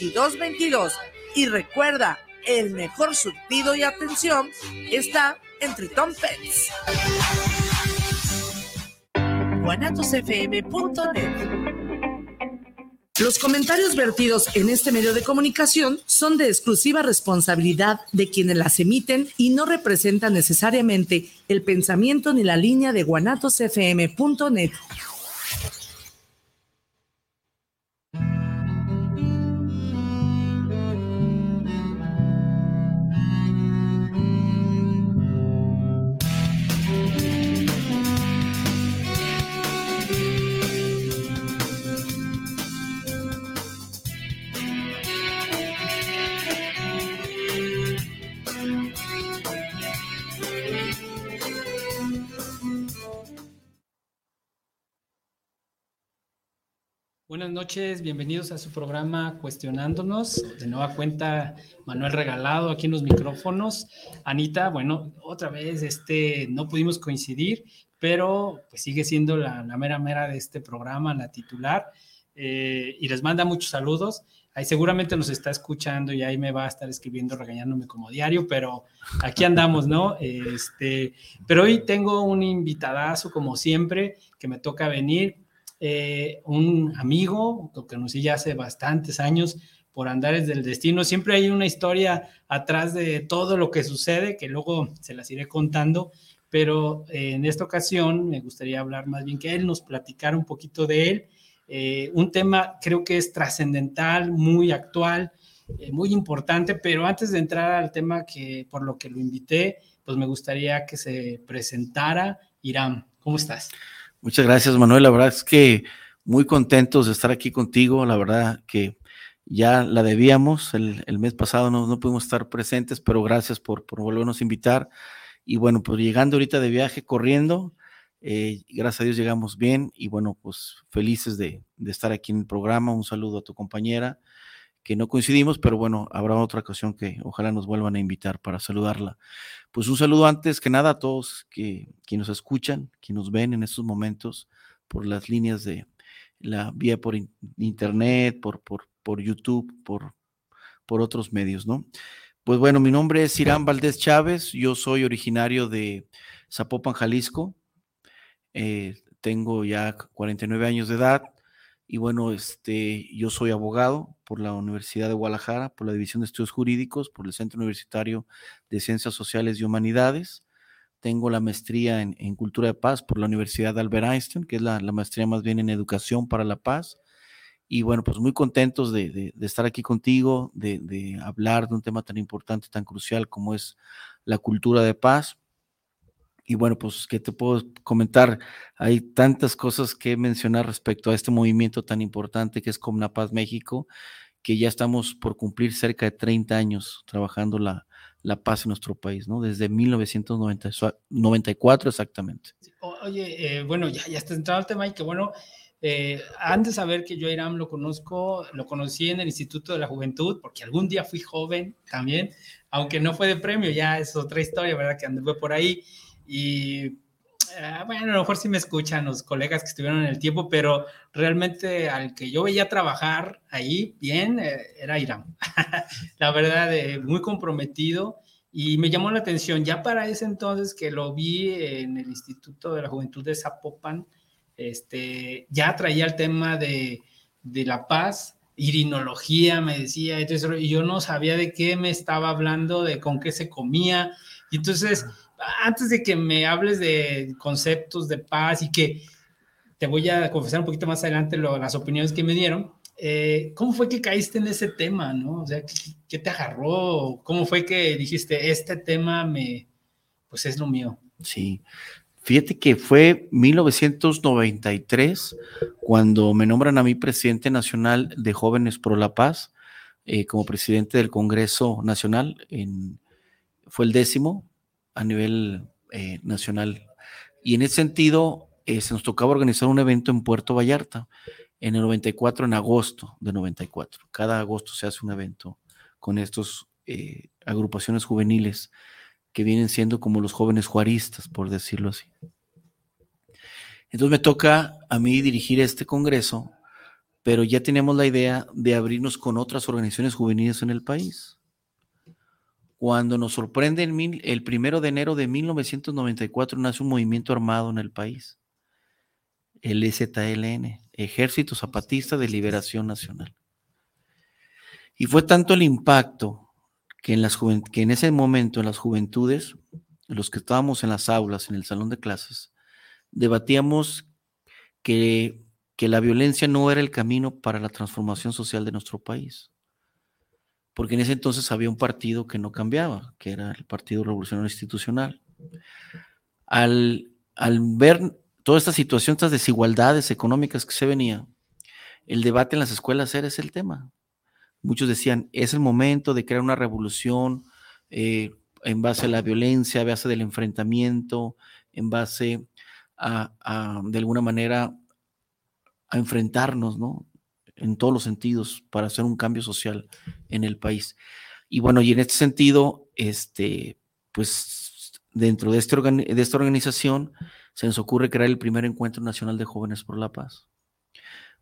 2222. Y recuerda, el mejor surtido y atención está en Triton Pets. guanatosfm.net los comentarios vertidos en este medio de comunicación son de exclusiva responsabilidad de quienes las emiten y no representan necesariamente el pensamiento ni la línea de guanatosfm.net. Buenas noches, bienvenidos a su programa Cuestionándonos. De nueva cuenta, Manuel Regalado aquí en los micrófonos. Anita, bueno, otra vez este, no pudimos coincidir, pero pues sigue siendo la, mera mera de este programa, la titular, eh, y les manda muchos saludos. Ahí seguramente nos está escuchando y ahí me va a estar escribiendo, regañándome como diario, pero aquí andamos, ¿no? Este, pero hoy tengo un invitadazo, como siempre, que me toca venir eh, un amigo que conocí ya hace bastantes años por andares del destino. Siempre hay una historia atrás de todo lo que sucede, que luego se las iré contando, pero eh, en esta ocasión me gustaría hablar más bien que él nos platicara un poquito de él. Eh, un tema creo que es trascendental, muy actual, muy importante, pero antes de entrar al tema que por lo que lo invité, pues me gustaría que se presentara. Irán, ¿cómo estás? Muchas gracias, Manuel. La verdad es que muy contentos de estar aquí contigo. La verdad que ya la debíamos. El, mes pasado no, no, pudimos estar presentes, pero gracias por, por, volvernos a invitar. Y bueno, pues llegando ahorita de viaje, corriendo, eh, gracias a Dios llegamos bien y bueno, pues felices de, de estar aquí en el programa. Un saludo a tu compañera que no coincidimos, pero bueno, habrá otra ocasión que ojalá nos vuelvan a invitar para saludarla. Pues un saludo antes que nada a todos que, que nos escuchan, que nos ven en estos momentos por las líneas de la vía por internet, por, por, por YouTube, por, por otros medios, ¿no? Pues bueno, mi nombre es Irán Valdés Chávez, yo soy originario de Zapopan, Jalisco, eh, tengo ya 49 años de edad, y bueno, este, yo soy abogado por la Universidad de Guadalajara, por la División de Estudios Jurídicos, por el Centro Universitario de Ciencias Sociales y Humanidades. Tengo la maestría en, Cultura de Paz por la Universidad de Albert Einstein, que es la, maestría más bien en Educación para la Paz. Y bueno, pues muy contentos de, estar aquí contigo, de, de hablar de un tema tan importante, tan crucial como es la cultura de paz. Y bueno, pues, ¿qué te puedo comentar? Hay tantas cosas que mencionar respecto a este movimiento tan importante que es Comnapaz México, que ya estamos por cumplir cerca de 30 años trabajando la, la paz en nuestro país, ¿no? Desde 1994 exactamente. Oye, eh, bueno, ya, ya está entrado el tema y que bueno, eh, antes de saber que yo a Irán lo conozco, lo conocí en el Instituto de la Juventud, porque algún día fui joven también, aunque no fue de premio, ya es otra historia, ¿verdad? Que anduve por ahí. Y eh, bueno, a lo mejor sí me escuchan los colegas que estuvieron en el tiempo, pero realmente al que yo veía trabajar ahí bien eh, era Irán. la verdad, eh, muy comprometido y me llamó la atención. Ya para ese entonces que lo vi en el Instituto de la Juventud de Zapopan, este, ya traía el tema de, de la paz, irinología, me decía, y yo no sabía de qué me estaba hablando, de con qué se comía. Y entonces antes de que me hables de conceptos de paz y que te voy a confesar un poquito más adelante las opiniones que me dieron, eh, ¿cómo fue que caíste en ese tema, no? O sea, ¿qué, te agarró? ¿Cómo fue que dijiste, este tema me, pues es lo mío? Sí, fíjate que fue 1993 cuando me nombran a mí presidente nacional de Jóvenes Pro la Paz, eh, como presidente del Congreso Nacional, en, fue el décimo, a nivel eh, nacional. Y en ese sentido, eh, se nos tocaba organizar un evento en Puerto Vallarta en el 94, en agosto de 94. Cada agosto se hace un evento con estas eh, agrupaciones juveniles que vienen siendo como los jóvenes juaristas, por decirlo así. Entonces me toca a mí dirigir este congreso pero ya teníamos la idea de abrirnos con otras organizaciones juveniles en el país. Cuando nos sorprende el, el primero de enero de 1994 nace un movimiento armado en el país, el EZLN, Ejército Zapatista de Liberación Nacional. Y fue tanto el impacto que en, que en ese momento en las juventudes, los que estábamos en las aulas, en el salón de clases, debatíamos que, que la violencia no era el camino para la transformación social de nuestro país. Porque en ese entonces había un partido que no cambiaba, que era el Partido Revolucionario Institucional. Al, ver toda esta situación, estas desigualdades económicas que se venía, el debate en las escuelas era ese el tema. Muchos decían, es el momento de crear una revolución eh, en base a la violencia, en base del enfrentamiento, en base a, de alguna manera, a enfrentarnos, ¿no? En todos los sentidos para hacer un cambio social en el país. Y bueno, y en este sentido, este, pues dentro de, este de esta organización se nos ocurre crear el primer encuentro nacional de jóvenes por la paz.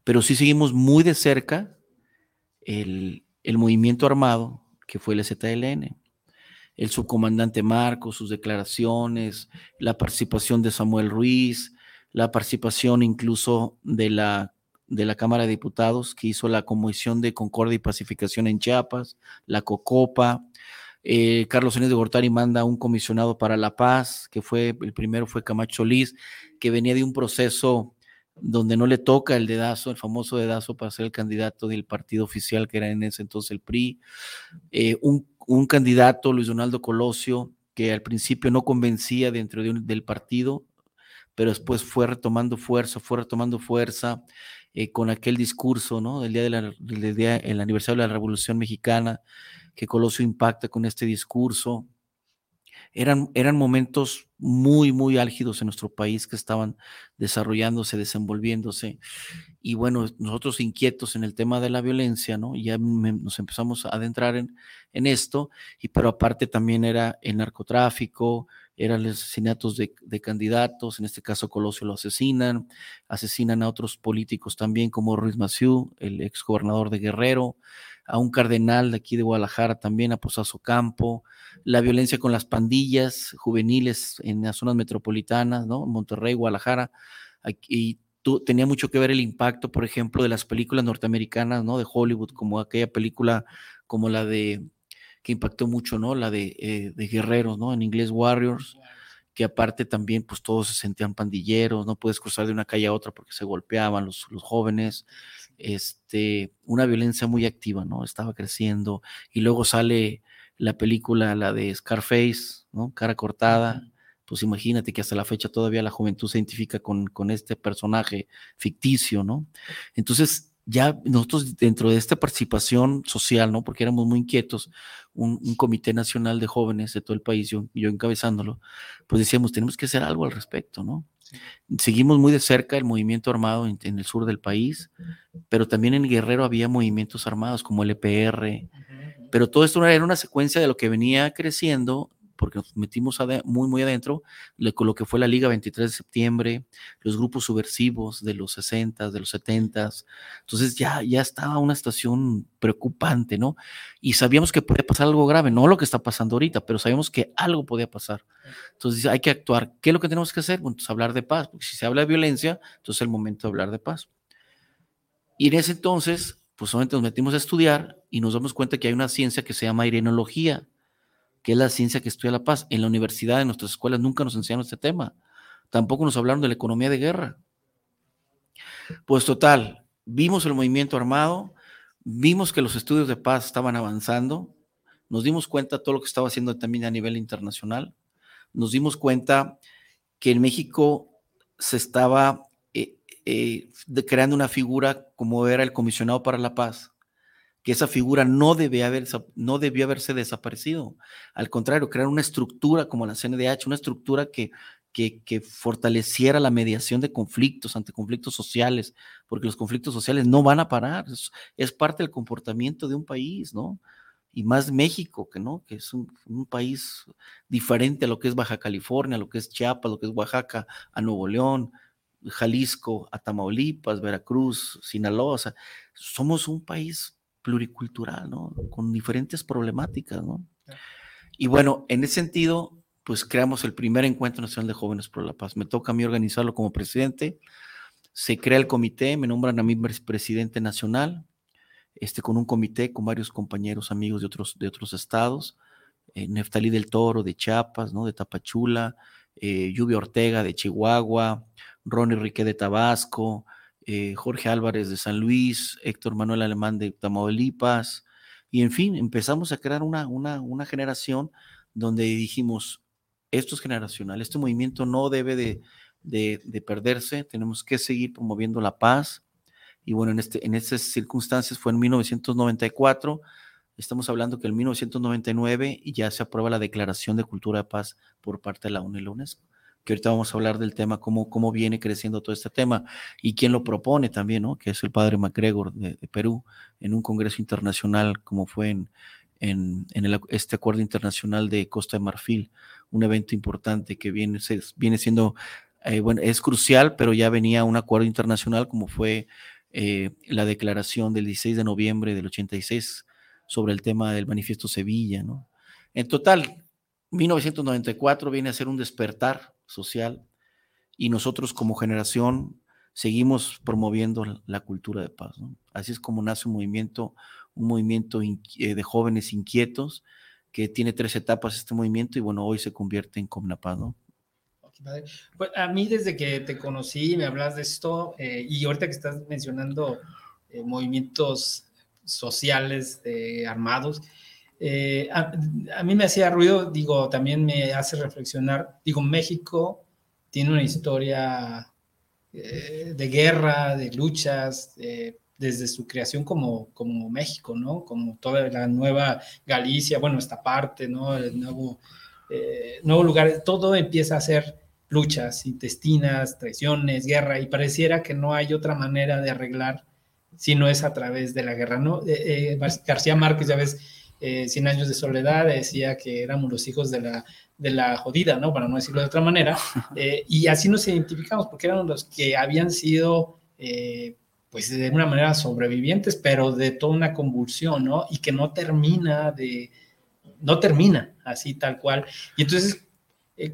Pero sí seguimos muy de cerca el, movimiento armado que fue el ZLN. El subcomandante Marcos, sus declaraciones, la participación de Samuel Ruiz, la participación incluso de la, de la Cámara de Diputados que hizo la Comisión de Concordia y Pacificación en Chiapas, la COCOPA. Eh, Carlos Enes de Gortari manda un comisionado para la paz, que fue, el primero fue Camacho Solís, que venía de un proceso donde no le toca el dedazo, el famoso dedazo para ser el candidato del partido oficial que era en ese entonces el PRI, eh, un, candidato, Luis Donaldo Colosio, que al principio no convencía dentro del partido, pero después fue retomando fuerza, fue retomando fuerza eh, con aquel discurso, ¿no? Del día, del día, el aniversario de la Revolución Mexicana, que Colosio impacta con este discurso eran, eran momentos muy, muy álgidos en nuestro país que estaban desarrollándose, desenvolviéndose. Y bueno, nosotros inquietos en el tema de la violencia, ¿no? Ya nos empezamos a adentrar en, en esto, y pero aparte también era el narcotráfico, eran los asesinatos de, de, candidatos, en este caso Colosio lo asesinan, asesinan a otros políticos también como Ruiz Maciú, el ex gobernador de Guerrero, a un cardenal de aquí de Guadalajara también, a Posazo Campo, la violencia con las pandillas juveniles en las zonas metropolitanas, ¿no? Monterrey, Guadalajara, y tenía mucho que ver el impacto, por ejemplo, de las películas norteamericanas, ¿no? De Hollywood, como aquella película, como la de, que impactó mucho, ¿no? La de, eh, de Guerreros, ¿no? En inglés Warriors, que aparte también, pues todos se sentían pandilleros, no puedes cruzar de una calle a otra porque se golpeaban los, los jóvenes este, una violencia muy activa, ¿no? Estaba creciendo. Y luego sale la película, la de Scarface, ¿no? Cara cortada. Pues imagínate que hasta la fecha todavía la juventud se identifica con, con este personaje ficticio, ¿no? Entonces, ya nosotros dentro de esta participación social, ¿no? Porque éramos muy inquietos, un, comité nacional de jóvenes de todo el país, yo, yo encabezándolo, pues decíamos, tenemos que hacer algo al respecto, ¿no? Seguimos muy de cerca el movimiento armado en, el sur del país, pero también en Guerrero había movimientos armados como el EPR, pero todo esto era una secuencia de lo que venía creciendo porque nos metimos muy, muy adentro, con lo que fue la Liga 23 de septiembre, los grupos subversivos de los 60, de los 70. Entonces ya, ya estaba una situación preocupante, ¿no? Y sabíamos que podía pasar algo grave, no lo que está pasando ahorita, pero sabíamos que algo podía pasar. Entonces hay que actuar. ¿Qué es lo que tenemos que hacer? Bueno, pues hablar de paz, porque si se habla de violencia, entonces es el momento de hablar de paz. Y en ese entonces, pues solamente nos metimos a estudiar y nos damos cuenta que hay una ciencia que se llama irenología que es la ciencia que estudia la paz. En la universidad, en nuestras escuelas, nunca nos enseñaron este tema. Tampoco nos hablaron de la economía de guerra. Pues total, vimos el movimiento armado, vimos que los estudios de paz estaban avanzando, nos dimos cuenta de todo lo que estaba haciendo también a nivel internacional, nos dimos cuenta que en México se estaba eh, eh, creando una figura como era el comisionado para la paz, que esa figura no, debe haber, no debió haberse desaparecido. Al contrario, crear una estructura como la CNDH, una estructura que, que, fortaleciera la mediación de conflictos ante conflictos sociales, porque los conflictos sociales no van a parar, es, parte del comportamiento de un país, ¿no? Y más México, que no, que es un, país diferente a lo que es Baja California, a lo que es Chiapas, a lo que es Oaxaca, a Nuevo León, Jalisco a Tamaulipas, Veracruz, Sinaloa, somos un país pluricultural, ¿no? Con diferentes problemáticas, ¿no? Y bueno, en ese sentido, pues creamos el primer encuentro nacional de jóvenes por la paz. Me toca a mí organizarlo como presidente. Se crea el comité, me nombran a mí presidente nacional, este, con un comité con varios compañeros, amigos de otros, de otros estados. Eh, Neftalí del Toro de Chiapas, ¿no? De Tapachula, eh, Lluvia Ortega de Chihuahua, Ronnie Rique de Tabasco, eh, Jorge Álvarez de San Luis, Héctor Manuel Alemán de Tamaulipas, y en fin, empezamos a crear una, una, una generación donde dijimos, esto es generacional, este movimiento no debe de, perderse, tenemos que seguir promoviendo la paz. Y bueno, en, este, en estas circunstancias fue en 1994, estamos hablando que en 1999 ya se aprueba la Declaración de Cultura de Paz por parte de la UNESCO que ahorita vamos a hablar del tema, cómo, cómo viene creciendo todo este tema y quién lo propone también, ¿no? Que es el padre MacGregor de, Perú en un congreso internacional como fue en, en, este acuerdo internacional de Costa de Marfil, un evento importante que viene, viene siendo, eh, bueno, es crucial, pero ya venía un acuerdo internacional como fue eh, la declaración del 16 de noviembre del 86 sobre el tema del manifiesto Sevilla, ¿no? En total, 1994 viene a ser un despertar social y nosotros como generación seguimos promoviendo la cultura de paz. Así es como nace un movimiento, un movimiento eh, de jóvenes inquietos que tiene tres etapas este movimiento y bueno, hoy se convierte en Comnapaz, ¿no? Pues a mí desde que te conocí, me hablas de esto eh, y ahorita que estás mencionando eh, movimientos sociales armados, eh, a, mí me hacía ruido, digo, también me hace reflexionar, digo, México tiene una historia eh, de guerra, de luchas, eh, desde su creación como, como México, ¿no? Como toda la nueva Galicia, bueno, esta parte, ¿no? El nuevo, nuevo lugar, todo empieza a ser luchas intestinas, traiciones, guerra, y pareciera que no hay otra manera de arreglar si no es a través de la guerra, ¿no? García Márquez, ya ves, eh, Cien años de soledad, decía que éramos los hijos de la, de la jodida, ¿no? Para no decirlo de otra manera. Eh, y así nos identificamos, porque éramos los que habían sido, eh, pues de una manera sobrevivientes, pero de toda una convulsión, ¿no? Y que no termina de, no termina así tal cual. Y entonces,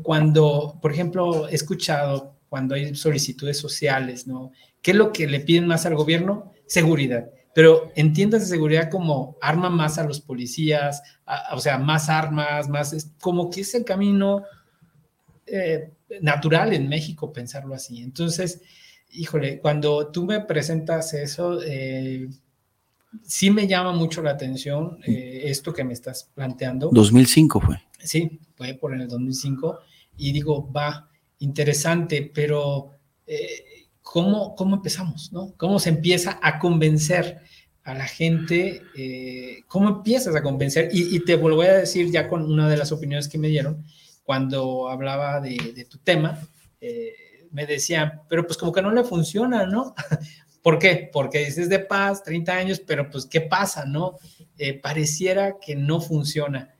cuando, por ejemplo, he escuchado cuando hay solicitudes sociales, ¿no? ¿Qué es lo que le piden más al gobierno? Seguridad pero entiendas seguridad como arma más a los policías, o sea, más armas, más, como que es el camino eh, natural en México pensarlo así. Entonces, híjole, cuando tú me presentas eso, eh, sí me llama mucho la atención eh, esto que me estás planteando. 2005 fue. Sí, fue por el 2005 y digo, va, interesante, pero ¿cómo, cómo empezamos? ¿no? ¿Cómo se empieza a convencer a la gente? Eh, ¿Cómo empiezas a convencer? Y, te vuelvo a decir ya con una de las opiniones que me dieron cuando hablaba de, tu tema, eh, me decían, pero pues como que no le funciona, ¿no? ¿Por qué? Porque dices de paz, 30 años, pero pues ¿qué pasa, no? Eh, pareciera que no funciona.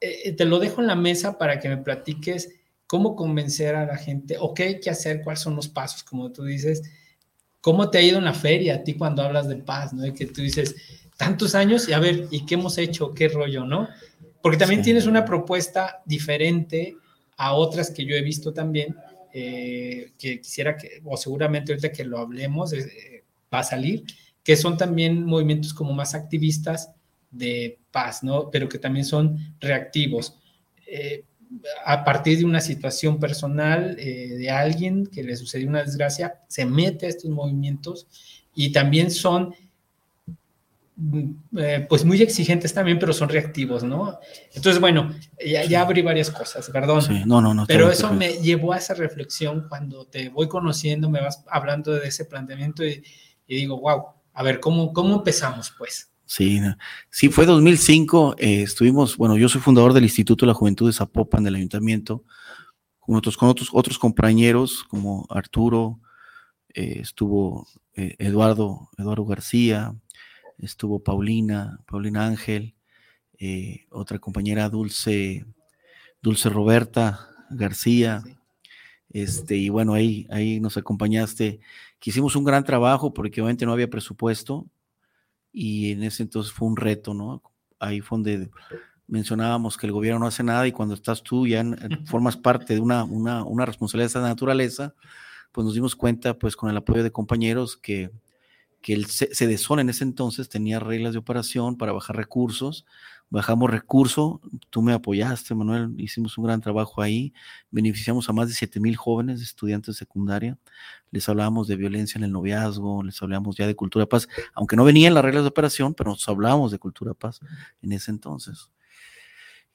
te lo dejo en la mesa para que me platiques cómo convencer a la gente o qué hay que hacer, cuáles son los pasos, como tú dices. ¿Cómo te ha ido en la feria a ti cuando hablas de paz, no? Y que tú dices, tantos años y a ver, ¿y qué hemos hecho? ¿Qué rollo, no? Porque también tienes una propuesta diferente a otras que yo he visto también, eh, que quisiera que, o seguramente ahorita que lo hablemos, eh, va a salir, que son también movimientos como más activistas de paz, ¿no? Pero que también son reactivos. Eh, a partir de una situación personal eh, de alguien que le sucedió una desgracia, se mete a estos movimientos y también son mm, eh, pues muy exigentes también, pero son reactivos, ¿no? Entonces, bueno, ya, abrí varias cosas, perdón. Sí, no, no, no. Pero eso me llevó a esa reflexión cuando te voy conociendo, me vas hablando de ese planteamiento y, y digo, wow, a ver, ¿cómo, ¿cómo empezamos pues? Sí, sí, fue 2005. Eh, estuvimos, bueno, yo soy fundador del Instituto de la Juventud de Zapopan del Ayuntamiento, con otros, con otros, otros compañeros como Arturo, eh, estuvo eh, Eduardo, Eduardo García, estuvo Paulina, Paulina Ángel, otra compañera Dulce, Dulce Roberta García, Este, y bueno, ahí, ahí nos acompañaste, que hicimos un gran trabajo porque obviamente no había presupuesto y en ese entonces fue un reto, ¿no? Ahí fue donde mencionábamos que el gobierno no hace nada y cuando estás tú ya formas parte de una, una, una responsabilidad de esa naturaleza, pues nos dimos cuenta, pues con el apoyo de compañeros, que, que el CDSON en ese entonces tenía reglas de operación para bajar recursos. Bajamos recursos, tú me apoyaste, Manuel, hicimos un gran trabajo ahí, beneficiamos a más de 7 mil jóvenes estudiantes de secundaria, les hablábamos de violencia en el noviazgo, les hablábamos ya de cultura paz, aunque no venían las reglas de operación, pero nos hablábamos de cultura paz en ese entonces.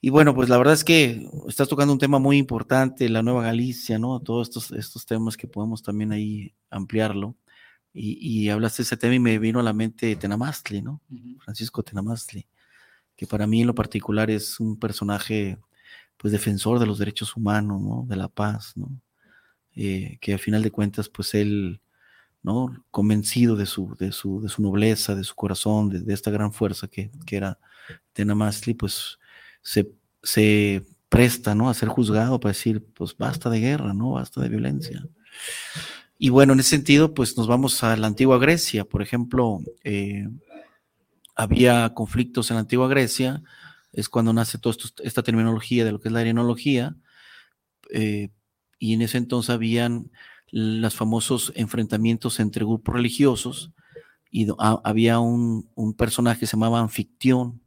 Y bueno, pues la verdad es que estás tocando un tema muy importante, la Nueva Galicia, ¿no? Todos estos, estos temas que podemos también ahí ampliarlo. Y, hablaste de ese tema y me vino a la mente Tenamastli, ¿no? Francisco Tenamastli, que para mí en lo particular es un personaje, pues, defensor de los derechos humanos, ¿no? De la paz, ¿no? Eh, que a final de cuentas, pues, él, ¿no? Convencido de su, de su, de su nobleza, de su corazón, de, esta gran fuerza que, que era Tenamastli, pues, se, se presta, ¿no? A ser juzgado para decir, pues, basta de guerra, ¿no? Basta de violencia. Y bueno, en ese sentido, pues nos vamos a la antigua Grecia. Por ejemplo, eh, había conflictos en la antigua Grecia, es cuando nace toda esta terminología de lo que es la arenología, eh, y en ese entonces habían los famosos enfrentamientos entre grupos religiosos, y había un, un, personaje que se llamaba Anfictión.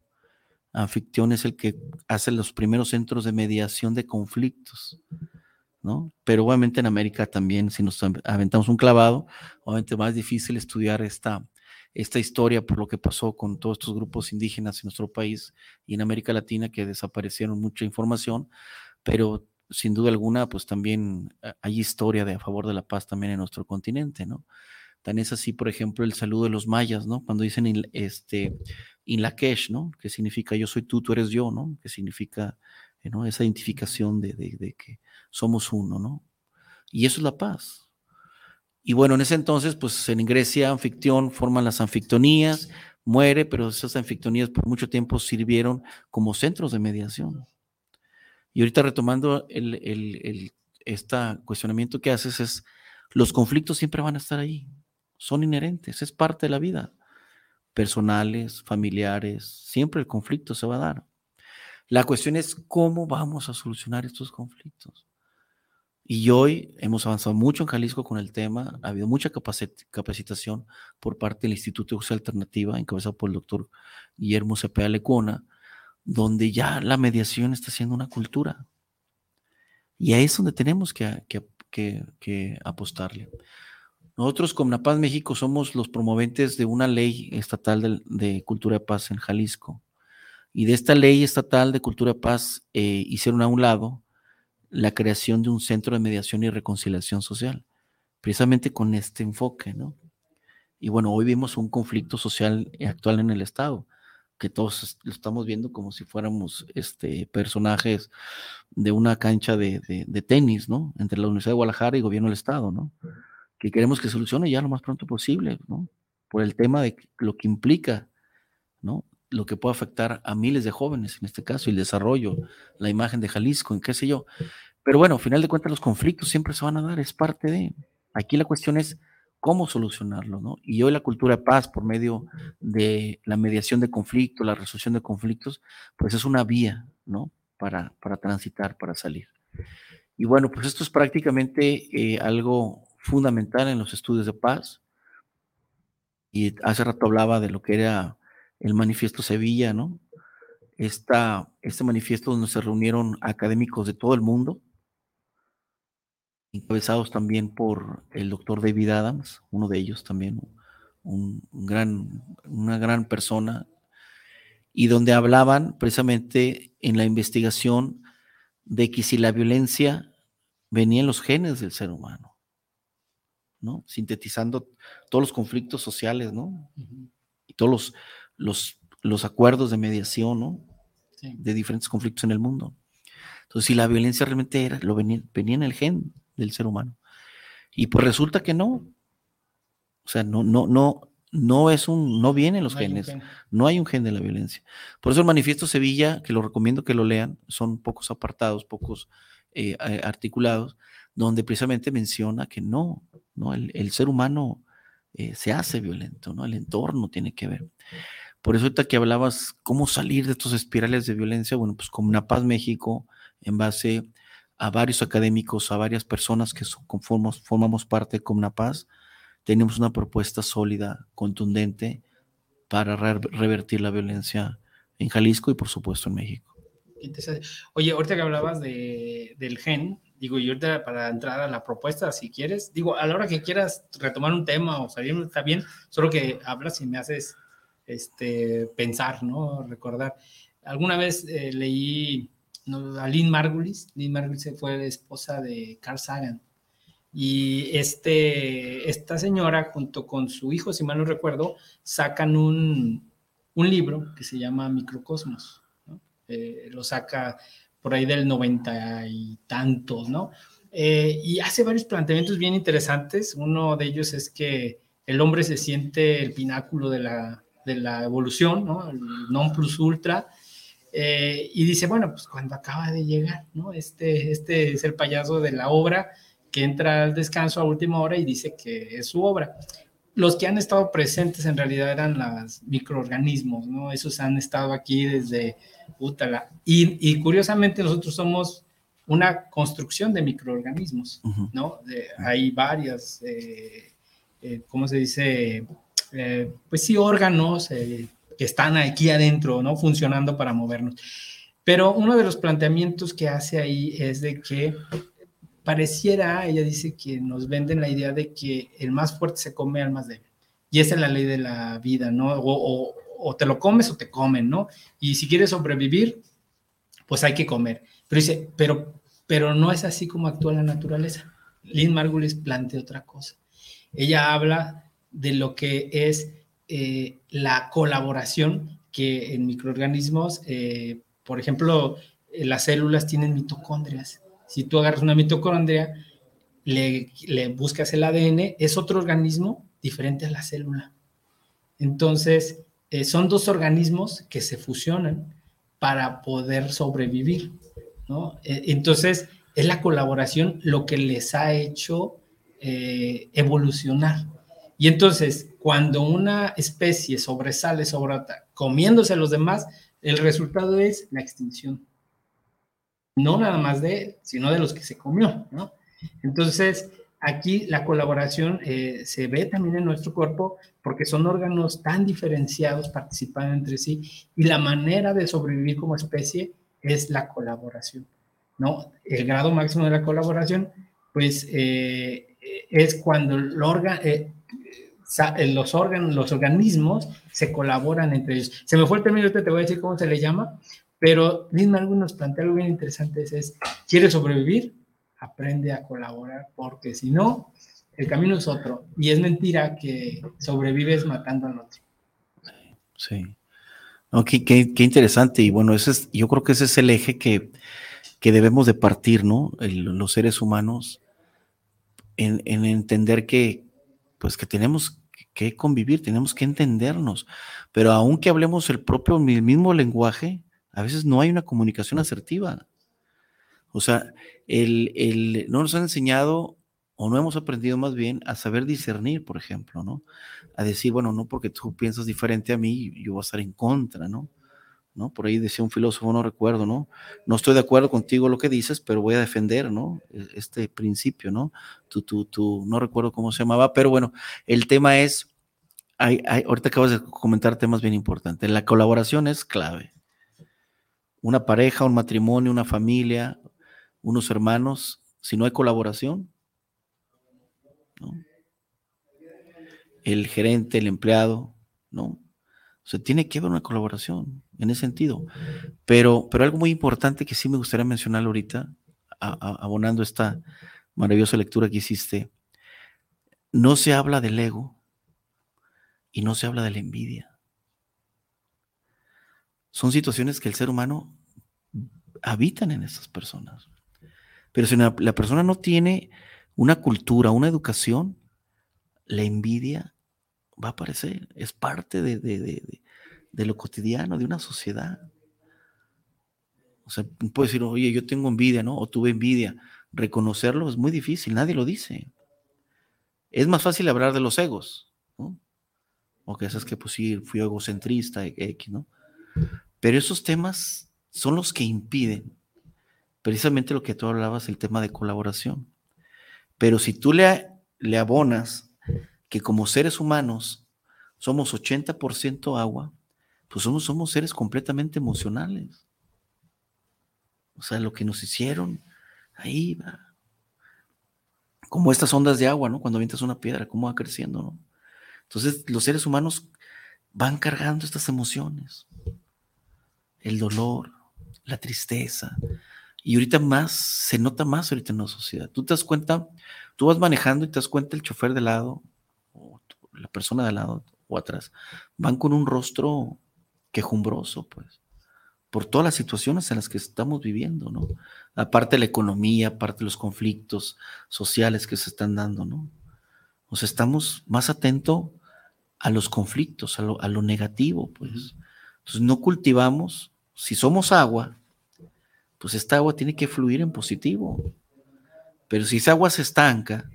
Anfictión es el que hace los primeros centros de mediación de conflictos. Pero obviamente en América también, si nos aventamos un clavado, obviamente más difícil estudiar esta, esta historia por lo que pasó con todos estos grupos indígenas en nuestro país y en América Latina que desaparecieron mucha información, pero sin duda alguna, pues también eh, hay historia de a favor de la paz también en nuestro continente. Tan es así, por ejemplo, el saludo de los mayas, ¿no? Cuando dicen este, in Lakesh, ¿no? Que significa yo soy tú, tú eres yo, ¿no? Que significa ¿no? Esa identificación de, de, que somos uno, ¿no? Y eso es la paz. Y bueno, en ese entonces, pues en Grecia, Anfictión forman las anfictonías, muere, pero esas anfictonías por mucho tiempo sirvieron como centros de mediación. Y ahorita retomando el, este cuestionamiento que haces es, los conflictos siempre van a estar ahí, son inherentes, es parte de la vida, personales, familiares, siempre el conflicto se va a dar. La cuestión es cómo vamos a solucionar estos conflictos. Y hoy hemos avanzado mucho en Jalisco con el tema, ha habido mucha capacitación por parte del Instituto de Justicia Alternativa, encabezado por el doctor Guillermo Cepeda Lecona, donde ya la mediación está siendo una cultura. Y ahí es donde tenemos que, apostarle. Nosotros con La Paz México somos los promoventes de una ley estatal de, de cultura de paz en Jalisco. Y de esta ley estatal de cultura paz eh, hicieron a un lado la creación de un centro de mediación y reconciliación social, precisamente con este enfoque, ¿no? Y bueno, hoy vimos un conflicto social actual en el Estado, que todos lo estamos viendo como si fuéramos este, personajes de una cancha de, de tenis, ¿no? Entre la Universidad de Guadalajara y el gobierno del Estado, ¿no? Que queremos que solucione ya lo más pronto posible, ¿no? Por el tema de lo que implica, ¿no? Lo que puede afectar a miles de jóvenes, en este caso, el desarrollo, la imagen de Jalisco, en qué sé yo. Pero bueno, al final de cuentas los conflictos siempre se van a dar, es parte de... Aquí la cuestión es cómo solucionarlo, ¿no? Y hoy la cultura de paz por medio de la mediación de conflictos, la resolución de conflictos, pues es una vía, ¿no? Para, para transitar, para salir. Y bueno, pues esto es prácticamente eh, algo fundamental en los estudios de paz. Y hace rato hablaba de lo que era el manifiesto Sevilla, ¿no? Esta, este manifiesto donde se reunieron académicos de todo el mundo, encabezados también por el doctor David Adams, uno de ellos también, un, gran, una gran persona, y donde hablaban precisamente en la investigación de que si la violencia venía en los genes del ser humano, ¿no? Sintetizando todos los conflictos sociales, ¿no? Y todos los, los, los acuerdos de mediación, ¿no? De diferentes conflictos en el mundo. Entonces, si la violencia realmente era, lo venía, venía en el gen del ser humano. Y pues resulta que no. O sea, no, no, no, no es un, no vienen los genes, no hay un gen de la violencia. Por eso el manifiesto Sevilla, que lo recomiendo que lo lean, son pocos apartados, pocos eh, articulados, donde precisamente menciona que no, ¿no? El, ser humano eh, se hace violento, ¿no? El entorno tiene que ver. Por eso ahorita que hablabas cómo salir de estos espirales de violencia, bueno, pues como una Paz México, en base a varios académicos, a varias personas que conformamos, formamos parte de Comuna Paz, tenemos una propuesta sólida, contundente, para revertir la violencia en Jalisco y por supuesto en México. Oye, ahorita que hablabas de, del gen, digo, y ahorita para entrar a la propuesta, si quieres, digo, a la hora que quieras retomar un tema o salir, está bien, solo que hablas y me haces este, pensar, ¿no? Recordar. Alguna vez eh, leí a Lynn Margulis, Lynn Margulis fue la esposa de Carl Sagan, y este, esta señora, junto con su hijo, si mal no recuerdo, sacan un, un libro que se llama Microcosmos. Eh, lo saca por ahí del noventa y tantos, ¿no? Eh, y hace varios planteamientos bien interesantes. Uno de ellos es que el hombre se siente el pináculo de la, de la evolución, ¿no? El non plus ultra. Eh, y dice, bueno, pues cuando acaba de llegar, ¿no? Este, este es el payaso de la obra que entra al descanso a última hora y dice que es su obra. Los que han estado presentes en realidad eran los microorganismos, ¿no? Esos han estado aquí desde Útala. Y, curiosamente nosotros somos una construcción de microorganismos, ¿no? hay varias, eh, eh, ¿cómo se dice? Eh, pues sí, órganos que están aquí adentro, ¿no? Funcionando para movernos. Pero uno de los planteamientos que hace ahí es de que pareciera, ella dice que nos venden la idea de que el más fuerte se come al más débil. Y esa es la ley de la vida, ¿no? O, te lo comes o te comen, ¿no? Y si quieres sobrevivir, pues hay que comer. Pero dice, pero, pero no es así como actúa la naturaleza. Lynn Margulis plantea otra cosa. Ella habla de lo que es eh, la colaboración que en microorganismos, eh, por ejemplo, las células tienen mitocondrias si tú agarras una mitocondria, le, buscas el ADN, es otro organismo diferente a la célula. Entonces, eh, son dos organismos que se fusionan para poder sobrevivir, ¿no? Eh, entonces, es la colaboración lo que les ha hecho eh, evolucionar. Y entonces, cuando una especie sobresale sobre otra, comiéndose a los demás, el resultado es la extinción no nada más de él, sino de los que se comió, ¿no? Entonces, aquí la colaboración eh, se ve también en nuestro cuerpo porque son órganos tan diferenciados, participan entre sí, y la manera de sobrevivir como especie es la colaboración, ¿no? El grado máximo de la colaboración, pues, eh, es cuando el órgano... Eh, los órganos, los organismos se colaboran entre ellos. Se me fue el término, te voy a decir cómo se le llama, pero Lynn Margulis nos plantea algo bien interesante, es, ¿quieres sobrevivir? Aprende a colaborar, porque si no, el camino es otro. Y es mentira que sobrevives matando al otro. Sí. qué, interesante. Y bueno, ese es, yo creo que ese es el eje que, que debemos de partir, ¿no? los seres humanos, en, en, entender que, pues que tenemos que convivir, tenemos que entendernos. Pero aunque hablemos el propio, el mismo lenguaje, a veces no hay una comunicación asertiva. O sea, el, no nos han enseñado o no hemos aprendido más bien a saber discernir, por ejemplo, ¿no? A decir, bueno, no porque tú piensas diferente a mí, yo voy a estar en contra, ¿no? ¿No? Por ahí decía un filósofo, no recuerdo, ¿no? No estoy de acuerdo contigo lo que dices, pero voy a defender, ¿no? E, este principio, ¿no? Tú, tú, tú, no recuerdo cómo se llamaba, pero bueno, el tema es, hay, hay, ahorita acabas de comentar temas bien importantes. La colaboración es clave una pareja, un matrimonio, una familia, unos hermanos, si no hay colaboración, el gerente, el empleado, ¿no? O sea, tiene que haber una colaboración en ese sentido. Pero, pero algo muy importante que sí me gustaría mencionar ahorita, abonando esta maravillosa lectura que hiciste, no se habla del ego y no se habla de la envidia son situaciones que el ser humano habitan en esas personas. Pero si la, persona no tiene una cultura, una educación, la envidia va a aparecer. Es parte de, lo cotidiano, de una sociedad. O sea, puede decir, oye, yo tengo envidia, ¿no? O tuve envidia. reconocerlo es muy difícil, nadie lo dice. Es más fácil hablar de los egos, ¿no? O que esas que pues sí, fui egocentrista, X, ¿no? Pero esos temas son los que impiden precisamente lo que tú hablabas, el tema de colaboración. Pero si tú le, le abonas que como seres humanos somos 80% agua, pues somos, somos seres completamente emocionales. O sea, lo que nos hicieron, ahí va. Como estas ondas de agua, ¿no? Cuando avientas una piedra, cómo va creciendo, ¿no? Entonces, los seres humanos van cargando estas emociones. El dolor, la tristeza. Y ahorita más, se nota más ahorita en la sociedad. Tú te das cuenta, tú vas manejando y te das cuenta el chofer de lado, o la persona de lado o atrás, van con un rostro quejumbroso, pues por todas las situaciones en las que estamos viviendo, ¿no? Aparte de la economía, aparte de los conflictos sociales que se están dando, ¿no? O sea, estamos más atentos a los conflictos, a lo, a lo negativo, pues. Entonces no cultivamos, si somos agua, pues esta agua tiene que fluir en positivo. Pero si esa agua se estanca,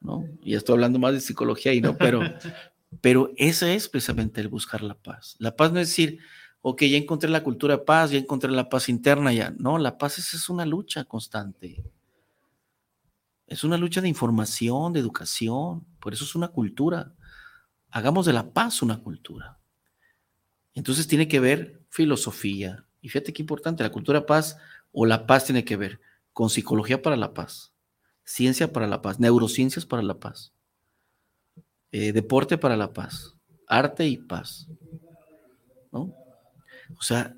¿no? Ya estoy hablando más de psicología y no, pero, pero ese es precisamente el buscar la paz. La paz no es decir, ok, ya encontré la cultura de paz, ya encontré la paz interna, ya. No, la paz es, una lucha constante. Es una lucha de información, de educación, por eso es una cultura. Hagamos de la paz una cultura. Entonces tiene que ver filosofía. Y fíjate qué importante, la cultura paz o la paz tiene que ver con psicología para la paz, ciencia para la paz, neurociencias para la paz, eh, deporte para la paz, arte y paz. ¿no? O sea,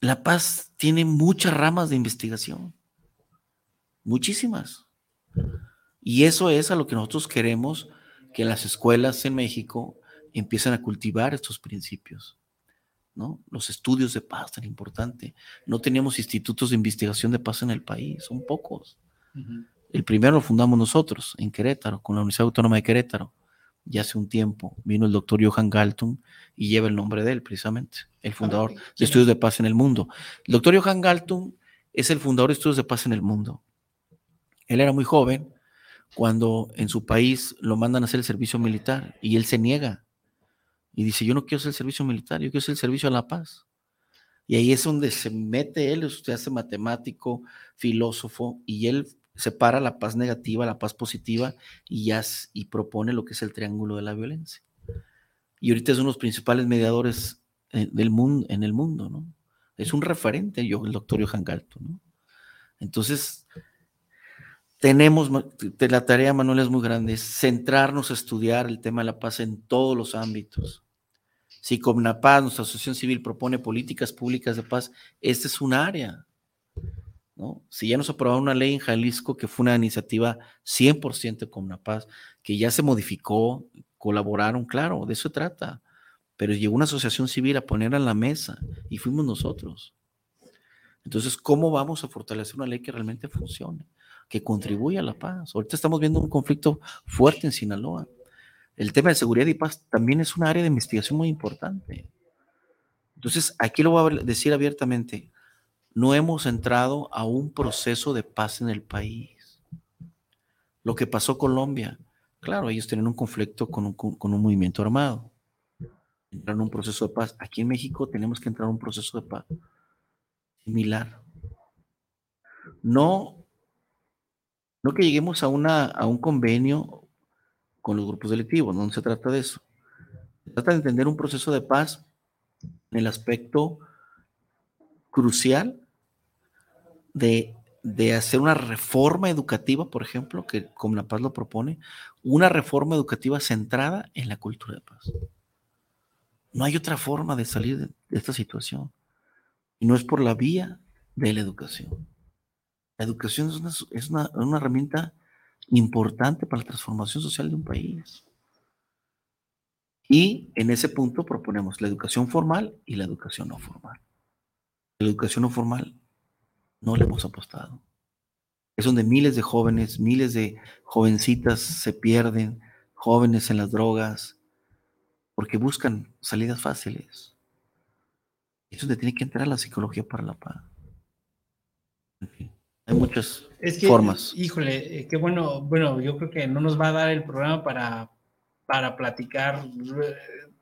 la paz tiene muchas ramas de investigación, muchísimas. Y eso es a lo que nosotros queremos que las escuelas en México empiecen a cultivar estos principios. ¿no? Los estudios de paz, tan importante. No teníamos institutos de investigación de paz en el país, son pocos. El primero lo fundamos nosotros en Querétaro, con la Universidad Autónoma de Querétaro ya hace un tiempo vino el doctor Johan Galtung y lleva el nombre de él precisamente, el fundador de Estudios de Paz en el Mundo. El doctor Johan Galtung es el fundador de Estudios de Paz en el Mundo. Él era muy joven cuando en su país lo mandan a hacer el servicio militar y él se niega y dice, yo no quiero hacer el servicio militar, yo quiero hacer el servicio a la paz. Y ahí es donde se mete él, usted hace matemático, filósofo, y él separa la paz negativa, la paz positiva y, ya, y propone lo que es el triángulo de la violencia. Y ahorita es uno de los principales mediadores eh, del mundo, en el mundo, ¿no? Es un referente, yo, el doctor Johan Galto, ¿no? Entonces, tenemos, la tarea, Manuel, es muy grande, centrarnos a estudiar el tema de la paz en todos los ámbitos. Si Comnapaz, nuestra asociación civil, propone políticas públicas de paz, este es un área. Si ya nos aprobaron una ley en Jalisco que fue una iniciativa 100% con una paz, que ya se modificó, colaboraron, claro, de eso se trata, pero llegó una asociación civil a ponerla en la mesa y fuimos nosotros. Entonces, ¿cómo vamos a fortalecer una ley que realmente funcione, que contribuya a la paz? Ahorita estamos viendo un conflicto fuerte en Sinaloa. El tema de seguridad y paz también es un área de investigación muy importante. Entonces, aquí lo voy a decir abiertamente no hemos entrado a un proceso de paz en el país. Lo que pasó en Colombia, claro, ellos tienen un conflicto con un, movimiento armado. Entraron en un proceso de paz. Aquí en México tenemos que entrar a un proceso de paz similar. No, no que lleguemos a, una, a un convenio con los grupos delictivos, no se trata de eso. Se trata de entender un proceso de paz en el aspecto crucial de, hacer una reforma educativa, por ejemplo, que como la paz lo propone, una reforma educativa centrada en la cultura de paz. No hay otra forma de salir de, esta situación. Y no es por la vía de la educación. La educación es una, una herramienta importante para la transformación social de un país. Y en ese punto proponemos la educación formal y la educación no formal. La educación no formal no le hemos apostado. Es donde miles de jóvenes, miles de jovencitas se pierden, jóvenes en las drogas, porque buscan salidas fáciles. Es donde tiene que entrar la psicología para la paz. Hay muchas formas. Híjole, eh, qué bueno, bueno, yo creo que no nos va a dar el programa para, para platicar eh,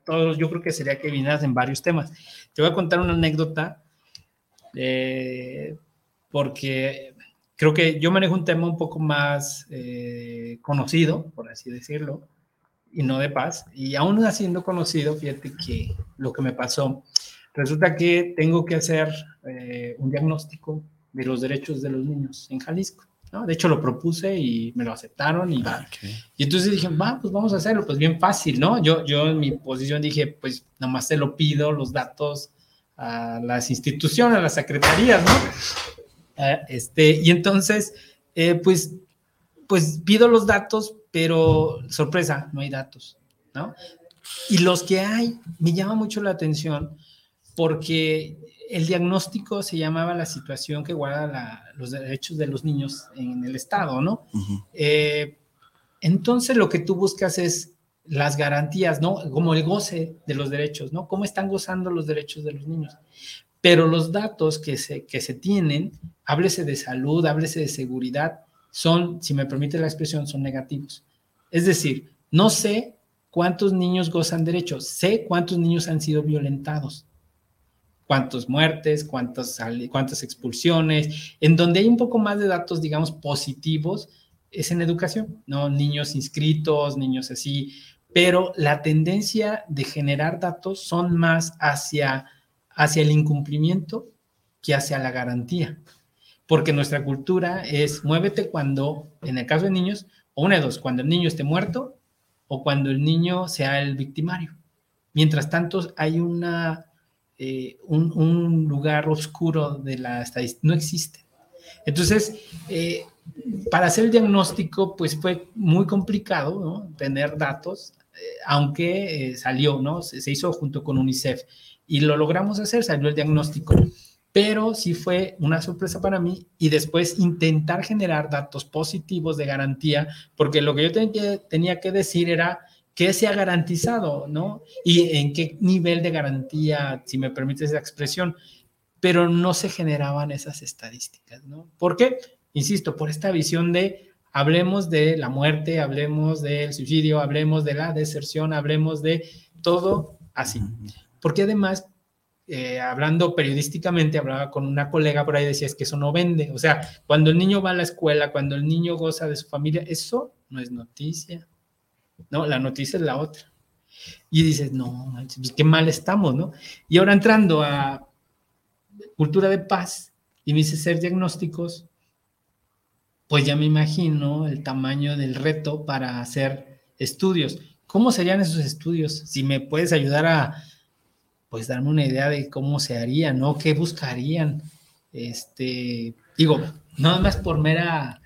todos, yo creo que sería que vinieras en varios temas. Te voy a contar una anécdota, eh, porque creo que yo manejo un tema un poco más conocido, por así decirlo, y no de paz. Y aún haciendo conocido, fíjate que lo que me pasó, resulta que tengo que hacer un diagnóstico de los derechos de los niños en Jalisco. ¿no? De hecho, lo propuse y me lo aceptaron y va. Y entonces dije, va, pues vamos a hacerlo, pues bien fácil, ¿no? Yo, yo en mi posición dije, pues nada más te lo pido, los datos a las instituciones, a las secretarías, ¿no? Eh, este, y entonces, eh, pues, pues pido los datos, pero sorpresa, no hay datos, ¿no? Y los que hay, me llama mucho la atención porque el diagnóstico se llamaba la situación que guarda los derechos de los niños en el Estado, ¿no? Eh, entonces lo que tú buscas es las garantías, ¿no? Como el goce de los derechos, ¿no? ¿Cómo están gozando los derechos de los niños? Pero los datos que se, que se tienen, háblese de salud, háblese de seguridad, son, si me permite la expresión, son negativos. Es decir, no sé cuántos niños gozan derechos, sé cuántos niños han sido violentados cuántas muertes, cuántas, cuántas expulsiones, en donde hay un poco más de datos, digamos, positivos, es en educación, ¿no? Niños inscritos, niños así, pero la tendencia de generar datos son más hacia, hacia el incumplimiento que hacia la garantía, porque nuestra cultura es muévete cuando, en el caso de niños, o una de dos, cuando el niño esté muerto o cuando el niño sea el victimario. Mientras tanto, hay una eh, un, lugar oscuro de la estadística, no existe. Entonces, eh, para hacer el diagnóstico, pues fue muy complicado, ¿no? Tener datos, eh, aunque salió, ¿no? Se, hizo junto con UNICEF y lo logramos hacer, salió el diagnóstico, pero sí fue una sorpresa para mí y después intentar generar datos positivos de garantía, porque lo que yo tenía que decir era qué se ha garantizado, ¿no? Y en qué nivel de garantía, si me permite esa expresión, pero no se generaban esas estadísticas, ¿no? ¿Por qué? Insisto, por esta visión de hablemos de la muerte, hablemos del suicidio, hablemos de la deserción, hablemos de todo así. Porque además, eh, hablando periodísticamente, hablaba con una colega por ahí, decía, es que eso no vende. O sea, cuando el niño va a la escuela, cuando el niño goza de su familia, eso no es noticia. ¿no? La noticia es la otra. Y dices, no, pues, qué mal estamos, ¿no? Y ahora entrando a cultura de paz y me dice ser diagnósticos, pues ya me imagino el tamaño del reto para hacer estudios. ¿Cómo serían esos estudios? Si me puedes ayudar a, pues, darme una idea de cómo se haría, ¿no? ¿Qué buscarían? Este, digo, nada más por mera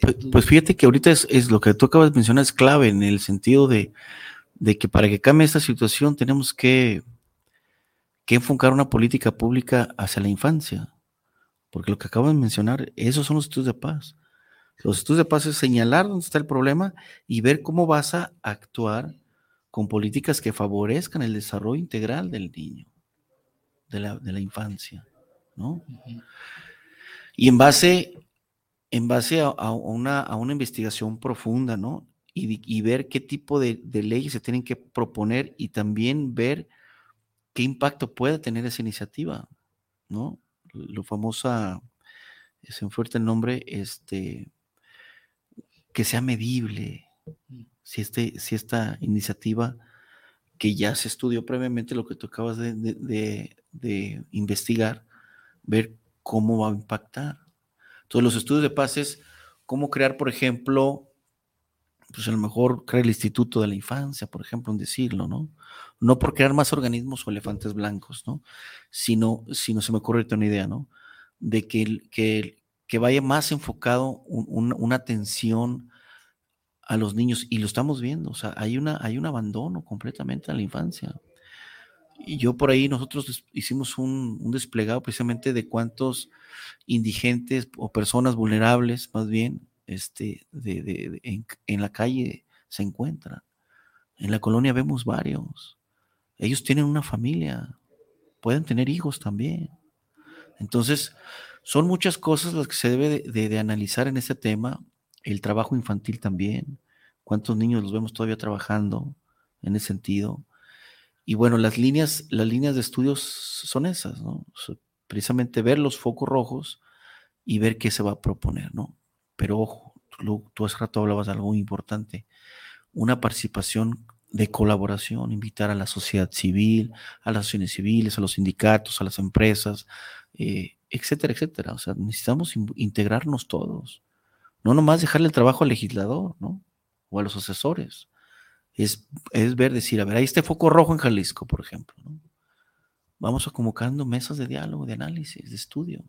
pues, pues, fíjate que ahorita es, lo que tú acabas de mencionar, es clave en el sentido de, que para que cambie esta situación tenemos que, que enfocar una política pública hacia la infancia. Porque lo que acabo de mencionar, esos son los estudios de paz. Los estudios de paz es señalar dónde está el problema y ver cómo vas a actuar con políticas que favorezcan el desarrollo integral del niño, de la, de la infancia, ¿no? Y en base en base a, una, a una, investigación profunda, ¿no? Y, ver qué tipo de, leyes se tienen que proponer y también ver qué impacto puede tener esa iniciativa, ¿no? Lo famosa, se me fuerte el nombre, este, que sea medible, si, este, si esta iniciativa que ya se estudió previamente, lo que tú acabas de, de investigar, ver cómo va a impactar. Entonces, los estudios de paz es cómo crear, por ejemplo, pues a lo mejor crear el Instituto de la Infancia, por ejemplo, en decirlo, ¿no? No por crear más organismos o elefantes blancos, ¿no? Sino, sino se me ocurre una idea, ¿no? De que, que, que vaya más enfocado una atención a los niños, y lo estamos viendo, o sea, hay, una, hay un abandono completamente a la infancia. Y yo por ahí, nosotros hicimos un, desplegado precisamente de cuántos indigentes o personas vulnerables, más bien, este, de, en, la calle se encuentran. En la colonia vemos varios. Ellos tienen una familia, pueden tener hijos también. Entonces, son muchas cosas las que se debe de, analizar en este tema. El trabajo infantil también. ¿Cuántos niños los vemos todavía trabajando en ese sentido? Y bueno, las líneas, las líneas de estudios son esas, ¿no? Precisamente ver los focos rojos y ver qué se va a proponer, ¿no? Pero ojo, tú, tú hace rato hablabas de algo muy importante, una participación de colaboración, invitar a la sociedad civil, a las asociaciones civiles, a los sindicatos, a las empresas, eh, etcétera, etcétera. O sea, necesitamos integrarnos todos. No nomás dejarle el trabajo al legislador, ¿no? O a los asesores. Es, es ver, decir, a ver, hay este foco rojo en Jalisco, por ejemplo. ¿no? Vamos a convocando mesas de diálogo, de análisis, de estudio.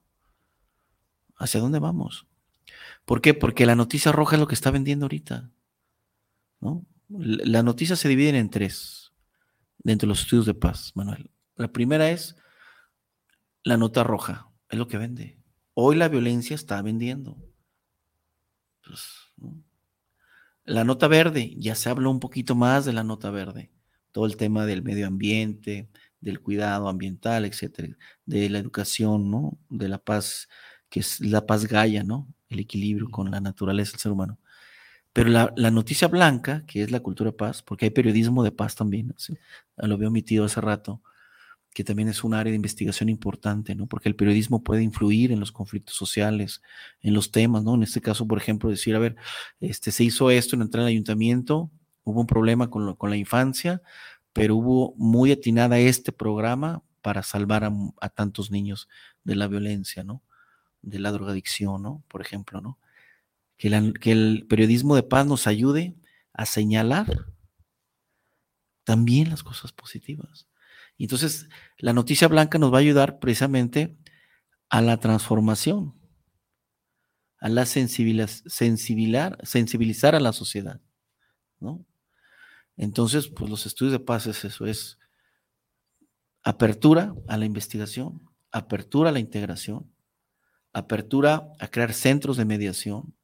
¿Hacia dónde vamos? ¿Por qué? Porque la noticia roja es lo que está vendiendo ahorita. ¿no? La noticia se divide en tres dentro de los estudios de paz, Manuel. La primera es la nota roja, es lo que vende. Hoy la violencia está vendiendo. Pues, la nota verde, ya se habló un poquito más de la nota verde. Todo el tema del medio ambiente, del cuidado ambiental, etcétera, de la educación, ¿no? De la paz, que es la paz gaya, ¿no? El equilibrio con la naturaleza del ser humano. Pero la, noticia blanca, que es la cultura de paz, porque hay periodismo de paz también, lo había omitido hace rato, que también es un área de investigación importante, ¿no? Porque el periodismo puede influir en los conflictos sociales, en los temas, ¿no? En este caso, por ejemplo, decir, a ver, este, se hizo esto en entrar al ayuntamiento, hubo un problema con, con la infancia, pero hubo muy atinada este programa para salvar a, a tantos niños de la violencia, ¿no? De la drogadicción, ¿no? Por ejemplo, ¿no? Que, el periodismo de paz nos ayude a señalar también las cosas positivas. Y entonces la noticia blanca nos va a ayudar precisamente a la transformación, a la sensibilizar, a la sociedad. ¿no? Entonces, pues los estudios de paz es eso, es apertura a la investigación, apertura a la integración, apertura a crear centros de mediación,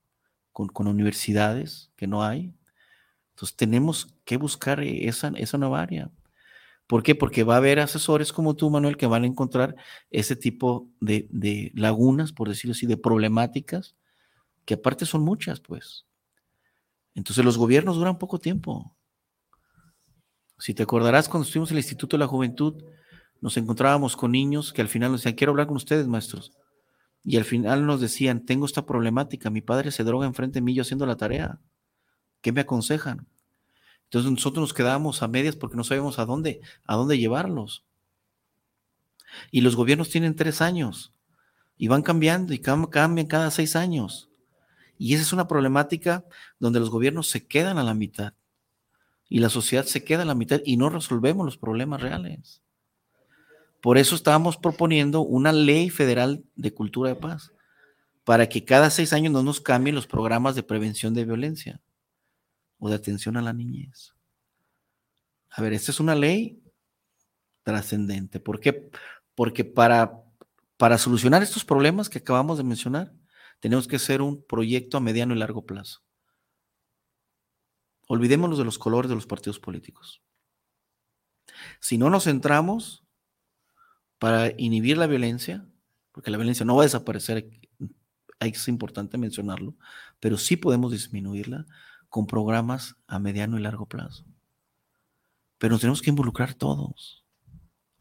con, universidades que no hay. Entonces tenemos que buscar esa, esa nueva área. ¿Por qué? Porque va a haber asesores como tú, Manuel, que van a encontrar ese tipo de, de lagunas, por decirlo así, de problemáticas, que aparte son muchas, pues. Entonces los gobiernos duran poco tiempo. Si te acordarás, cuando estuvimos en el Instituto de la Juventud, nos encontrábamos con niños que al final nos decían, quiero hablar con ustedes, maestros. Y al final nos decían, tengo esta problemática, mi padre se droga enfrente de mí yo haciendo la tarea. ¿Qué me aconsejan? Entonces nosotros nos quedábamos a medias porque no sabíamos a dónde, a dónde llevarlos. Y los gobiernos tienen tres años y van cambiando y cambian cada seis años. Y esa es una problemática donde los gobiernos se quedan a la mitad y la sociedad se queda a la mitad y no resolvemos los problemas reales. Por eso estábamos proponiendo una ley federal de cultura de paz, para que cada seis años no nos cambien los programas de prevención de violencia o de atención a la niñez. A ver, esta es una ley trascendente. ¿Por qué? Porque para, para solucionar estos problemas que acabamos de mencionar, tenemos que hacer un proyecto a mediano y largo plazo. Olvidémonos de los colores de los partidos políticos. Si no nos centramos para inhibir la violencia, porque la violencia no va a desaparecer, es importante mencionarlo, pero sí podemos disminuirla con programas a mediano y largo plazo. Pero nos tenemos que involucrar todos.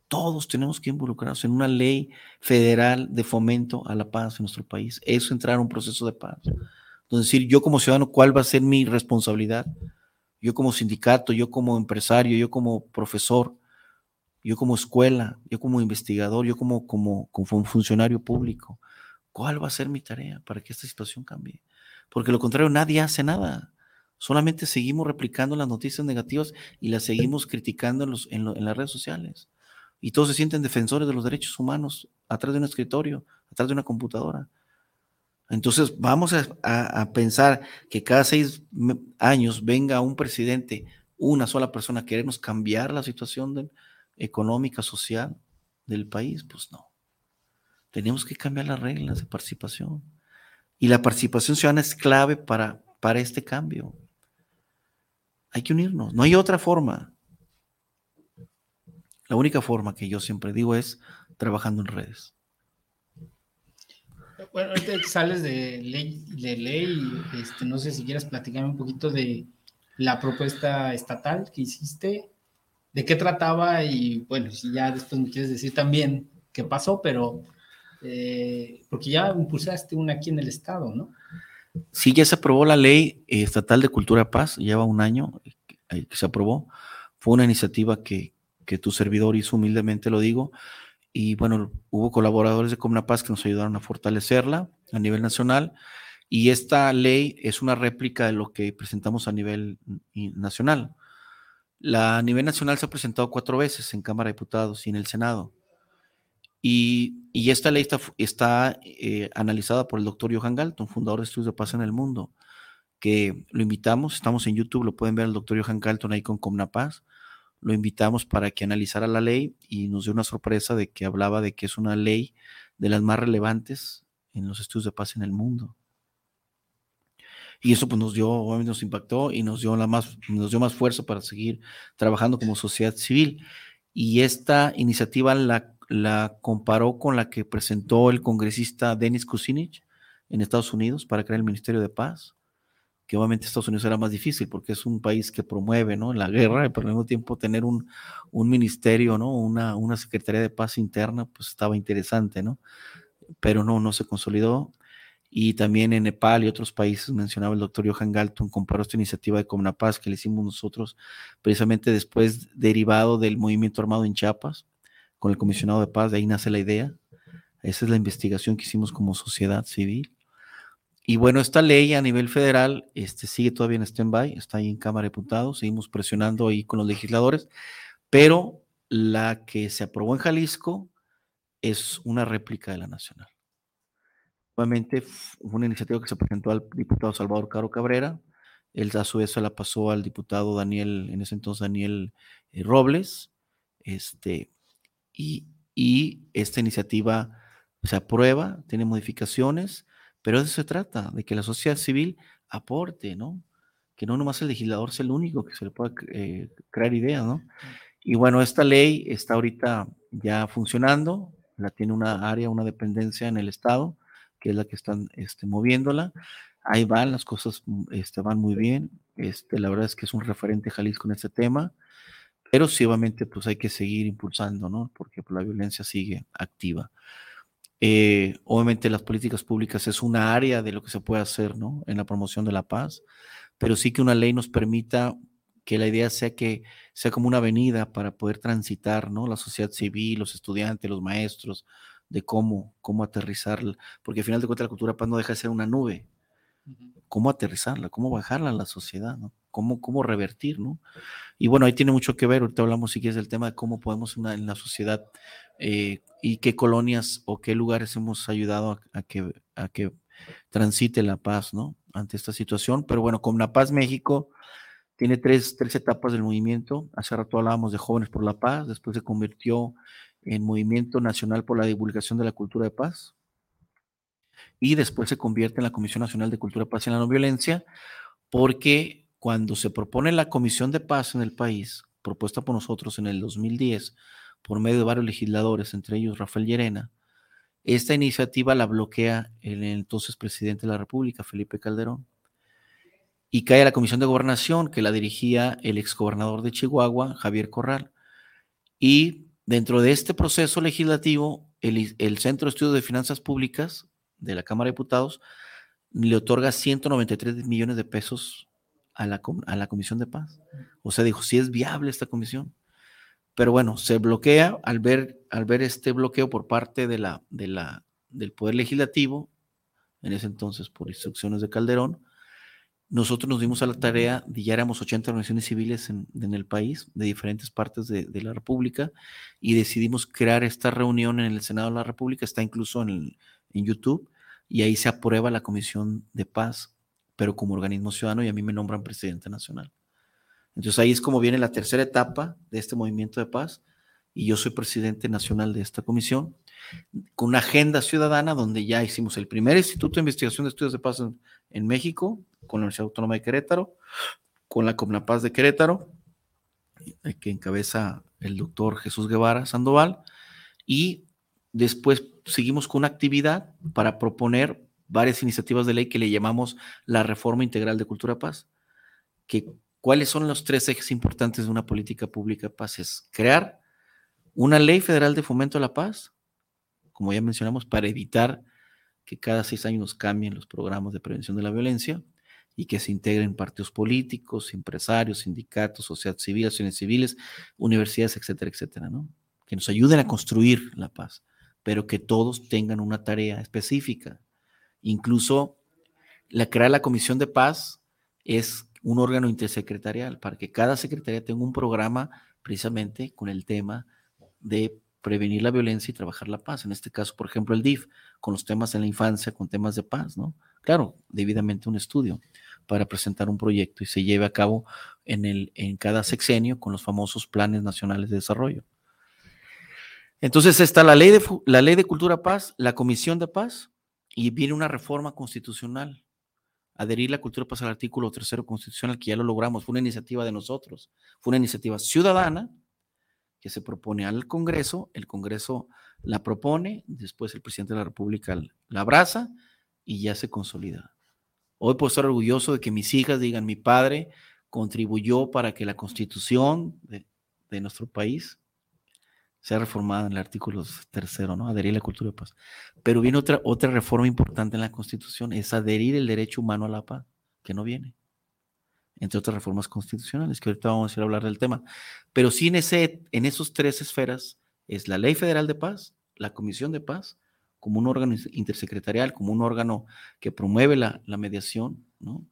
Todos tenemos que involucrarnos en una ley federal de fomento a la paz en nuestro país. Eso es entrar a un proceso de paz. Entonces, decir, yo como ciudadano, ¿cuál va a ser mi responsabilidad? Yo como sindicato, yo como empresario, yo como profesor, yo como escuela, yo como investigador, yo como, como, como funcionario público, ¿cuál va a ser mi tarea para que esta situación cambie? Porque lo contrario, nadie hace nada. Solamente seguimos replicando las noticias negativas y las seguimos criticando en, los, en, las redes sociales. Y todos se sienten defensores de los derechos humanos atrás de un escritorio, atrás de una computadora. Entonces vamos a, a, pensar que cada seis años venga un presidente, una sola persona a querernos cambiar la situación del, económica, social del país, pues no. Tenemos que cambiar las reglas de participación. Y la participación ciudadana es clave para, para este cambio. Hay que unirnos, no hay otra forma. La única forma que yo siempre digo es trabajando en redes. Bueno, ahorita sales de ley, de este, no sé si quieres platicarme un poquito de la propuesta estatal que hiciste, de qué trataba y bueno, si ya después me quieres decir también qué pasó, pero eh, porque ya impulsaste una aquí en el estado, ¿no? Sí, ya se aprobó la ley estatal de cultura paz, lleva un año que se aprobó. Fue una iniciativa que, que tu servidor hizo humildemente, lo digo, y bueno, hubo colaboradores de Comnapaz que nos ayudaron a fortalecerla a nivel nacional. Y esta ley es una réplica de lo que presentamos a nivel nacional. La nivel nacional se ha presentado cuatro veces en Cámara de Diputados y en el Senado. Y, esta ley está, está eh, analizada por el doctor Johan Galton, fundador de Estudios de Paz en el Mundo, que lo invitamos, estamos en YouTube, lo pueden ver el doctor Johan Galton ahí con Comnapaz lo invitamos para que analizara la ley y nos dio una sorpresa de que hablaba de que es una ley de las más relevantes en los estudios de paz en el mundo. Y eso pues nos dio, nos impactó y nos dio, la más, nos dio más fuerza para seguir trabajando como sociedad civil. Y esta iniciativa la, la comparó con la que presentó el congresista Denis Kucinich en Estados Unidos para crear el Ministerio de Paz que obviamente Estados Unidos era más difícil porque es un país que promueve ¿no? la guerra, pero al mismo tiempo tener un, un ministerio, ¿no? Una, una, Secretaría de Paz interna, pues estaba interesante, ¿no? Pero no, no se consolidó. Y también en Nepal y otros países, mencionaba el doctor Johan Galton, comparó esta iniciativa de Comnapaz que le hicimos nosotros precisamente después, derivado del movimiento armado en Chiapas, con el comisionado de paz, de ahí nace la idea. Esa es la investigación que hicimos como sociedad civil y bueno, esta ley a nivel federal este, sigue todavía en stand-by, está ahí en Cámara de Diputados, seguimos presionando ahí con los legisladores, pero la que se aprobó en Jalisco es una réplica de la nacional. Fue una iniciativa que se presentó al diputado Salvador Caro Cabrera, él a su vez se la pasó al diputado Daniel, en ese entonces Daniel eh, Robles, este, y, y esta iniciativa se aprueba, tiene modificaciones, pero de eso se trata, de que la sociedad civil aporte, ¿no? Que no nomás el legislador sea el único que se le pueda eh, crear ideas, ¿no? Y bueno, esta ley está ahorita ya funcionando, la tiene una área, una dependencia en el Estado, que es la que están este, moviéndola. Ahí van, las cosas mm, este, van muy bien. Este, la verdad es que es un referente Jalisco en este tema, pero sí, obviamente, pues hay que seguir impulsando, ¿no? Porque pues, la violencia sigue activa. Eh, obviamente las políticas públicas es una área de lo que se puede hacer ¿no? en la promoción de la paz, pero sí que una ley nos permita que la idea sea que sea como una avenida para poder transitar ¿no? la sociedad civil, los estudiantes, los maestros, de cómo, cómo aterrizar, porque al final de cuentas la cultura paz no deja de ser una nube, cómo aterrizarla, cómo bajarla a la sociedad, ¿no? Cómo, cómo revertir, ¿no? Y bueno, ahí tiene mucho que ver, ahorita hablamos si quieres del tema de cómo podemos en la sociedad eh, y qué colonias o qué lugares hemos ayudado a, que, a que transite la paz, ¿no? Ante esta situación. Pero bueno, con La Paz México tiene tres, tres etapas del movimiento. Hace rato hablábamos de Jóvenes por la Paz, después se convirtió en Movimiento Nacional por la Divulgación de la Cultura de Paz. Y después se convierte en la Comisión Nacional de Cultura, Paz y la No Violencia, porque cuando se propone la Comisión de Paz en el país, propuesta por nosotros en el 2010, por medio de varios legisladores, entre ellos Rafael Llerena, esta iniciativa la bloquea el entonces presidente de la República, Felipe Calderón, y cae a la Comisión de Gobernación que la dirigía el exgobernador de Chihuahua, Javier Corral. Y dentro de este proceso legislativo, el, Centro de Estudios de Finanzas Públicas de la Cámara de Diputados le otorga 193 millones de pesos a la, a la Comisión de Paz. O sea, dijo, si es viable esta comisión. Pero bueno, se bloquea al ver, al ver este bloqueo por parte de la, de la, del Poder Legislativo, en ese entonces por instrucciones de Calderón, nosotros nos dimos a la tarea de ya éramos 80 organizaciones civiles en, el país, de diferentes partes de, la República, y decidimos crear esta reunión en el Senado de la República, está incluso en, en YouTube, y ahí se aprueba la Comisión de Paz, pero como organismo ciudadano, y a mí me nombran presidente nacional. Entonces ahí es como viene la tercera etapa de este movimiento de paz y yo soy presidente nacional de esta comisión con una agenda ciudadana donde ya hicimos el primer Instituto de Investigación de Estudios de Paz en, México, con la Universidad Autónoma de Querétaro, con la Comnapaz de Querétaro, eh, que encabeza el doctor Jesús Guevara Sandoval, y después seguimos con una actividad para proponer varias iniciativas de ley que le llamamos la reforma integral de cultura paz. Que, ¿Cuáles son los tres ejes importantes de una política pública de paz? Es crear una ley federal de fomento a la paz, como ya mencionamos, para evitar que cada seis años cambien los programas de prevención de la violencia y que se integren partidos políticos, empresarios, sindicatos, sociedades civiles, asociaciones civiles, universidades, etcétera, etcétera, ¿no? Que nos ayuden a construir la paz, pero que todos tengan una tarea específica. Incluso la crear la Comisión de Paz es un órgano intersecretarial para que cada secretaría tenga un programa precisamente con el tema de prevenir la violencia y trabajar la paz. En este caso, por ejemplo, el DIF, con los temas de la infancia, con temas de paz, ¿no? Claro, debidamente un estudio para presentar un proyecto y se lleve a cabo en, el, en cada sexenio con los famosos planes nacionales de desarrollo. Entonces está la ley de, la ley de cultura paz, la comisión de paz y viene una reforma constitucional. Adherir la cultura paz al artículo tercero constitucional, que ya lo logramos, fue una iniciativa de nosotros, fue una iniciativa ciudadana que se propone al Congreso, el Congreso la propone, después el presidente de la República la abraza y ya se consolida. Hoy puedo estar orgulloso de que mis hijas digan, mi padre contribuyó para que la constitución de, nuestro país sea reformada en el artículo tercero, ¿no? Adherir a la cultura de paz. Pero viene otra, otra reforma importante en la constitución, es adherir el derecho humano a la paz, que no viene. Entre otras reformas constitucionales, que ahorita vamos a a hablar del tema. Pero sí en, ese, en esos tres esferas es la Ley Federal de Paz, la Comisión de Paz como un órgano intersecretarial, como un órgano que promueve la, mediación, ¿no?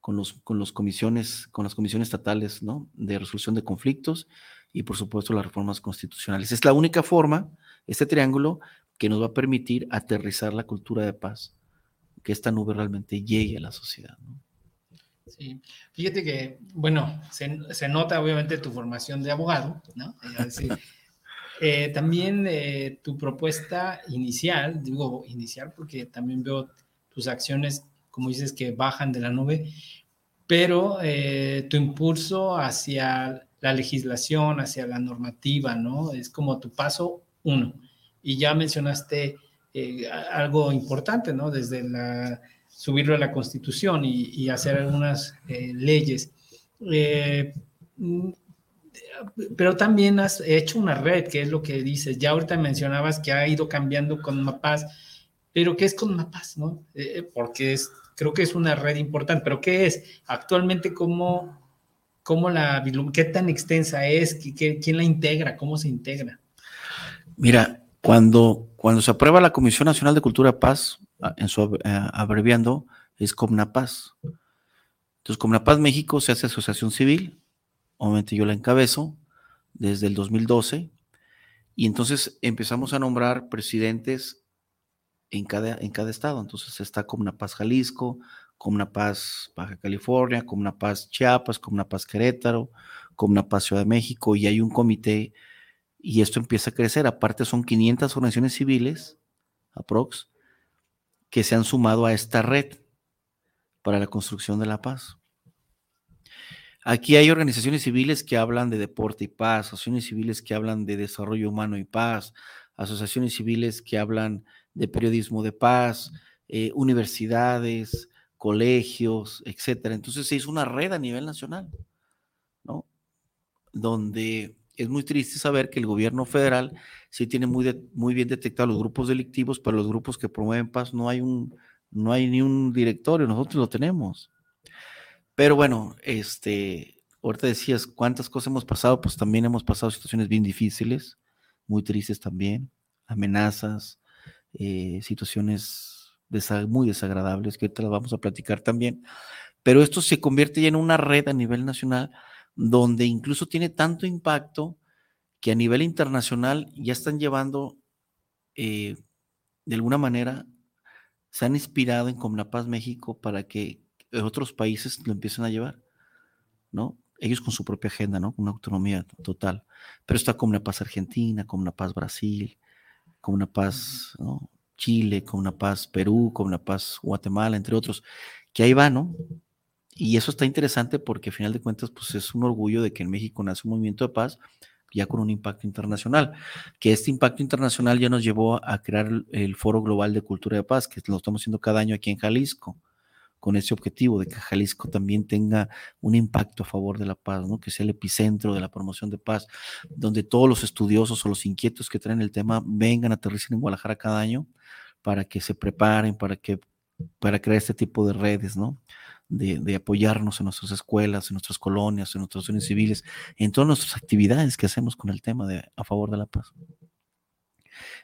Con, los, con, comisiones, con las comisiones estatales ¿no? de resolución de conflictos y por supuesto las reformas constitucionales. Es la única forma, este triángulo, que nos va a permitir aterrizar la cultura de paz, que esta nube realmente llegue a la sociedad. Sí, fíjate que, bueno, se, se, nota obviamente tu formación de abogado, ¿no? Eh, también eh, tu propuesta inicial, digo inicial porque también veo tus acciones, como dices, que bajan de la nube, pero eh, tu impulso hacia la legislación, hacia la normativa, ¿no? Es como tu paso uno. Y ya mencionaste algo importante, ¿no? Desde la, subirlo a la constitución y, y hacer algunas leyes pero también has hecho una red, que es lo que dices. Ya ahorita mencionabas que ha ido cambiando con Mapaz, pero ¿qué es con Mapaz, no? Eh, porque es, creo que es una red importante, pero ¿qué es? Actualmente, ¿cómo, cómo la, qué tan extensa es? ¿Qué, quién la integra? ¿Cómo se integra? Mira, cuando, cuando se aprueba la Comisión Nacional de Cultura Paz, en su eh, abreviando, es Comnapaz. Entonces, Comnapaz México se hace asociación civil, obviamente yo la encabezo desde el 2012, y entonces empezamos a nombrar presidentes en cada, en cada estado. Entonces está Paz Jalisco, Paz Baja California, Paz Chiapas, Paz Querétaro, Paz Ciudad de México, y hay un comité, y esto empieza a crecer. Aparte son 500 organizaciones civiles, aprox, que se han sumado a esta red para la construcción de la paz. Aquí hay organizaciones civiles que hablan de deporte y paz, asociaciones civiles que hablan de desarrollo humano y paz, asociaciones civiles que hablan de periodismo de paz, eh, universidades, colegios, etcétera. Entonces se hizo una red a nivel nacional, ¿no? Donde es muy triste saber que el gobierno federal sí tiene muy, muy bien detectado los grupos delictivos, pero los grupos que promueven paz no hay un, no hay ni un directorio, nosotros lo tenemos. Pero bueno, este, ahorita decías cuántas cosas hemos pasado, pues también hemos pasado situaciones bien difíciles, muy tristes también, amenazas, eh, situaciones muy desagradables que ahorita las vamos a platicar también. Pero esto se convierte ya en una red a nivel nacional donde incluso tiene tanto impacto que a nivel internacional ya están llevando, eh, de alguna manera, se han inspirado en Comnapaz México para que otros países lo empiezan a llevar, ¿no? Ellos con su propia agenda, ¿no? Con una autonomía total. Pero está como una paz Argentina, como una paz Brasil, como una paz ¿no? Chile, como una paz Perú, como una paz Guatemala, entre otros, que ahí va, ¿no? Y eso está interesante porque al final de cuentas, pues es un orgullo de que en México nace un movimiento de paz ya con un impacto internacional, que este impacto internacional ya nos llevó a crear el Foro Global de Cultura de Paz, que lo estamos haciendo cada año aquí en Jalisco, con ese objetivo de que Jalisco también tenga un impacto a favor de la paz, ¿no? que sea el epicentro de la promoción de paz, donde todos los estudiosos o los inquietos que traen el tema vengan a aterrizar en Guadalajara cada año para que se preparen, para que para crear este tipo de redes, ¿no? De, apoyarnos en nuestras escuelas, en nuestras colonias, en nuestras uniones civiles, en todas nuestras actividades que hacemos con el tema de a favor de la paz.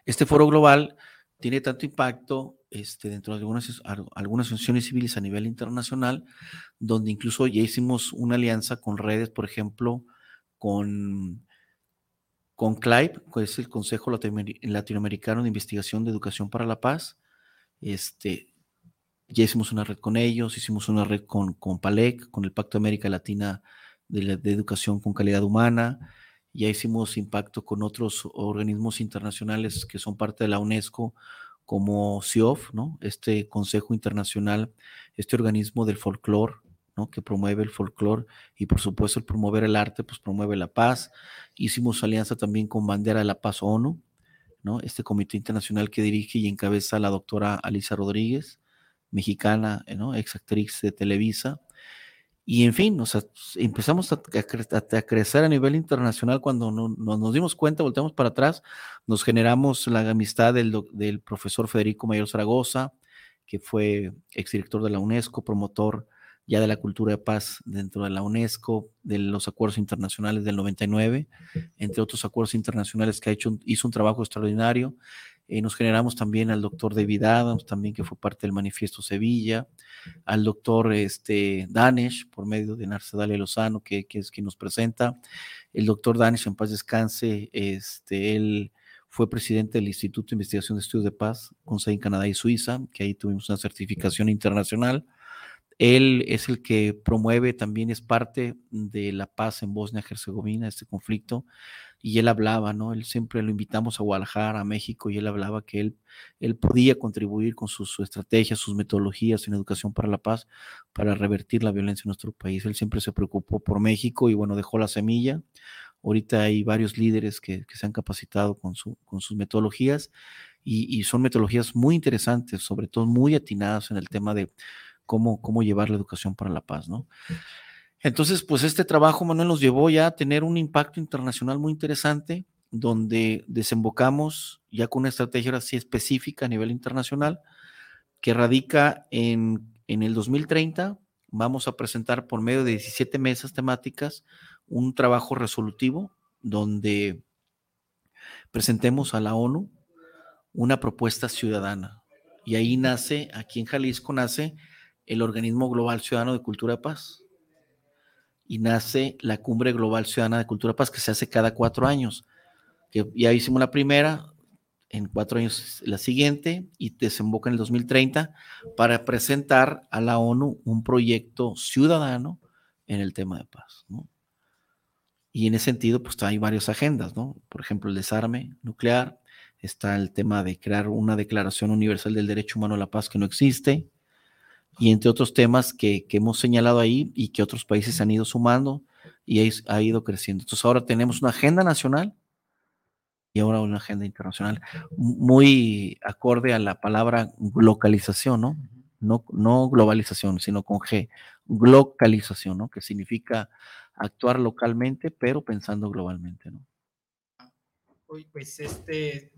Este foro global tiene tanto impacto este, dentro de algunas, algunas asociaciones civiles a nivel internacional, donde incluso ya hicimos una alianza con redes, por ejemplo, con, con que es el Consejo Latinoamericano de Investigación de Educación para la Paz, este, ya hicimos una red con ellos, hicimos una red con, con PALEC, con el Pacto de América Latina de, Educación con Calidad Humana. Ya hicimos impacto con otros organismos internacionales que son parte de la UNESCO, como CIOF, ¿no? este Consejo Internacional, este organismo del folclore, ¿no? que promueve el folclore y por supuesto el promover el arte, pues promueve la paz. Hicimos alianza también con Bandera de la Paz ONU, ¿no? este comité internacional que dirige y encabeza la doctora Alisa Rodríguez mexicana, ¿no? ex actriz de Televisa. Y en fin, empezamos a, crecer a nivel internacional cuando nos dimos cuenta, volteamos para atrás, nos generamos la amistad del, del profesor Federico Mayor Zaragoza, que fue exdirector de la UNESCO, promotor ya de la cultura de paz dentro de la UNESCO, de los acuerdos internacionales del 99, entre otros acuerdos internacionales que ha hecho, hizo un trabajo extraordinario eh, nos generamos también al doctor David Adams, también que fue parte del Manifiesto Sevilla, al doctor este, Danesh, por medio de Narcedalia Lozano, que, que, es quien nos presenta. El doctor Danesh, en paz descanse, este, él fue presidente del Instituto de Investigación de Estudios de Paz con sede en Canadá y Suiza, que ahí tuvimos una certificación internacional. Él es el que promueve, también es parte de la paz en Bosnia-Herzegovina, este conflicto y él hablaba, ¿no? Él siempre lo invitamos a Guadalajara, a México, y él hablaba que él, él podía contribuir con sus su estrategias, sus metodologías en educación para la paz, para revertir la violencia en nuestro país. Él siempre se preocupó por México y bueno, dejó la semilla. Ahorita hay varios líderes que, que se han capacitado con, su, con sus metodologías y, y, son metodologías muy interesantes, sobre todo muy atinadas en el tema de cómo, cómo llevar la educación para la paz, ¿no? Entonces, pues este trabajo, Manuel, nos llevó ya a tener un impacto internacional muy interesante, donde desembocamos ya con una estrategia así específica a nivel internacional, que radica en, en el 2030. Vamos a presentar por medio de 17 mesas temáticas un trabajo resolutivo donde presentemos a la ONU una propuesta ciudadana. Y ahí nace, aquí en Jalisco nace el Organismo Global Ciudadano de Cultura de Paz y nace la Cumbre Global Ciudadana de Cultura Paz que se hace cada cuatro años. Que ya hicimos la primera, en cuatro años la siguiente y desemboca en el 2030 para presentar a la ONU un proyecto ciudadano en el tema de paz. Y en ese sentido, pues hay varias agendas, ¿no? Por ejemplo, el desarme nuclear, está el tema de crear una declaración universal del derecho humano a la paz que no existe, y entre otros temas que, hemos señalado ahí y que otros países han ido sumando y ha ido creciendo. Entonces ahora tenemos una agenda nacional y ahora una agenda internacional muy acorde a la palabra localización, ¿no? No, no globalización, sino con G, localización, ¿no? Que significa actuar localmente, pero pensando globalmente, ¿no? Pues este,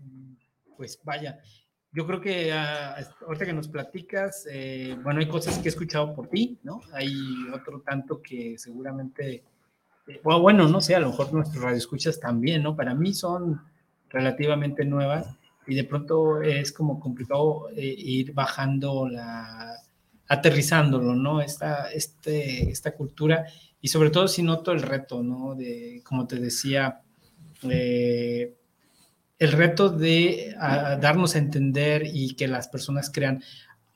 pues vaya, yo creo que ah, ahorita que nos platicas, eh, bueno, hay cosas que he escuchado por ti, ¿no? Hay otro tanto que seguramente, eh, bueno, no sé, a lo mejor nuestros radioescuchas también, ¿no? Para mí son relativamente nuevas y de pronto es como complicado eh, ir bajando la, aterrizándolo, ¿no? Esta, este, esta cultura y sobre todo si noto el reto, ¿no? De, como te decía, eh, el reto de darnos a entender y que las personas crean.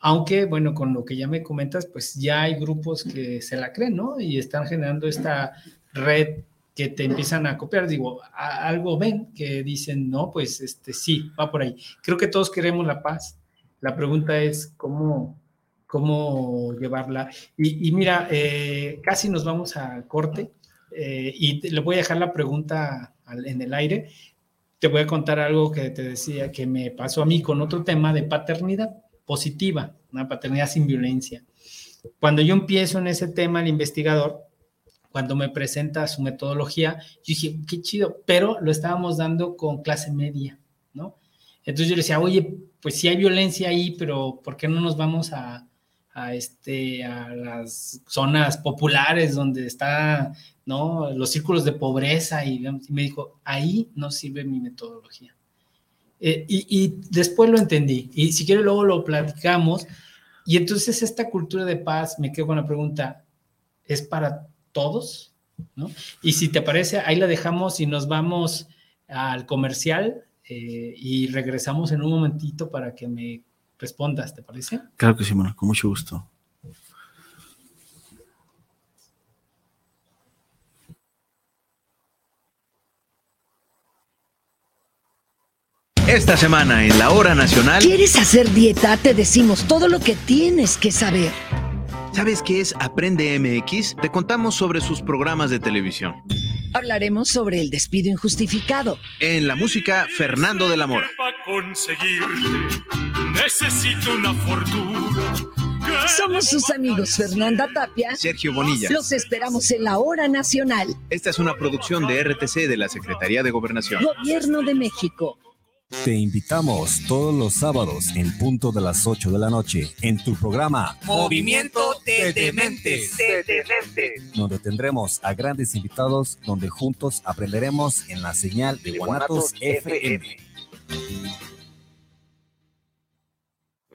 Aunque, bueno, con lo que ya me comentas, pues ya hay grupos que se la creen, ¿no? Y están generando esta red que te empiezan a copiar. Digo, algo ven que dicen, no, pues este sí, va por ahí. Creo que todos queremos la paz. La pregunta es cómo, cómo llevarla. Y, mira, eh, casi nos vamos a corte. eh, y le voy a dejar la pregunta en el aire. Te voy a contar algo que te decía que me pasó a mí con otro tema de paternidad positiva, una paternidad sin violencia. Cuando yo empiezo en ese tema, el investigador, cuando me presenta su metodología, yo dije, qué chido, pero lo estábamos dando con clase media, ¿no? Entonces yo le decía, oye, pues sí hay violencia ahí, pero ¿por qué no nos vamos a, a, este, a las zonas populares donde está, ¿no? Los círculos de pobreza y, me dijo, ahí no sirve mi metodología. Eh, y, y, después lo entendí. Y si quiere luego lo platicamos. Y entonces esta cultura de paz, me quedo con la pregunta, ¿es para todos? ¿No? Y si te parece, ahí la dejamos y nos vamos al comercial eh, y regresamos en un momentito para que me respondas, ¿te parece? Claro que sí, bueno, con mucho gusto. Esta semana en la hora nacional. ¿Quieres hacer dieta? Te decimos todo lo que tienes que saber. ¿Sabes qué es Aprende MX? Te contamos sobre sus programas de televisión. Hablaremos sobre el despido injustificado. En la música, Fernando de la Mora. necesito una fortuna. Somos sus amigos Fernanda Tapia, Sergio Bonilla. Los esperamos en la hora nacional. Esta es una producción de RTC de la Secretaría de Gobernación. Gobierno de México. Te invitamos todos los sábados en punto de las 8 de la noche en tu programa Movimiento de Dementes, donde tendremos a grandes invitados donde juntos aprenderemos en la señal de Guanatos FM.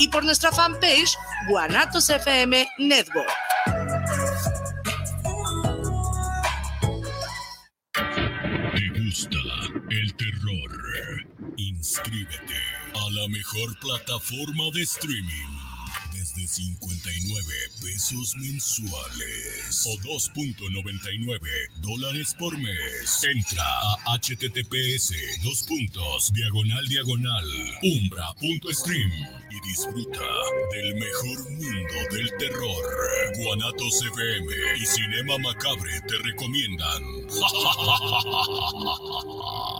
y por nuestra fanpage Guanatos FM Network. ¿Te gusta el terror? Inscríbete a la mejor plataforma de streaming desde 59 pesos mensuales o 2.99 dólares por mes. Entra a https dos puntos diagonal diagonal umbra.stream y disfruta del mejor mundo del terror. Guanatos FM y Cinema Macabre te recomiendan.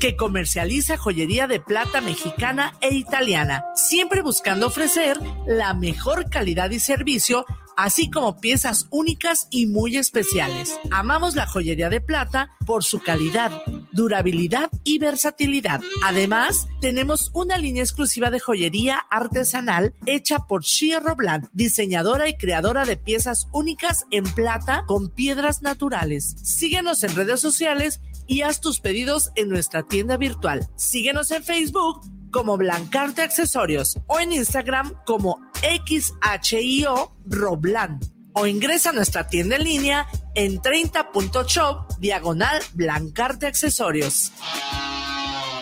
que comercializa joyería de plata mexicana e italiana, siempre buscando ofrecer la mejor calidad y servicio así como piezas únicas y muy especiales. Amamos la joyería de plata por su calidad, durabilidad y versatilidad. Además, tenemos una línea exclusiva de joyería artesanal hecha por Shia Robland, diseñadora y creadora de piezas únicas en plata con piedras naturales. Síguenos en redes sociales y haz tus pedidos en nuestra tienda virtual. Síguenos en Facebook como Blancarte Accesorios o en Instagram como XHIO Roblan o ingresa a nuestra tienda en línea en 30.shop diagonal Blancarte Accesorios.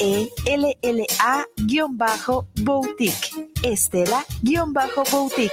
e-L-L-A-Boutique. Estela-Boutique.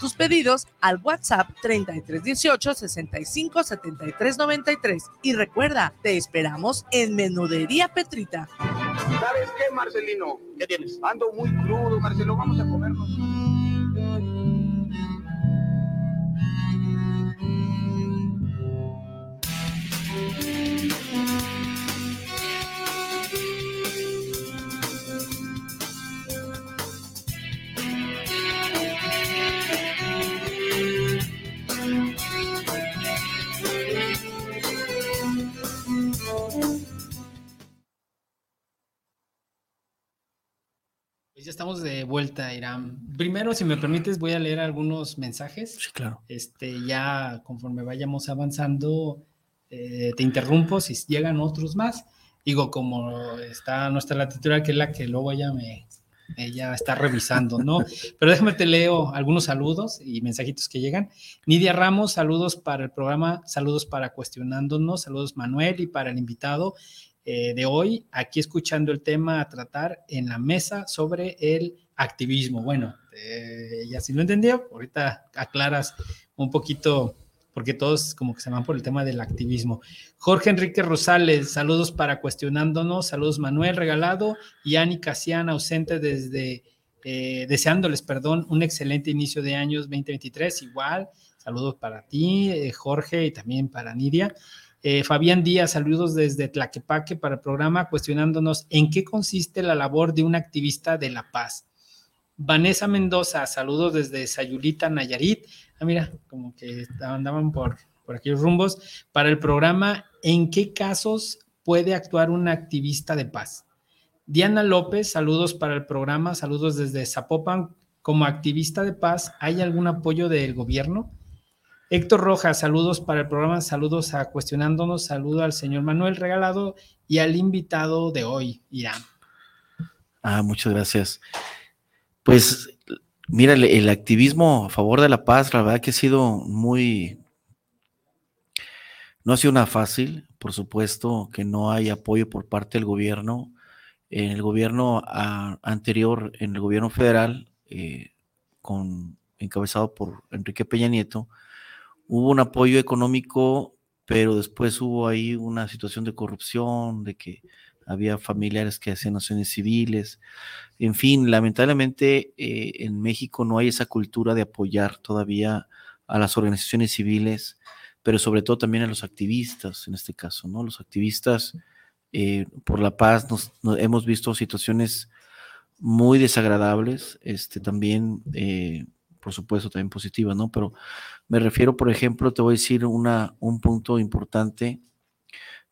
tus pedidos al WhatsApp 3318 65 73 93. Y recuerda, te esperamos en Menudería Petrita. ¿Sabes qué, Marcelino? ¿Qué tienes? Ando muy crudo, Marcelo. Vamos a comernos. Vuelta, Irán. Primero, si me permites, voy a leer algunos mensajes. Sí, claro. Este, ya conforme vayamos avanzando, eh, te interrumpo si llegan otros más. Digo, como está nuestra latitude, que es la que luego ella me ella está revisando, ¿no? Pero déjame te leo algunos saludos y mensajitos que llegan. Nidia Ramos, saludos para el programa, saludos para Cuestionándonos, saludos Manuel y para el invitado. Eh, de hoy, aquí escuchando el tema a tratar en la mesa sobre el activismo. Bueno, eh, ya si lo entendió, ahorita aclaras un poquito, porque todos como que se van por el tema del activismo. Jorge Enrique Rosales, saludos para cuestionándonos, saludos Manuel Regalado y Ani Casian, ausente desde, eh, deseándoles, perdón, un excelente inicio de años 2023, igual. Saludos para ti, Jorge, y también para Nidia. Eh, Fabián Díaz, saludos desde Tlaquepaque para el programa, cuestionándonos en qué consiste la labor de un activista de la paz. Vanessa Mendoza, saludos desde Sayulita, Nayarit. Ah, mira, como que andaban por, por aquellos rumbos. Para el programa, ¿en qué casos puede actuar un activista de paz? Diana López, saludos para el programa, saludos desde Zapopan. Como activista de paz, ¿hay algún apoyo del gobierno? Héctor Rojas, saludos para el programa, saludos a Cuestionándonos, saludo al señor Manuel Regalado y al invitado de hoy, Irán. Ah, muchas gracias. Pues mira, el, activismo a favor de la paz, la verdad que ha sido muy... No ha sido una fácil, por supuesto que no hay apoyo por parte del gobierno. En el gobierno anterior, en el gobierno federal, eh, con, encabezado por Enrique Peña Nieto, hubo un apoyo económico, pero después hubo ahí una situación de corrupción, de que había familiares que hacían naciones civiles. En fin, lamentablemente eh, en México no hay esa cultura de apoyar todavía a las organizaciones civiles, pero sobre todo también a los activistas, en este caso, ¿no? Los activistas eh, por la paz nos, hemos visto situaciones muy desagradables, este, también eh, por supuesto, también positivas, ¿no? Pero me refiero, por ejemplo, te voy a decir una, un punto importante.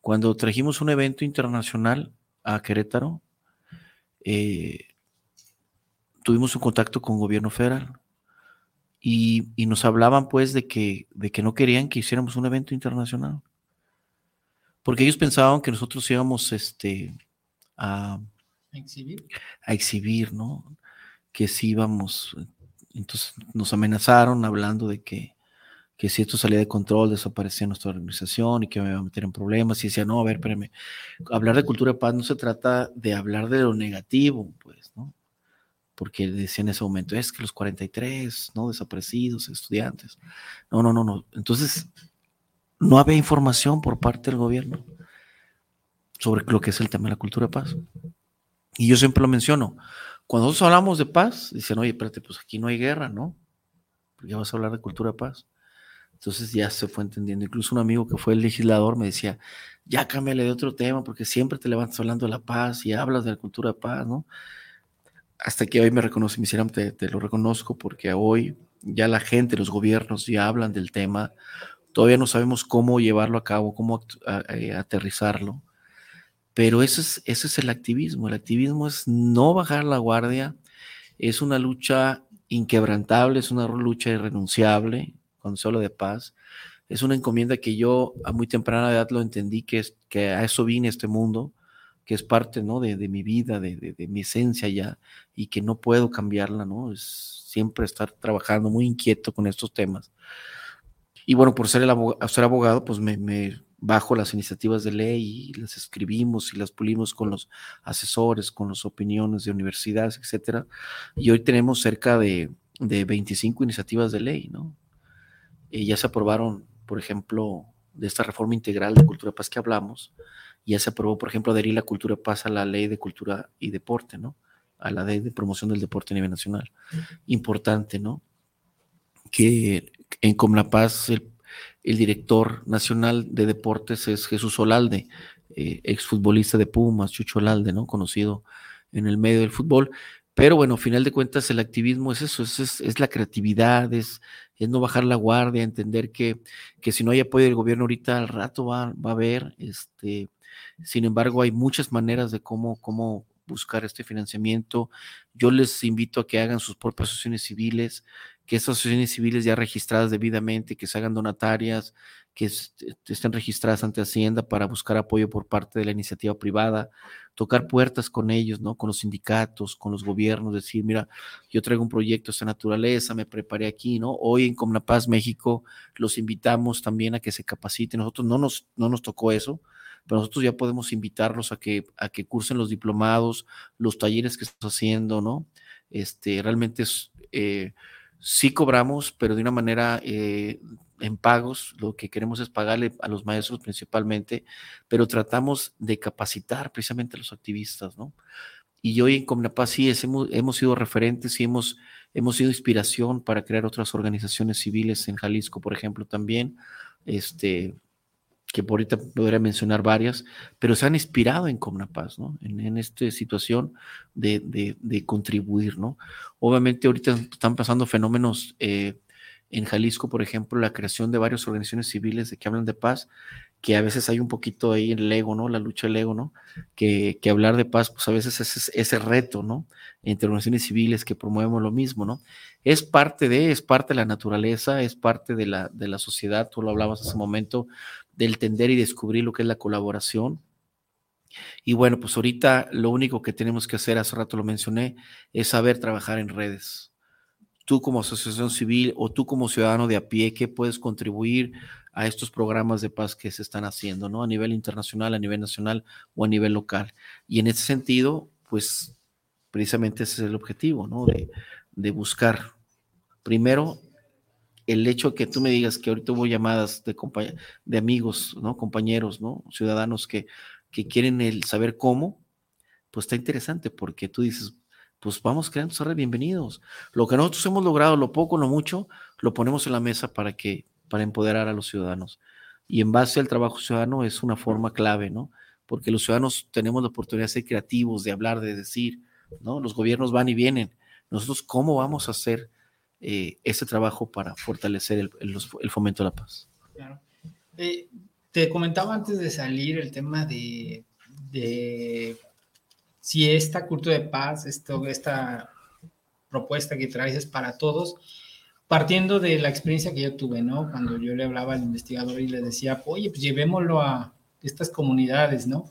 Cuando trajimos un evento internacional a Querétaro, eh, tuvimos un contacto con el gobierno federal y, nos hablaban pues de que, de que no querían que hiciéramos un evento internacional. Porque ellos pensaban que nosotros íbamos este, a, exhibir. a exhibir, ¿no? Que sí íbamos. Entonces nos amenazaron hablando de que, que si esto salía de control, desaparecía nuestra organización y que me iba a meter en problemas. Y decía, no, a ver, espérame, hablar de cultura de paz no se trata de hablar de lo negativo, pues, ¿no? porque decía en ese momento, es que los 43, ¿no? Desaparecidos, estudiantes. No, no, no, no. Entonces, no había información por parte del gobierno sobre lo que es el tema de la cultura de paz. Y yo siempre lo menciono. Cuando nosotros hablamos de paz, dicen, oye, espérate, pues aquí no hay guerra, ¿no? Porque ya vas a hablar de cultura de paz. Entonces ya se fue entendiendo. Incluso un amigo que fue el legislador me decía, ya cámbiale de otro tema, porque siempre te levantas hablando de la paz y hablas de la cultura de paz, ¿no? hasta que hoy me reconoce, me hicieron, te, lo reconozco, porque hoy ya la gente, los gobiernos ya hablan del tema, todavía no sabemos cómo llevarlo a cabo, cómo eh, aterrizarlo, pero eso es, ese es el activismo, el activismo es no bajar la guardia, es una lucha inquebrantable, es una lucha irrenunciable, habla de paz, es una encomienda que yo a muy temprana edad lo entendí, que, es, que a eso vine este mundo, que es parte ¿no? de, mi vida, de, mi esencia ya, y que no puedo cambiarla, ¿no? Es siempre estar trabajando muy inquieto con estos temas. Y bueno, por ser, el abogado, ser abogado, pues me, bajo las iniciativas de ley y las escribimos y las pulimos con los asesores, con las opiniones de universidades, etcétera. Y hoy tenemos cerca de, de 25 iniciativas de ley, ¿no? Y ya se aprobaron, por ejemplo, de esta reforma integral de cultura paz que hablamos, ya se aprobó, por ejemplo, adherir la cultura paz a la ley de cultura y deporte, ¿no? A la ley de promoción del deporte a nivel nacional. Importante, ¿no? Que en Comnapaz el, el director nacional de deportes es Jesús Olalde, eh, exfutbolista de Pumas, Chucho Olalde, ¿no? Conocido en el medio del fútbol. Pero bueno, final de cuentas el activismo es eso, es, es, la creatividad, es, es, no bajar la guardia, entender que, que si no hay apoyo del gobierno ahorita al rato va, va a haber, este, sin embargo, hay muchas maneras de cómo, cómo buscar este financiamiento. Yo les invito a que hagan sus propias asociaciones civiles, que estas asociaciones civiles ya registradas debidamente, que se hagan donatarias, que estén registradas ante Hacienda para buscar apoyo por parte de la iniciativa privada, tocar puertas con ellos, ¿no? Con los sindicatos, con los gobiernos, decir, mira, yo traigo un proyecto de esta naturaleza, me preparé aquí, ¿no? Hoy en Comnapaz México los invitamos también a que se capaciten. Nosotros no nos, no nos tocó eso, pero nosotros ya podemos invitarlos a que, a que cursen los diplomados, los talleres que estamos haciendo, ¿no? Este, realmente es, eh, sí cobramos, pero de una manera eh, en pagos, lo que queremos es pagarle a los maestros principalmente, pero tratamos de capacitar precisamente a los activistas, ¿no? Y hoy en Comnapaz sí hemos, hemos sido referentes y hemos sido inspiración para crear otras organizaciones civiles en Jalisco, por ejemplo, también. Este, que por ahorita podría mencionar varias, pero se han inspirado en Comnapaz, ¿no? En, esta situación de, contribuir, ¿no? Obviamente ahorita están pasando fenómenos eh, en Jalisco, por ejemplo, la creación de varias organizaciones civiles de que hablan de paz, que a veces hay un poquito ahí el ego, ¿no? La lucha del ego, ¿no? Que, hablar de paz, pues a veces es ese reto, ¿no? Entre organizaciones civiles que promuevemos lo mismo, ¿no? Es parte de, es parte de la naturaleza, es parte de la, de la sociedad, tú lo hablabas hace un momento, del tender y descubrir lo que es la colaboración. Y bueno, pues ahorita lo único que tenemos que hacer, hace rato lo mencioné, es saber trabajar en redes. Tú como asociación civil o tú como ciudadano de a pie, ¿qué puedes contribuir a estos programas de paz que se están haciendo, ¿no? A nivel internacional, a nivel nacional o a nivel local. Y en ese sentido, pues precisamente ese es el objetivo, ¿no? De, de buscar, primero, el hecho que tú me digas que ahorita hubo llamadas de, de amigos, ¿no? Compañeros, ¿no? Ciudadanos que, que quieren el saber cómo, pues está interesante porque tú dices, pues vamos creando esa red, bienvenidos. Lo que nosotros hemos logrado, lo poco, lo mucho, lo ponemos en la mesa para que, para empoderar a los ciudadanos. Y en base al trabajo ciudadano es una forma clave, ¿no? Porque los ciudadanos tenemos la oportunidad de ser creativos, de hablar, de decir, ¿no? Los gobiernos van y vienen. Nosotros, ¿cómo vamos a hacer eh, ese trabajo para fortalecer el, el, fomento de la paz. Claro. Eh, te comentaba antes de salir el tema de, de si esta cultura de paz, esto, esta propuesta que traes es para todos, partiendo de la experiencia que yo tuve, ¿no? Cuando yo le hablaba al investigador y le decía, oye, pues llevémoslo a estas comunidades, ¿no?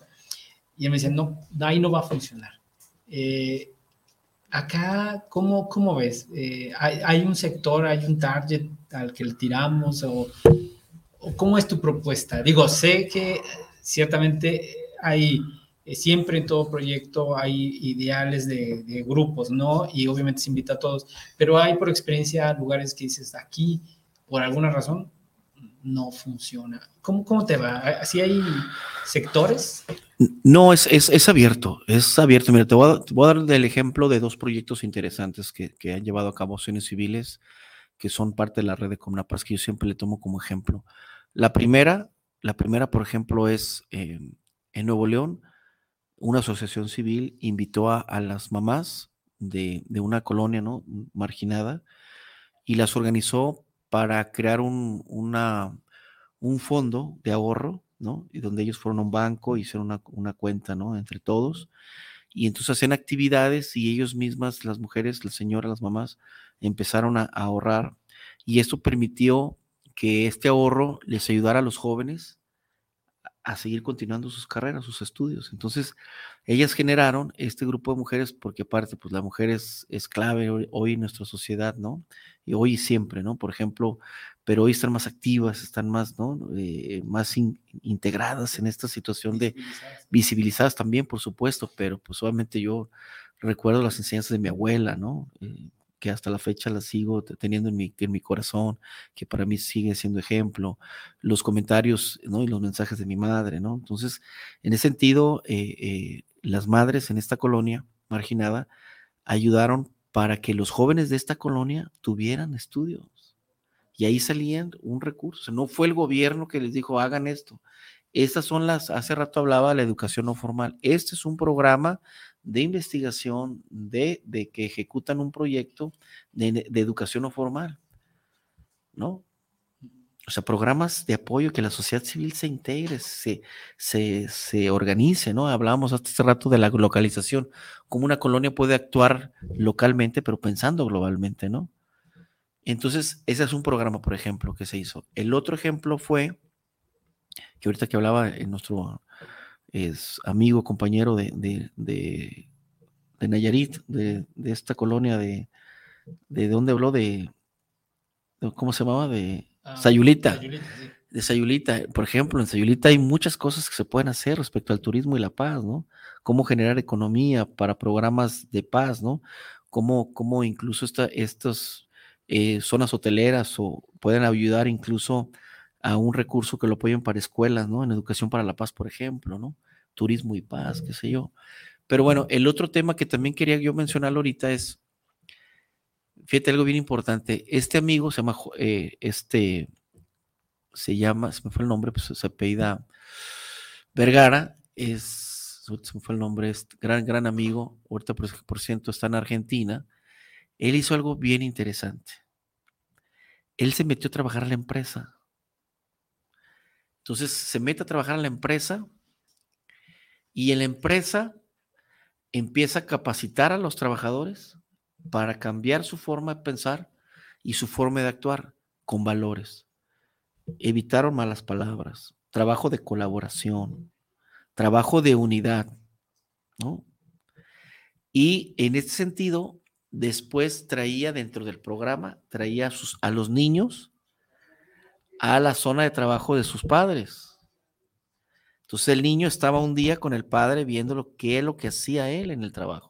Y él me decía, no, ahí no va a funcionar. Eh, acá, ¿cómo, cómo ves? Eh, ¿hay, ¿hay, un sector, hay un target al que le tiramos o, o, cómo es tu propuesta? Digo, sé que ciertamente hay eh, siempre en todo proyecto hay ideales de, grupos, ¿no? Y obviamente se invita a todos, pero hay por experiencia lugares que dices, aquí, por alguna razón, no funciona. ¿Cómo, cómo te va? ¿Así hay sectores? No, es, es, es, abierto, es abierto. Mira, te voy, a, a, dar el ejemplo de dos proyectos interesantes que, que han llevado a cabo acciones civiles, que son parte de la red de Comnapas, que yo siempre le tomo como ejemplo. La primera, la primera, por ejemplo, es eh, en Nuevo León, una asociación civil invitó a, las mamás de, una colonia ¿no? marginada y las organizó para crear un, un fondo de ahorro, ¿no? Y donde ellos fueron a un banco, hicieron una, una cuenta, ¿no? Entre todos. Y entonces hacían actividades y ellos mismas, las mujeres, la señora, las mamás, empezaron a, a ahorrar. Y esto permitió que este ahorro les ayudara a los jóvenes a seguir continuando sus carreras, sus estudios. Entonces, ellas generaron este grupo de mujeres porque aparte, pues la mujer es, es clave hoy, en nuestra sociedad, ¿no? Y hoy y siempre, ¿no? Por ejemplo, pero hoy están más activas, están más, ¿no? Eh, más integradas en esta situación de visibilizadas también, por supuesto, pero pues obviamente yo recuerdo las enseñanzas de mi abuela, ¿no? Eh, que hasta la fecha la sigo teniendo en mi, en mi corazón, que para mí sigue siendo ejemplo, los comentarios ¿no? y los mensajes de mi madre, ¿no? Entonces, en ese sentido, eh, eh, las madres en esta colonia marginada ayudaron para que los jóvenes de esta colonia tuvieran estudios. Y ahí salían un recurso. No fue el gobierno que les dijo, hagan esto. Estas son las, hace rato hablaba de la educación no formal. Este es un programa de investigación, de, que ejecutan un proyecto de, educación no formal, ¿no? O sea, programas de apoyo que la sociedad civil se integre, se, se, organice, ¿no? Hablábamos hace rato de la localización, cómo una colonia puede actuar localmente, pero pensando globalmente, ¿no? Entonces, ese es un programa, por ejemplo, que se hizo. El otro ejemplo fue, que ahorita que hablaba en nuestro es amigo, compañero de, de, de, Nayarit, de, esta colonia de, de dónde habló, de, ¿cómo se llamaba? De ah, Sayulita. De Sayulita. Por ejemplo, en Sayulita hay muchas cosas que se pueden hacer respecto al turismo y la paz, ¿no? Cómo generar economía para programas de paz, ¿no? Cómo, cómo incluso esta, estas eh, zonas hoteleras o pueden ayudar incluso a un recurso que lo apoyen para escuelas, ¿no? En educación para la paz, por ejemplo, ¿no? Turismo y paz, qué sé yo. Pero bueno, el otro tema que también quería yo mencionar ahorita es, fíjate algo bien importante, este amigo se llama, eh, este, se llama, se me fue el nombre, pues se apellida Vergara, es, se me fue el nombre, es gran, gran amigo, ahorita por, por ciento está en Argentina, él hizo algo bien interesante. Él se metió a trabajar a la empresa entonces se mete a trabajar en la empresa y en la empresa empieza a capacitar a los trabajadores para cambiar su forma de pensar y su forma de actuar con valores. Evitaron malas palabras, trabajo de colaboración, trabajo de unidad, ¿no? Y en ese sentido, después traía dentro del programa, traía a, sus, a los niños a la zona de trabajo de sus padres. Entonces el niño estaba un día con el padre viendo lo que lo que hacía él en el trabajo.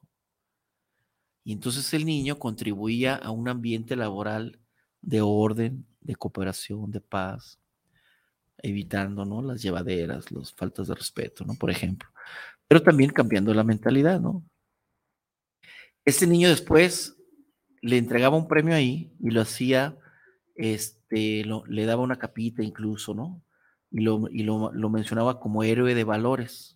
Y entonces el niño contribuía a un ambiente laboral de orden, de cooperación, de paz, evitando ¿no? las llevaderas, las faltas de respeto, ¿no? Por ejemplo. Pero también cambiando la mentalidad, ¿no? Este niño después le entregaba un premio ahí y lo hacía este, le daba una capita incluso, ¿no? Y, lo, y lo, lo, mencionaba como héroe de valores.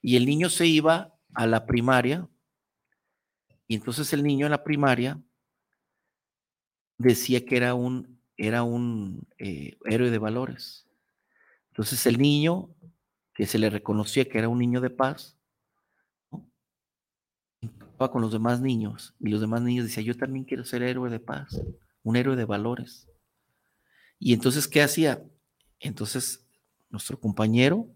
Y el niño se iba a la primaria, y entonces el niño en la primaria decía que era un, era un eh, héroe de valores. Entonces el niño, que se le reconocía que era un niño de paz, ¿no? con los demás niños y los demás niños decían, yo también quiero ser héroe de paz, un héroe de valores. Y entonces, ¿qué hacía? Entonces, nuestro compañero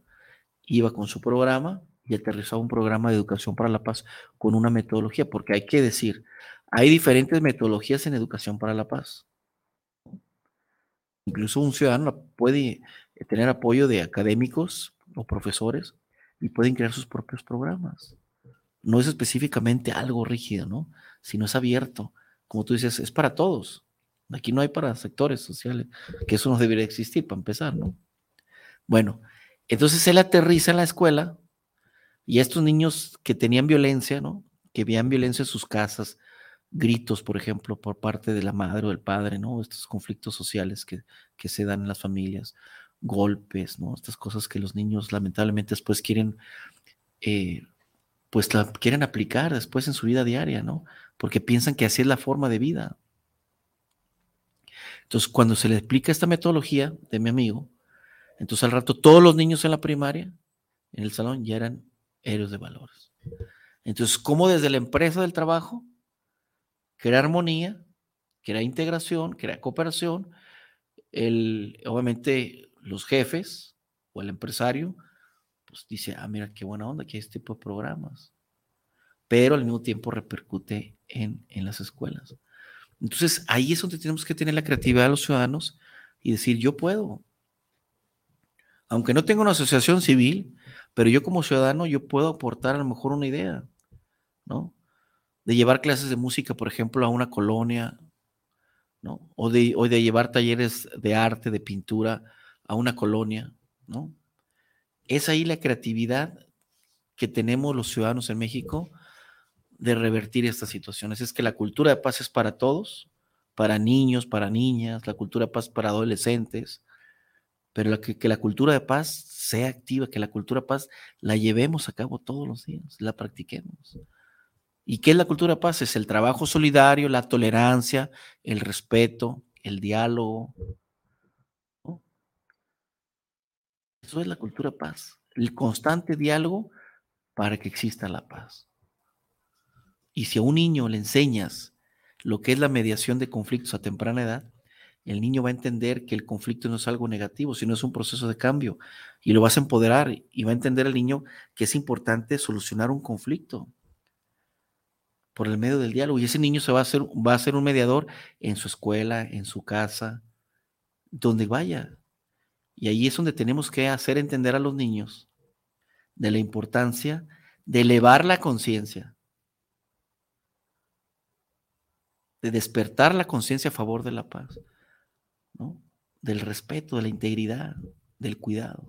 iba con su programa y aterrizaba un programa de educación para la paz con una metodología, porque hay que decir, hay diferentes metodologías en educación para la paz. Incluso un ciudadano puede tener apoyo de académicos o profesores y pueden crear sus propios programas. No es específicamente algo rígido, ¿no? Sino es abierto. Como tú dices, es para todos. Aquí no hay para sectores sociales, que eso no debería existir para empezar, ¿no? Bueno, entonces él aterriza en la escuela y estos niños que tenían violencia, ¿no? Que veían violencia en sus casas, gritos, por ejemplo, por parte de la madre o del padre, ¿no? Estos conflictos sociales que, se dan en las familias, golpes, ¿no? Estas cosas que los niños lamentablemente después quieren, eh, pues la quieren aplicar después en su vida diaria, ¿no? Porque piensan que así es la forma de vida. Entonces, cuando se le explica esta metodología de mi amigo, entonces al rato todos los niños en la primaria, en el salón, ya eran héroes de valores. Entonces, ¿cómo desde la empresa del trabajo crea armonía, crea integración, crea cooperación? El, obviamente, los jefes o el empresario, pues dice, ah, mira, qué buena onda que hay este tipo de programas. Pero al mismo tiempo repercute en, en las escuelas. Entonces, ahí es donde tenemos que tener la creatividad de los ciudadanos y decir, yo puedo, aunque no tenga una asociación civil, pero yo como ciudadano, yo puedo aportar a lo mejor una idea, ¿no? De llevar clases de música, por ejemplo, a una colonia, ¿no? O de, o de llevar talleres de arte, de pintura a una colonia, ¿no? Es ahí la creatividad que tenemos los ciudadanos en México de revertir estas situaciones. Es que la cultura de paz es para todos, para niños, para niñas, la cultura de paz para adolescentes, pero que, la cultura de paz sea activa, que la cultura de paz la llevemos a cabo todos los días, la practiquemos. ¿Y qué es la cultura de paz? Es el trabajo solidario, la tolerancia, el respeto, el diálogo. Eso es la cultura de paz, el constante diálogo para que exista la paz. Y si a un niño le enseñas lo que es la mediación de conflictos a temprana edad, el niño va a entender que el conflicto no es algo negativo, sino es un proceso de cambio y lo vas a empoderar y va a entender el niño que es importante solucionar un conflicto por el medio del diálogo y ese niño se va a hacer va a ser un mediador en su escuela, en su casa, donde vaya. Y ahí es donde tenemos que hacer entender a los niños de la importancia de elevar la conciencia, de despertar la conciencia a favor de la paz. Del respeto, de la integridad, del cuidado.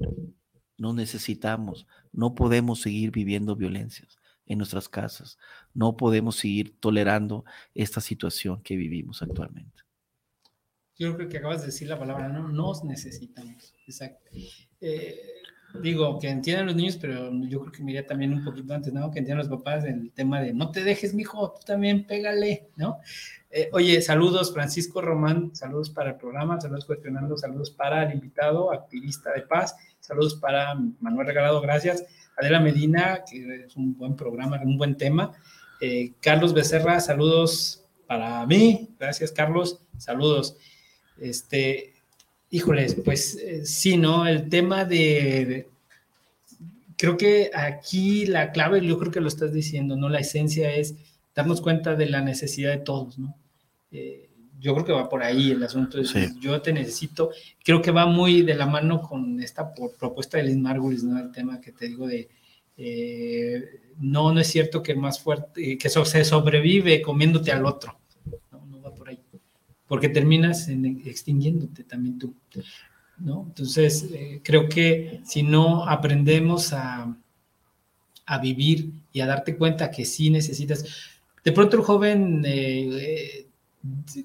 No necesitamos, no podemos seguir viviendo violencias en nuestras casas. No podemos seguir tolerando esta situación que vivimos actualmente. Yo creo que acabas de decir la palabra, no nos necesitamos. Exacto. Eh, digo, que entiendan los niños, pero yo creo que me iría también un poquito antes, ¿no? Que entiendan los papás el tema de no te dejes, mijo, tú también pégale, ¿no? Eh, oye, saludos Francisco Román, saludos para el programa, saludos cuestionando, saludos para el invitado, activista de paz, saludos para Manuel Regalado, gracias. Adela Medina, que es un buen programa, un buen tema. Eh, Carlos Becerra, saludos para mí, gracias Carlos, saludos. Este, híjoles, pues eh, sí, ¿no? El tema de, creo que aquí la clave, yo creo que lo estás diciendo, ¿no? La esencia es darnos cuenta de la necesidad de todos, ¿no? Eh, yo creo que va por ahí el asunto. Yo te necesito. Creo que va muy de la mano con esta propuesta de Liz Margulis, ¿no? El tema que te digo de. Eh, no, no es cierto que más fuerte, que eso se sobrevive comiéndote al otro. No, no va por ahí. Porque terminas extinguiéndote también tú. ¿no? Entonces, eh, creo que si no aprendemos a, a vivir y a darte cuenta que sí necesitas de pronto el joven eh, eh,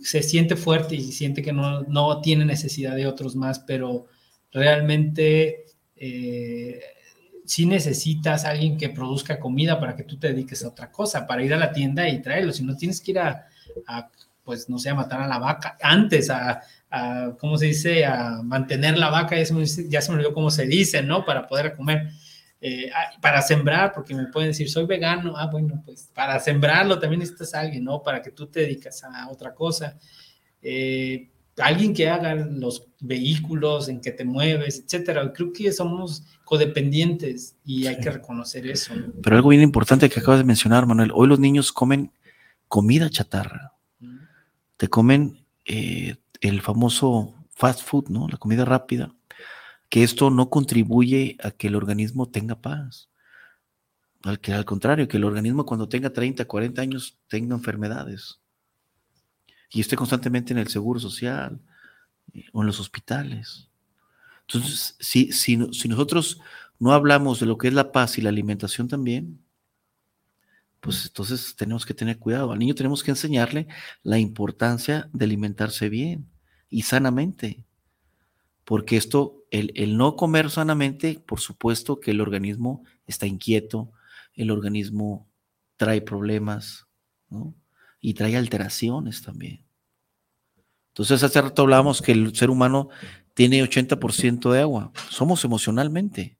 se siente fuerte y siente que no, tiene necesidad de otros más, pero realmente eh, sí necesitas a alguien que produzca comida para que tú te dediques a otra cosa, para ir a la tienda y traerlo. Si no tienes que ir a, pues no sé, a matar a la vaca, antes a, ¿cómo se dice? A mantener la vaca, ya se me olvidó cómo se dice, ¿no? Para poder comer. Eh, para sembrar, porque me pueden decir, soy vegano, ah, bueno, pues para sembrarlo también necesitas a alguien, ¿no? Para que tú te dedicas a otra cosa. Eh, alguien que haga los vehículos en que te mueves, etcétera. Creo que somos codependientes y hay que reconocer eso. Pero algo bien importante que acabas de mencionar, Manuel, hoy los niños comen comida chatarra. Te comen eh, el famoso fast food, ¿no? La comida rápida que esto no contribuye a que el organismo tenga paz. Al, que, al contrario, que el organismo cuando tenga 30, 40 años tenga enfermedades y esté constantemente en el seguro social eh, o en los hospitales. Entonces, si, si, si nosotros no hablamos de lo que es la paz y la alimentación también, pues entonces tenemos que tener cuidado. Al niño tenemos que enseñarle la importancia de alimentarse bien y sanamente porque esto, el, no comer sanamente, por supuesto que el organismo está inquieto, el organismo trae problemas, ¿no? Y trae alteraciones también. Entonces, hace rato hablábamos que el ser humano tiene 80% de agua. Somos emocionalmente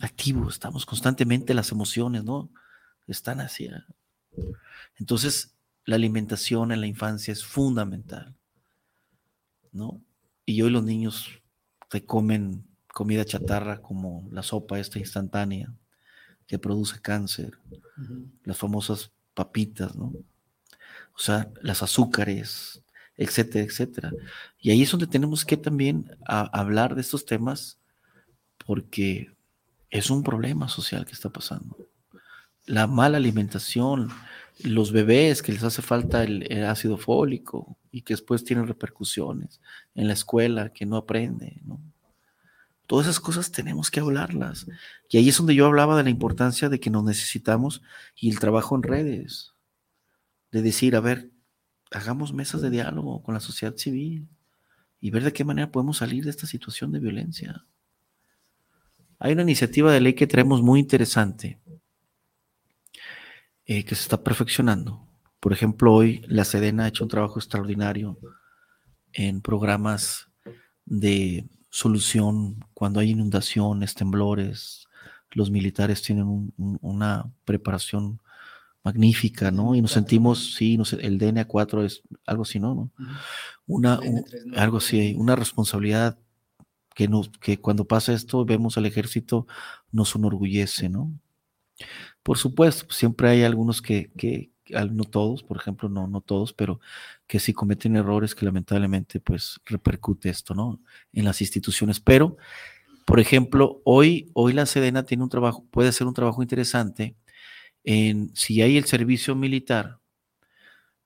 activos, estamos constantemente, las emociones, ¿no? Están así. ¿eh? Entonces, la alimentación en la infancia es fundamental. ¿No? Y hoy los niños te comen comida chatarra como la sopa esta instantánea que produce cáncer, las famosas papitas, ¿no? O sea, las azúcares, etcétera, etcétera. Y ahí es donde tenemos que también hablar de estos temas porque es un problema social que está pasando. La mala alimentación, los bebés que les hace falta el, ácido fólico y que después tienen repercusiones en la escuela, que no aprende, ¿no? Todas esas cosas tenemos que hablarlas. Y ahí es donde yo hablaba de la importancia de que nos necesitamos y el trabajo en redes. De decir, a ver, hagamos mesas de diálogo con la sociedad civil y ver de qué manera podemos salir de esta situación de violencia. Hay una iniciativa de ley que traemos muy interesante, eh, que se está perfeccionando. Por ejemplo, hoy la Sedena ha hecho un trabajo extraordinario en programas de solución cuando hay inundaciones, temblores. Los militares tienen una preparación magnífica, ¿no? Y nos sentimos, sí, el DNA 4 es algo así, ¿no? Una, algo así, una responsabilidad que, nos, que cuando pasa esto vemos al ejército nos enorgullece, ¿no? Por supuesto, pues, siempre hay algunos que, que, no todos, por ejemplo, no, no todos, pero que sí cometen errores que lamentablemente pues repercute esto, ¿no? En las instituciones. Pero, por ejemplo, hoy, hoy la Sedena tiene un trabajo, puede hacer un trabajo interesante en si hay el servicio militar,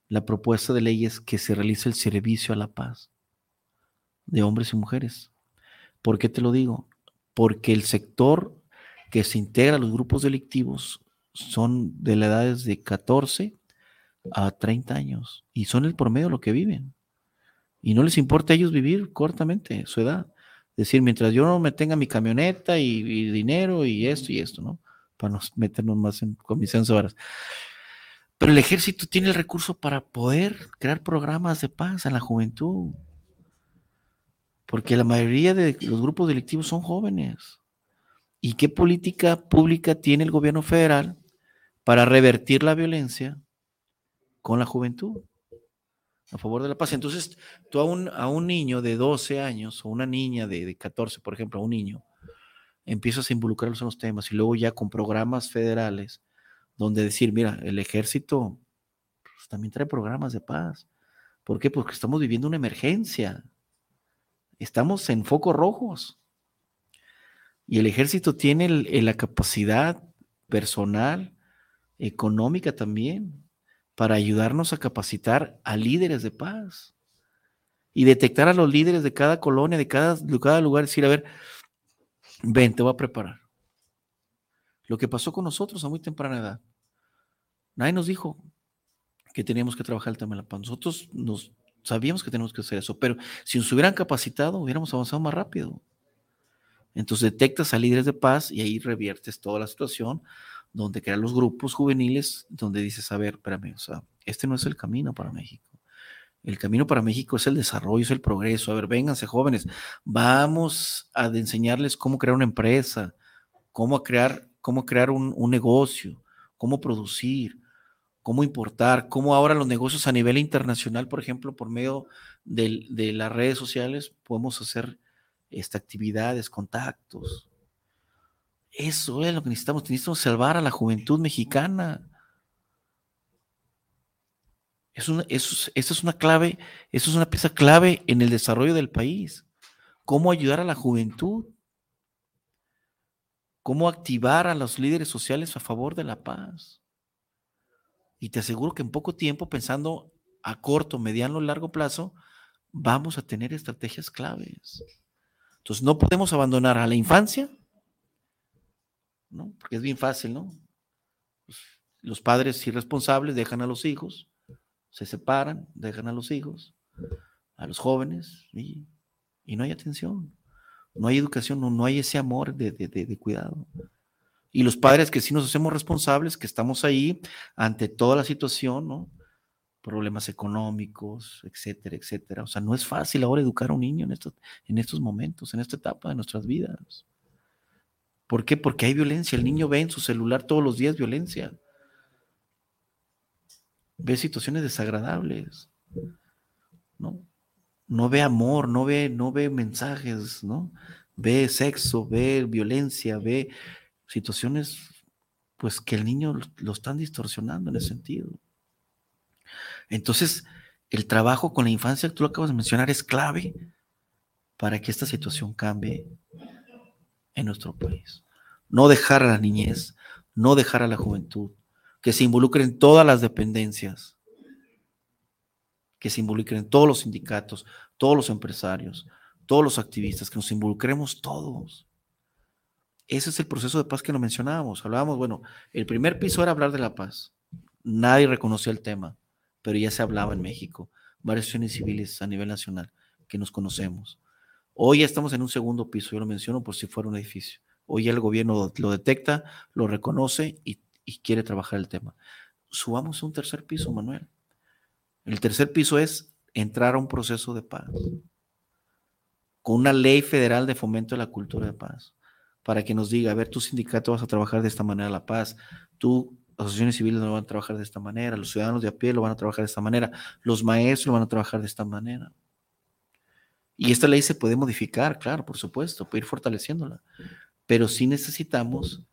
la propuesta de ley es que se realice el servicio a la paz de hombres y mujeres. ¿Por qué te lo digo? Porque el sector que se integra a los grupos delictivos son de la edades de 14 a 30 años y son el promedio lo que viven. Y no les importa a ellos vivir cortamente su edad. Es decir, mientras yo no me tenga mi camioneta y, dinero y esto y esto, ¿no? Para no meternos más en comisiones horas. Pero el ejército tiene el recurso para poder crear programas de paz en la juventud. Porque la mayoría de los grupos delictivos son jóvenes. ¿Y qué política pública tiene el gobierno federal para revertir la violencia con la juventud? A favor de la paz. Entonces, tú a un, a un niño de 12 años o una niña de, de 14, por ejemplo, a un niño, empiezas a involucrarlos en los temas y luego ya con programas federales donde decir, mira, el ejército pues, también trae programas de paz. ¿Por qué? Porque estamos viviendo una emergencia. Estamos en focos rojos. Y el ejército tiene la capacidad personal, económica también, para ayudarnos a capacitar a líderes de paz y detectar a los líderes de cada colonia, de cada, de cada lugar, decir, a ver, ven, te voy a preparar. Lo que pasó con nosotros a muy temprana edad. Nadie nos dijo que teníamos que trabajar el tema de la paz. Nosotros nos sabíamos que teníamos que hacer eso, pero si nos hubieran capacitado, hubiéramos avanzado más rápido. Entonces detectas a líderes de paz y ahí reviertes toda la situación, donde crean los grupos juveniles, donde dices, a ver, espérame, o sea, Este no es el camino para México. El camino para México es el desarrollo, es el progreso. A ver, vénganse jóvenes, vamos a enseñarles cómo crear una empresa, cómo crear, cómo crear un, negocio, cómo producir, cómo importar, cómo ahora los negocios a nivel internacional, por ejemplo, por medio de, las redes sociales, podemos hacer este, actividades, contactos. Eso es lo que necesitamos. Necesitamos salvar a la juventud mexicana. Eso, eso, es una clave, es una pieza clave en el desarrollo del país. Cómo ayudar a la juventud. Cómo activar a los líderes sociales a favor de la paz. Y te aseguro que en poco tiempo, pensando a corto, mediano, largo plazo, vamos a tener estrategias claves. Entonces, no podemos abandonar a la infancia, ¿no? Porque es bien fácil, ¿no? Pues, los padres irresponsables dejan a los hijos se separan, dejan a los hijos, a los jóvenes, y, no hay atención, no hay educación, no, hay ese amor de, cuidado. Y los padres que sí nos hacemos responsables, que estamos ahí ante toda la situación, ¿no? problemas económicos, etcétera, etcétera. O sea, no es fácil ahora educar a un niño en estos, en estos momentos, en esta etapa de nuestras vidas. ¿Por qué? Porque hay violencia. El niño ve en su celular todos los días violencia ve situaciones desagradables, ¿no? No ve amor, no ve, no ve mensajes, ¿no? Ve sexo, ve violencia, ve situaciones, pues que el niño lo están distorsionando en ese sentido. Entonces, el trabajo con la infancia, tú lo acabas de mencionar, es clave para que esta situación cambie en nuestro país. No dejar a la niñez, no dejar a la juventud, que se involucren todas las dependencias, que se involucren todos los sindicatos, todos los empresarios, todos los activistas, que nos involucremos todos. Ese es el proceso de paz que nos mencionábamos. Hablábamos, bueno, el primer piso era hablar de la paz. Nadie reconoció el tema, pero ya se hablaba en México. Varias civiles a nivel nacional que nos conocemos. Hoy estamos en un segundo piso, yo lo menciono por si fuera un edificio. Hoy el gobierno lo detecta, lo reconoce y y quiere trabajar el tema. Subamos a un tercer piso, Manuel. El tercer piso es entrar a un proceso de paz, con una ley federal de fomento de la cultura de paz, para que nos diga, a ver, tu sindicato vas a trabajar de esta manera la paz, tú, asociaciones civiles lo van a trabajar de esta manera, los ciudadanos de a pie lo van a trabajar de esta manera, los maestros lo van a trabajar de esta manera. Y esta ley se puede modificar, claro, por supuesto, puede ir fortaleciéndola, pero sí necesitamos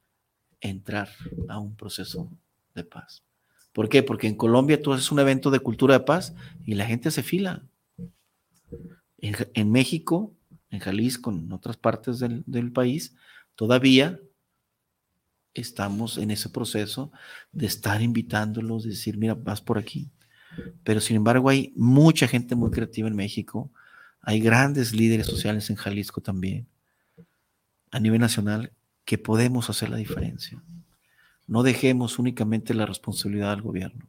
entrar a un proceso de paz. ¿Por qué? Porque en Colombia tú haces un evento de cultura de paz y la gente se fila. En, México, en Jalisco, en otras partes del, del país, todavía estamos en ese proceso de estar invitándolos, de decir, mira, vas por aquí. Pero sin embargo hay mucha gente muy creativa en México, hay grandes líderes sociales en Jalisco también, a nivel nacional, que podemos hacer la diferencia. No dejemos únicamente la responsabilidad al gobierno.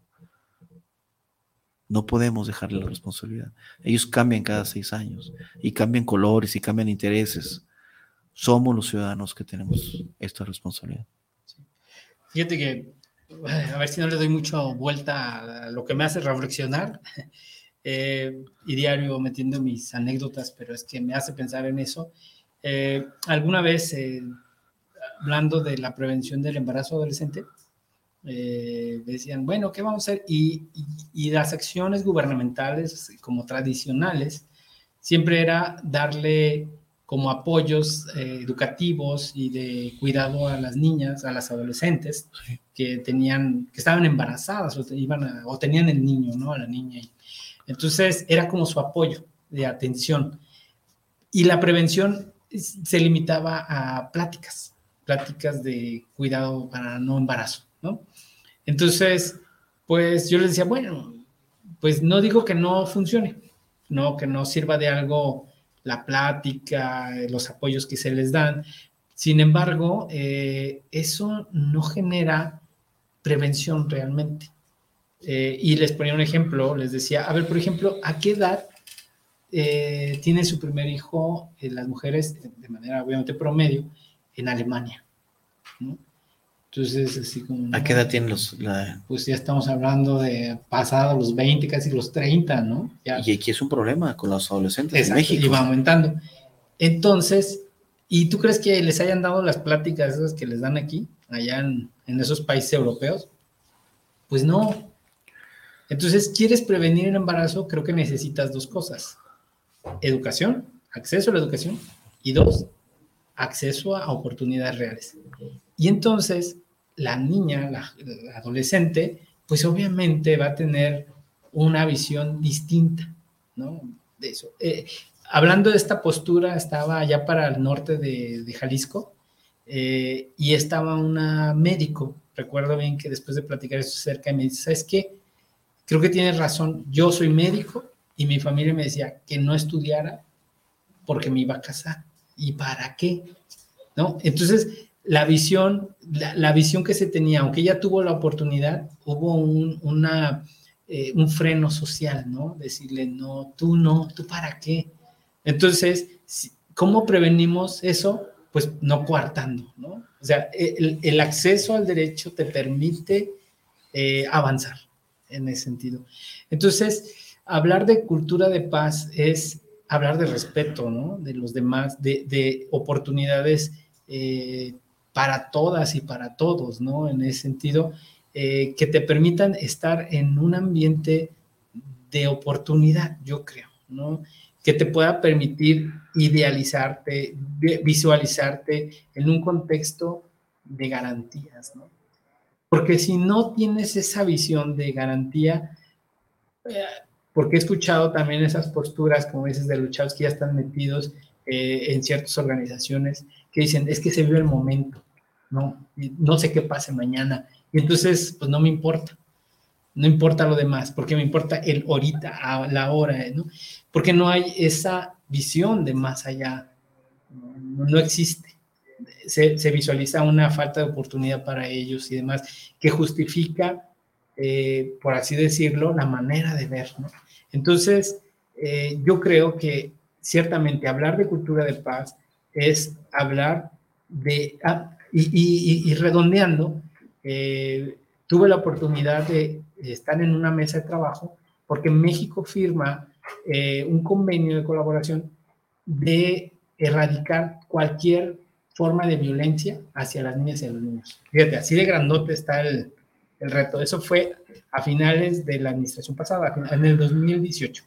No podemos dejarle la responsabilidad. Ellos cambian cada seis años y cambian colores y cambian intereses. Somos los ciudadanos que tenemos esta responsabilidad. Fíjate que, a ver si no le doy mucho vuelta a lo que me hace reflexionar. Eh, y diario metiendo mis anécdotas, pero es que me hace pensar en eso. Eh, alguna vez eh, hablando de la prevención del embarazo adolescente, eh, decían, bueno, ¿qué vamos a hacer? Y, las acciones gubernamentales, como tradicionales, siempre era darle como apoyos eh, educativos y de cuidado a las niñas, a las adolescentes que tenían, que estaban embarazadas o, iban o tenían el niño, ¿no? A la niña. Entonces era como su apoyo de atención. Y la prevención se limitaba a pláticas, pláticas de cuidado para no embarazo, ¿no? Entonces, pues yo les decía, bueno, pues no digo que no funcione, no, que no sirva de algo la plática, los apoyos que se les dan. Sin embargo, eh, eso no genera prevención realmente. Eh, y les ponía un ejemplo, les decía, a ver, por ejemplo, ¿a qué edad eh, tiene su primer hijo las mujeres, de manera obviamente promedio, en Alemania. Entonces, así como... ¿A qué edad tienen los...? Pues ya estamos hablando de pasado los 20, casi los 30, ¿no? Y aquí es un problema con los adolescentes en México. Y va aumentando. Entonces, ¿y tú crees que les hayan dado las pláticas esas que les dan aquí, allá en, en esos países europeos? Pues no. Entonces, ¿quieres prevenir el embarazo? Creo que necesitas dos cosas. Educación, acceso a la educación, y dos, acceso a oportunidades reales. Y entonces, la niña, la, adolescente, pues obviamente va a tener una visión distinta, ¿no? De eso. Eh, hablando de esta postura, estaba allá para el norte de, Jalisco eh, y estaba una médico, recuerdo bien que después de platicar esto cerca, me dice, ¿sabes qué? Creo que tienes razón, yo soy médico y mi familia me decía que no estudiara porque me iba a casar. ¿Y para qué? ¿No? Entonces, la visión, la, visión que se tenía, aunque ella tuvo la oportunidad, hubo un, eh, un freno social, ¿no? Decirle, no, tú no, tú para qué. Entonces, ¿cómo prevenimos eso? Pues no coartando, ¿no? O sea, el, acceso al derecho te permite eh, avanzar en ese sentido. Entonces, hablar de cultura de paz es hablar de respeto, ¿no? De los demás, de, oportunidades eh, para todas y para todos, ¿no? En ese sentido, eh, que te permitan estar en un ambiente de oportunidad, yo creo, ¿no? Que te pueda permitir idealizarte, visualizarte en un contexto de garantías, ¿no? Porque si no tienes esa visión de garantía, eh, porque he escuchado también esas posturas, como dices, de luchados que ya están metidos eh, en ciertas organizaciones, que dicen, es que se vive el momento, ¿no? no sé qué pase mañana. Y entonces, pues no me importa. No importa lo demás, porque me importa el ahorita, a la hora, ¿no? Porque no hay esa visión de más allá. No, existe. Se, visualiza una falta de oportunidad para ellos y demás, que justifica, eh, por así decirlo, la manera de ver. Entonces, eh, yo creo que ciertamente hablar de cultura de paz es hablar de, ah, y, redondeando, eh, tuve la oportunidad de estar en una mesa de trabajo porque México firma un convenio de colaboración de erradicar cualquier forma de violencia hacia las niñas y los niños. Fíjate, así de grandote está el, el reto. Eso fue a finales de la administración pasada, en el 2018.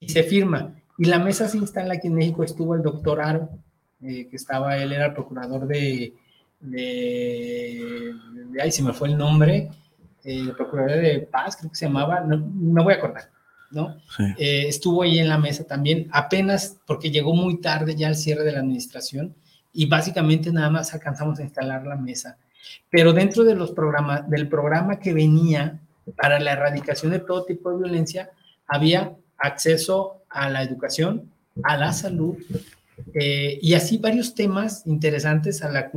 Y se firma. Y la mesa se instala aquí en México. Estuvo el doctor Aro, eh, que estaba, él era el procurador de, de, ay, se me fue el nombre, eh, el procurador de paz, creo que se llamaba, no, me voy a acordar, ¿no? Eh, estuvo ahí en la mesa también, apenas porque llegó muy tarde ya al cierre de la administración y básicamente nada más alcanzamos a instalar la mesa. Pero dentro de los programas, del programa que venía para la erradicación de todo tipo de violencia, había acceso a la educación, a la salud, eh, y así varios temas interesantes a la,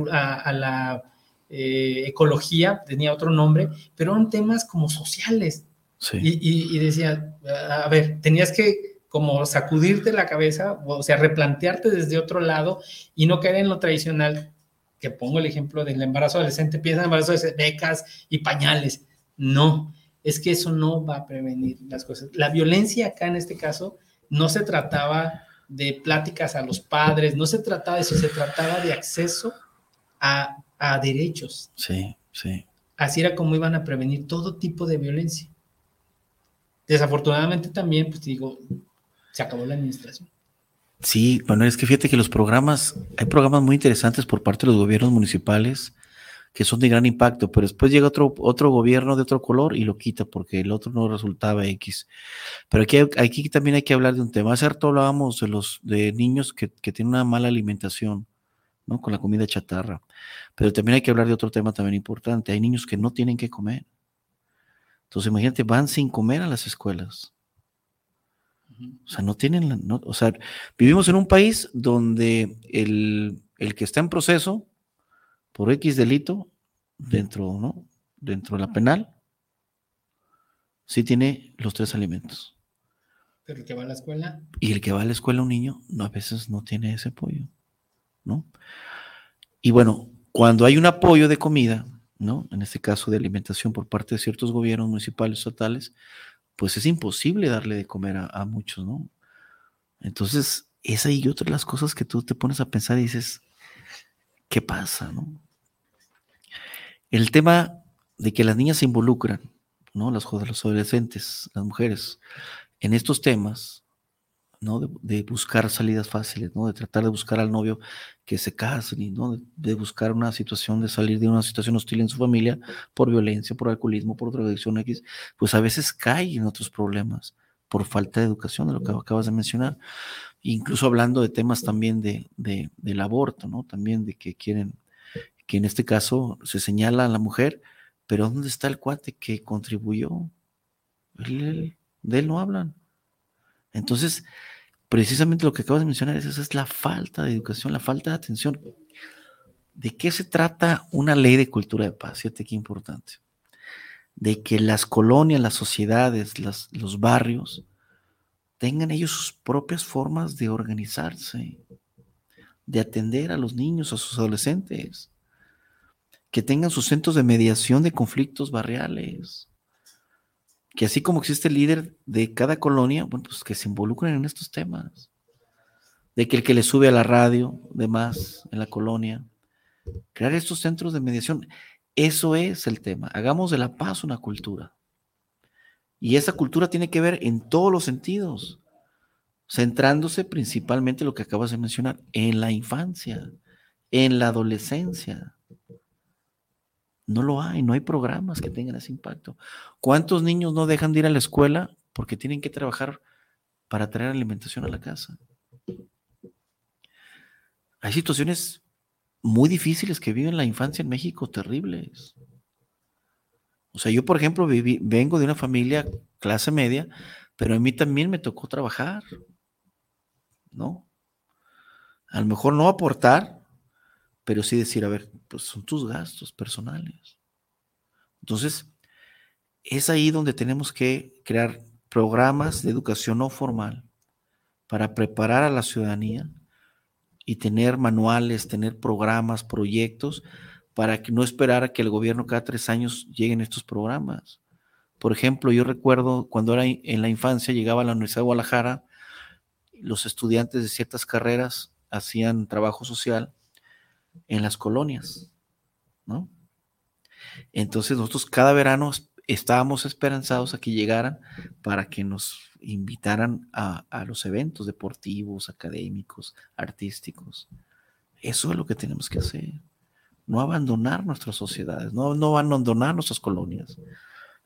a, la eh, ecología, tenía otro nombre, pero eran temas como sociales. Y, y, decía, a ver, tenías que como sacudirte la cabeza, o sea, replantearte desde otro lado y no caer en lo tradicional que pongo el ejemplo del embarazo adolescente, piensa embarazo de becas y pañales. No, es que eso no va a prevenir las cosas. La violencia acá en este caso no se trataba de pláticas a los padres, no se trataba de eso, se trataba de acceso a, a derechos. Sí, sí. Así era como iban a prevenir todo tipo de violencia. Desafortunadamente también, pues digo, se acabó la administración. Sí, bueno, es que fíjate que los programas, hay programas muy interesantes por parte de los gobiernos municipales que son de gran impacto, pero después llega otro, otro gobierno de otro color y lo quita porque el otro no resultaba X. Pero aquí, aquí también hay que hablar de un tema. Hace rato hablábamos de los de niños que, que tienen una mala alimentación, ¿no? Con la comida chatarra. Pero también hay que hablar de otro tema también importante. Hay niños que no tienen que comer. Entonces, imagínate, van sin comer a las escuelas. O sea, no tienen, no, o sea, vivimos en un país donde el, que está en proceso por X delito dentro, ¿no? Dentro de la penal, sí tiene los tres alimentos. Pero el que va a la escuela. Y el que va a la escuela, un niño, no, a veces no tiene ese apoyo, ¿no? Y bueno, cuando hay un apoyo de comida, ¿no? En este caso de alimentación por parte de ciertos gobiernos municipales, estatales, pues es imposible darle de comer a, muchos, ¿no? Entonces, esa y otra de las cosas que tú te pones a pensar y dices, ¿qué pasa, no? El tema de que las niñas se involucran, ¿no? Las, los adolescentes, las mujeres, en estos temas, ¿no? De, buscar salidas fáciles, ¿no? De tratar de buscar al novio que se casen y, ¿no? De, buscar una situación, de salir de una situación hostil en su familia por violencia, por alcoholismo, por drogadicción X, pues a veces cae en otros problemas por falta de educación, de lo que acabas de mencionar. Incluso hablando de temas también de, del aborto, ¿no? También de que quieren, que en este caso se señala a la mujer, pero ¿dónde está el cuate que contribuyó? de él no hablan. Entonces, precisamente lo que acabas de mencionar es, es la falta de educación, la falta de atención. ¿De qué se trata una ley de cultura de paz? Fíjate qué importante. De que las colonias, las sociedades, los barrios, tengan ellos sus propias formas de organizarse, de atender a los niños, a sus adolescentes, que tengan sus centros de mediación de conflictos barriales, que así como existe el líder de cada colonia, bueno, pues que se involucren en estos temas. De que el que le sube a la radio, demás, en la colonia, crear estos centros de mediación. Eso es el tema. Hagamos de la paz una cultura. Y esa cultura tiene que ver en todos los sentidos, centrándose principalmente en lo que acabas de mencionar, en la infancia, en la adolescencia. No lo hay, no hay programas que tengan ese impacto. ¿Cuántos niños no dejan de ir a la escuela porque tienen que trabajar para traer alimentación a la casa? Hay situaciones muy difíciles que viven la infancia en México, terribles. O sea, yo, por ejemplo, vengo de una familia clase media, pero a mí también me tocó trabajar, ¿no? A lo mejor no aportar, pero sí decir, a ver, pues son tus gastos personales. Entonces, es ahí donde tenemos que crear programas de educación no formal para preparar a la ciudadanía y tener manuales, tener programas, proyectos, para que no esperar a que el gobierno cada tres años lleguen estos programas. Por ejemplo, yo recuerdo cuando era en la infancia, llegaba a la Universidad de Guadalajara, los estudiantes de ciertas carreras hacían trabajo social en las colonias, ¿no? Entonces nosotros cada verano estábamos esperanzados a que llegaran para que nos invitaran a, los eventos deportivos, académicos, artísticos. Eso es lo que tenemos que hacer. No abandonar nuestras sociedades, no, no abandonar nuestras colonias.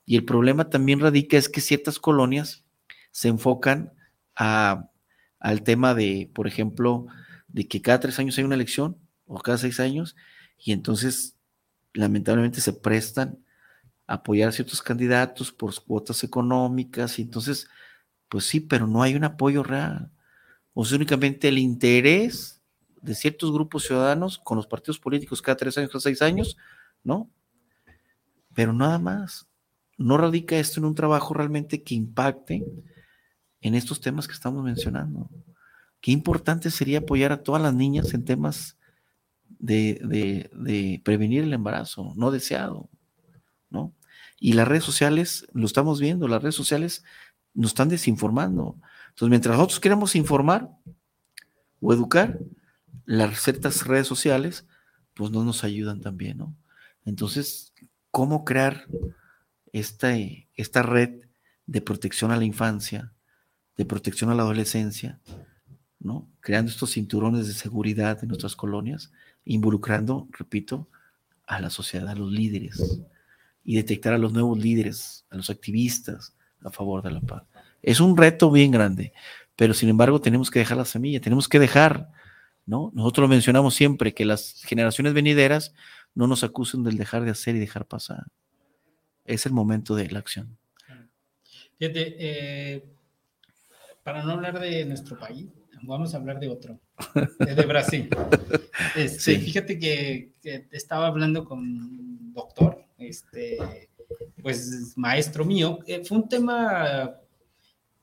Y el problema también radica es que ciertas colonias se enfocan al tema de, por ejemplo, de que cada tres años hay una elección o cada seis años, y entonces lamentablemente se prestan a apoyar a ciertos candidatos por cuotas económicas, y entonces, pues sí, pero no hay un apoyo real. O sea, únicamente el interés de ciertos grupos ciudadanos con los partidos políticos cada tres años, cada seis años, ¿no? Pero nada más. No radica esto en un trabajo realmente que impacte en estos temas que estamos mencionando. Qué importante sería apoyar a todas las niñas en temas de, prevenir el embarazo no deseado, ¿no? Y las redes sociales, lo estamos viendo, las redes sociales nos están desinformando. Entonces, mientras nosotros queremos informar o educar, las ciertas redes sociales, pues no nos ayudan también, ¿no? Entonces, ¿cómo crear esta, esta red de protección a la infancia, de protección a la adolescencia, ¿no? Creando estos cinturones de seguridad en nuestras colonias involucrando, repito, a la sociedad, a los líderes, y detectar a los nuevos líderes, a los activistas a favor de la paz. Es un reto bien grande, pero sin embargo tenemos que dejar la semilla, tenemos que dejar, ¿no? Nosotros lo mencionamos siempre, que las generaciones venideras no nos acusen del dejar de hacer y dejar pasar. Es el momento de la acción. Fíjate, eh, para no hablar de nuestro país, vamos a hablar de otro, de Brasil. Este, Fíjate que, estaba hablando con un doctor, este, pues maestro mío, fue un tema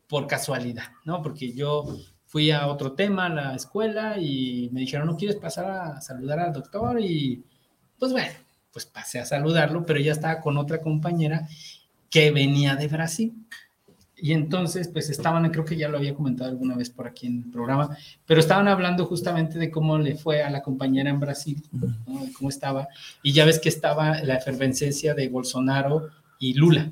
por casualidad, ¿no? Porque yo fui a otro tema a la escuela y me dijeron, ¿no quieres pasar a saludar al doctor? Y, Pues bueno, pues pasé a saludarlo, pero ya estaba con otra compañera que venía de Brasil. Y entonces, pues estaban, creo que ya lo había comentado alguna vez por aquí en el programa, pero estaban hablando justamente de cómo le fue a la compañera en Brasil, cómo estaba. Y ya ves que estaba la efervescencia de Bolsonaro y Lula,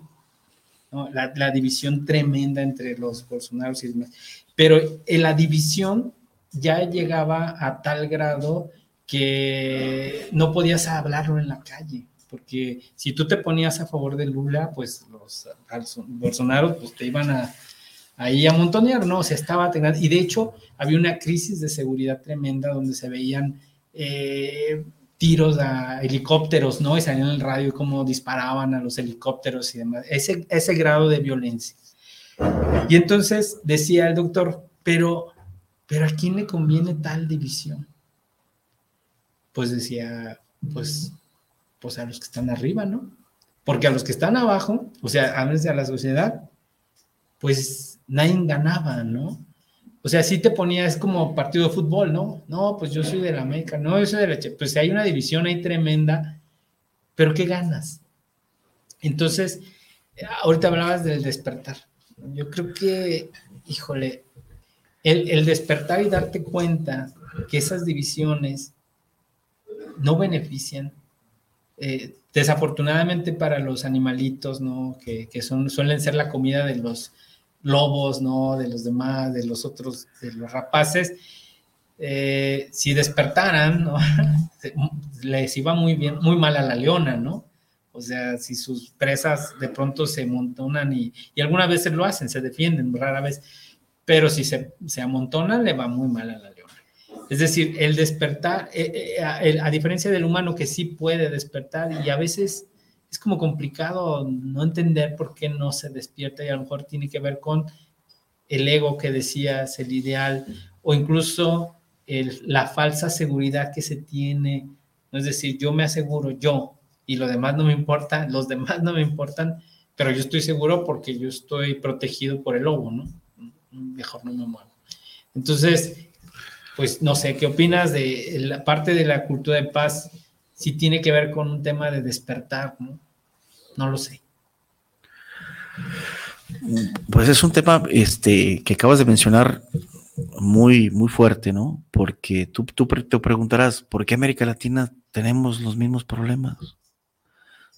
la, la, división tremenda entre los Bolsonaros y demás. Pero en la división ya llegaba a tal grado que no podías hablarlo en la calle, porque si tú te ponías a favor de Lula, pues los Bolsonaro pues te iban a ahí a montonear, ¿no? O sea, estaba y de hecho había una crisis de seguridad tremenda donde se veían eh, tiros a helicópteros, ¿no? Y salían en el radio cómo disparaban a los helicópteros y demás, ese, ese grado de violencia. Y entonces decía el doctor, pero, pero ¿a quién le conviene tal división? Pues decía, pues, pues a los que están arriba, ¿no? Porque a los que están abajo, o sea, a veces a la sociedad, pues nadie ganaba, ¿no? O sea, si te ponías como partido de fútbol, ¿no? No, pues yo soy de la América, no, yo soy de la Pues hay una división ahí tremenda, pero ¿qué ganas? Entonces, ahorita hablabas del despertar. Yo creo que, híjole, el, despertar y darte cuenta que esas divisiones no benefician, eh, desafortunadamente para los animalitos, ¿no? Que, que, suelen ser la comida de los lobos, ¿no? De los demás, de los otros, de los rapaces, eh, si despertaran, les iba muy bien, muy mal a la leona, ¿no? O sea, si sus presas de pronto se amontonan y, y algunas veces lo hacen, se defienden, rara vez, pero si se, se amontonan, le va muy mal a la leona. Es decir, el despertar, eh, eh, a, diferencia del humano que sí puede despertar y a veces es como complicado no entender por qué no se despierta y a lo mejor tiene que ver con el ego que decías, el ideal, o incluso la falsa seguridad que se tiene. Es decir, yo me aseguro yo y lo demás no me importa, los demás no me importan, pero yo estoy seguro porque yo estoy protegido por el lobo, ¿no? Mejor no me muevo. Entonces, pues no sé, ¿qué opinas de la parte de la cultura de paz? Si tiene que ver con un tema de despertar, ¿no? No lo sé. Pues es un tema este, que acabas de mencionar muy, muy fuerte, ¿no? Porque tú, tú te preguntarás, ¿por qué América Latina tenemos los mismos problemas?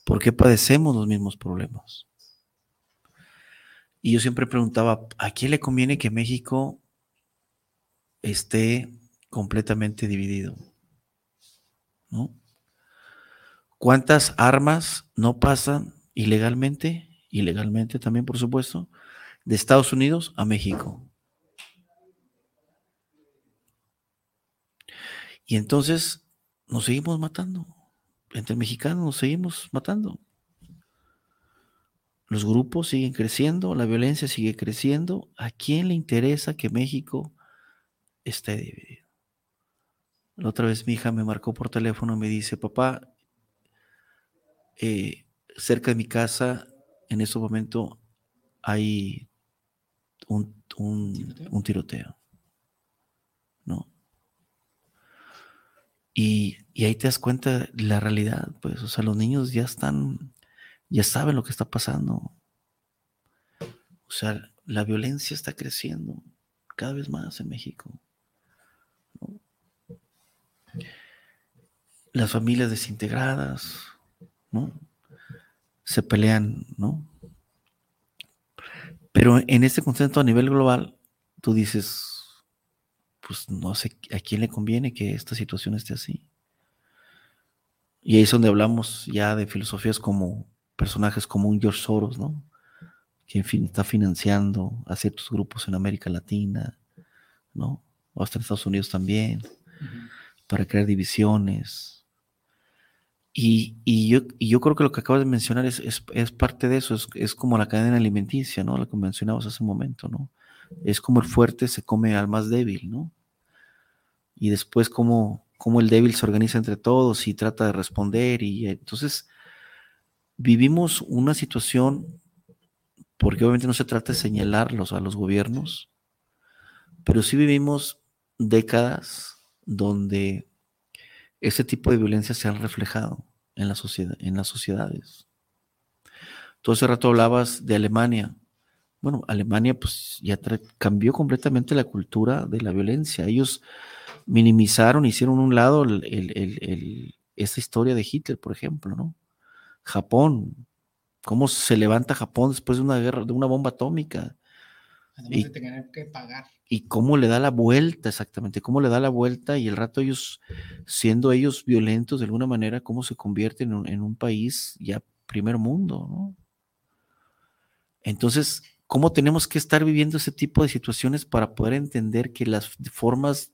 ¿Por qué padecemos los mismos problemas? Y yo siempre preguntaba, ¿a quién le conviene que México esté completamente dividido? ¿No? ¿Cuántas armas no pasan ilegalmente, ilegalmente también por supuesto, de Estados Unidos a México? Y entonces nos seguimos matando. Entre mexicanos nos seguimos matando. Los grupos siguen creciendo, la violencia sigue creciendo. ¿A quién le interesa que México esté dividido? La otra vez mi hija me marcó por teléfono y me dice, papá, eh, cerca de mi casa, en ese momento, hay un, ¿Tiroteo? ¿No? Y, ahí te das cuenta la realidad, pues, o sea, los niños ya están, ya saben lo que está pasando. O sea, la violencia está creciendo cada vez más en México. Las familias desintegradas, ¿no? Se pelean, ¿no? Pero en este contexto a nivel global, tú dices, pues no sé a quién le conviene que esta situación esté así. Y ahí es donde hablamos ya de filosofías como personajes como un George Soros, ¿no? Que está financiando a ciertos grupos en América Latina, ¿no? O hasta en Estados Unidos también, para crear divisiones, y, yo, yo, creo que lo que acabas de mencionar es, es, parte de eso, es, como la cadena alimenticia, ¿no? Lo que mencionabas hace un momento, ¿no? Es como el fuerte se come al más débil, ¿no? Y después como, como el débil se organiza entre todos y trata de responder. Y entonces vivimos una situación, porque obviamente no se trata de señalarlos a los gobiernos, pero sí vivimos décadas donde ese tipo de violencia se han reflejado en, la sociedad, en las sociedades. Todo ese rato hablabas de Alemania. Bueno, Alemania pues ya cambió completamente la cultura de la violencia. Ellos minimizaron, hicieron un lado esa historia de Hitler, por ejemplo, ¿no? Japón, cómo se levanta Japón después de una guerra, de una bomba atómica. Y, de tener que pagar. Y cómo le da la vuelta, exactamente, cómo le da la vuelta y el rato ellos, siendo ellos violentos de alguna manera, cómo se convierten en un, en un país ya primer mundo, ¿no? Entonces, ¿cómo tenemos que estar viviendo ese tipo de situaciones para poder entender que las formas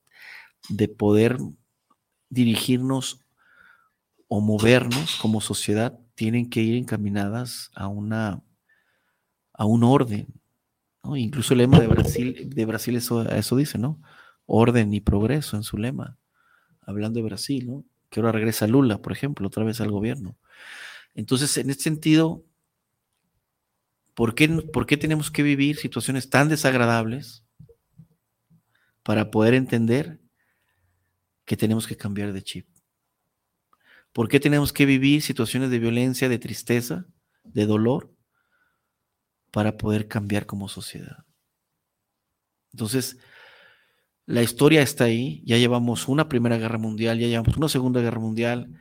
de poder dirigirnos o movernos como sociedad tienen que ir encaminadas a una a un orden. Incluso el lema de Brasil, de Brasil eso, eso dice, ¿no? Orden y progreso en su lema, hablando de Brasil, ¿no? Que ahora regresa Lula, por ejemplo, otra vez al gobierno. Entonces, en este sentido, ¿Por qué, tenemos que vivir situaciones tan desagradables para poder entender que tenemos que cambiar de chip? ¿Por qué tenemos que vivir situaciones de violencia, de tristeza, de dolor, para poder cambiar como sociedad? Entonces, la historia está ahí, ya llevamos una Primera Guerra Mundial, ya llevamos una Segunda Guerra Mundial.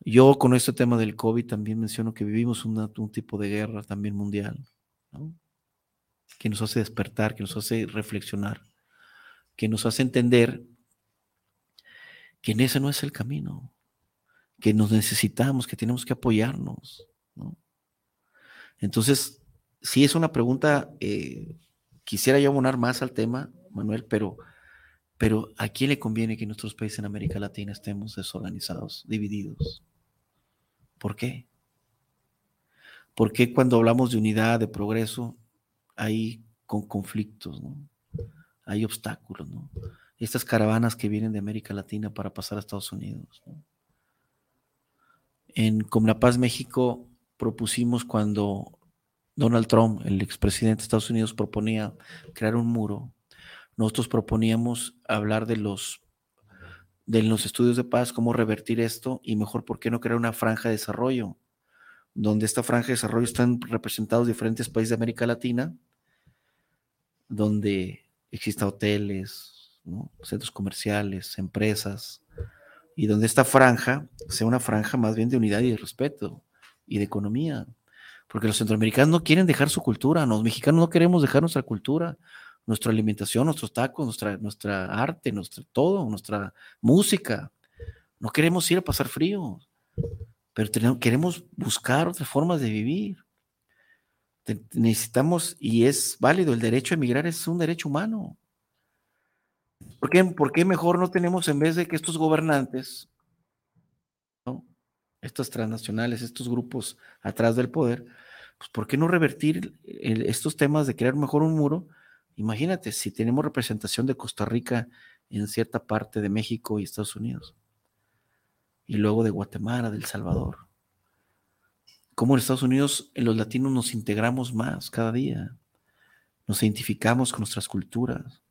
Yo con este tema del COVID también menciono que vivimos un tipo de guerra también mundial que nos hace despertar, que nos hace reflexionar, que nos hace entender que en ese no es el camino, que nos necesitamos, que tenemos que apoyarnos. Entonces, sí es una pregunta, eh, quisiera yo abonar más al tema, Manuel, pero, pero ¿a quién le conviene que nuestros países en América Latina estemos desorganizados, divididos? ¿Por qué? ¿Por qué cuando hablamos de unidad, de progreso, hay con conflictos, ¿no? Hay obstáculos, ¿no? Estas caravanas que vienen de América Latina para pasar a Estados Unidos. En Comnapaz, México, propusimos cuando Donald Trump, el expresidente de Estados Unidos, proponía crear un muro, nosotros proponíamos hablar de los de los estudios de paz, cómo revertir esto y mejor, ¿por qué no crear una franja de desarrollo? donde esta franja de desarrollo están representados diferentes países de América Latina, donde existan hoteles, centros comerciales, empresas, y donde esta franja sea una franja más bien de unidad y de respeto y de economía. Porque los centroamericanos no quieren dejar su cultura, los mexicanos no queremos dejar nuestra cultura, nuestra alimentación, nuestros tacos, nuestra, nuestra arte, nuestro todo, nuestra música. No queremos ir a pasar frío pero queremos buscar otras formas de vivir. necesitamos, y es válido, el derecho a emigrar es un derecho humano. ¿Por qué, ¿Por qué mejor no tenemos, en vez de que estos gobernantes. Estas transnacionales, estos grupos atrás del poder, pues ¿por qué no revertir estos temas de crear mejor un muro? Imagínate, si tenemos representación de Costa Rica en cierta parte de México y Estados Unidos y luego de Guatemala, del Salvador. Como en Estados Unidos, en los latinos nos integramos más cada día, nos identificamos con nuestras culturas,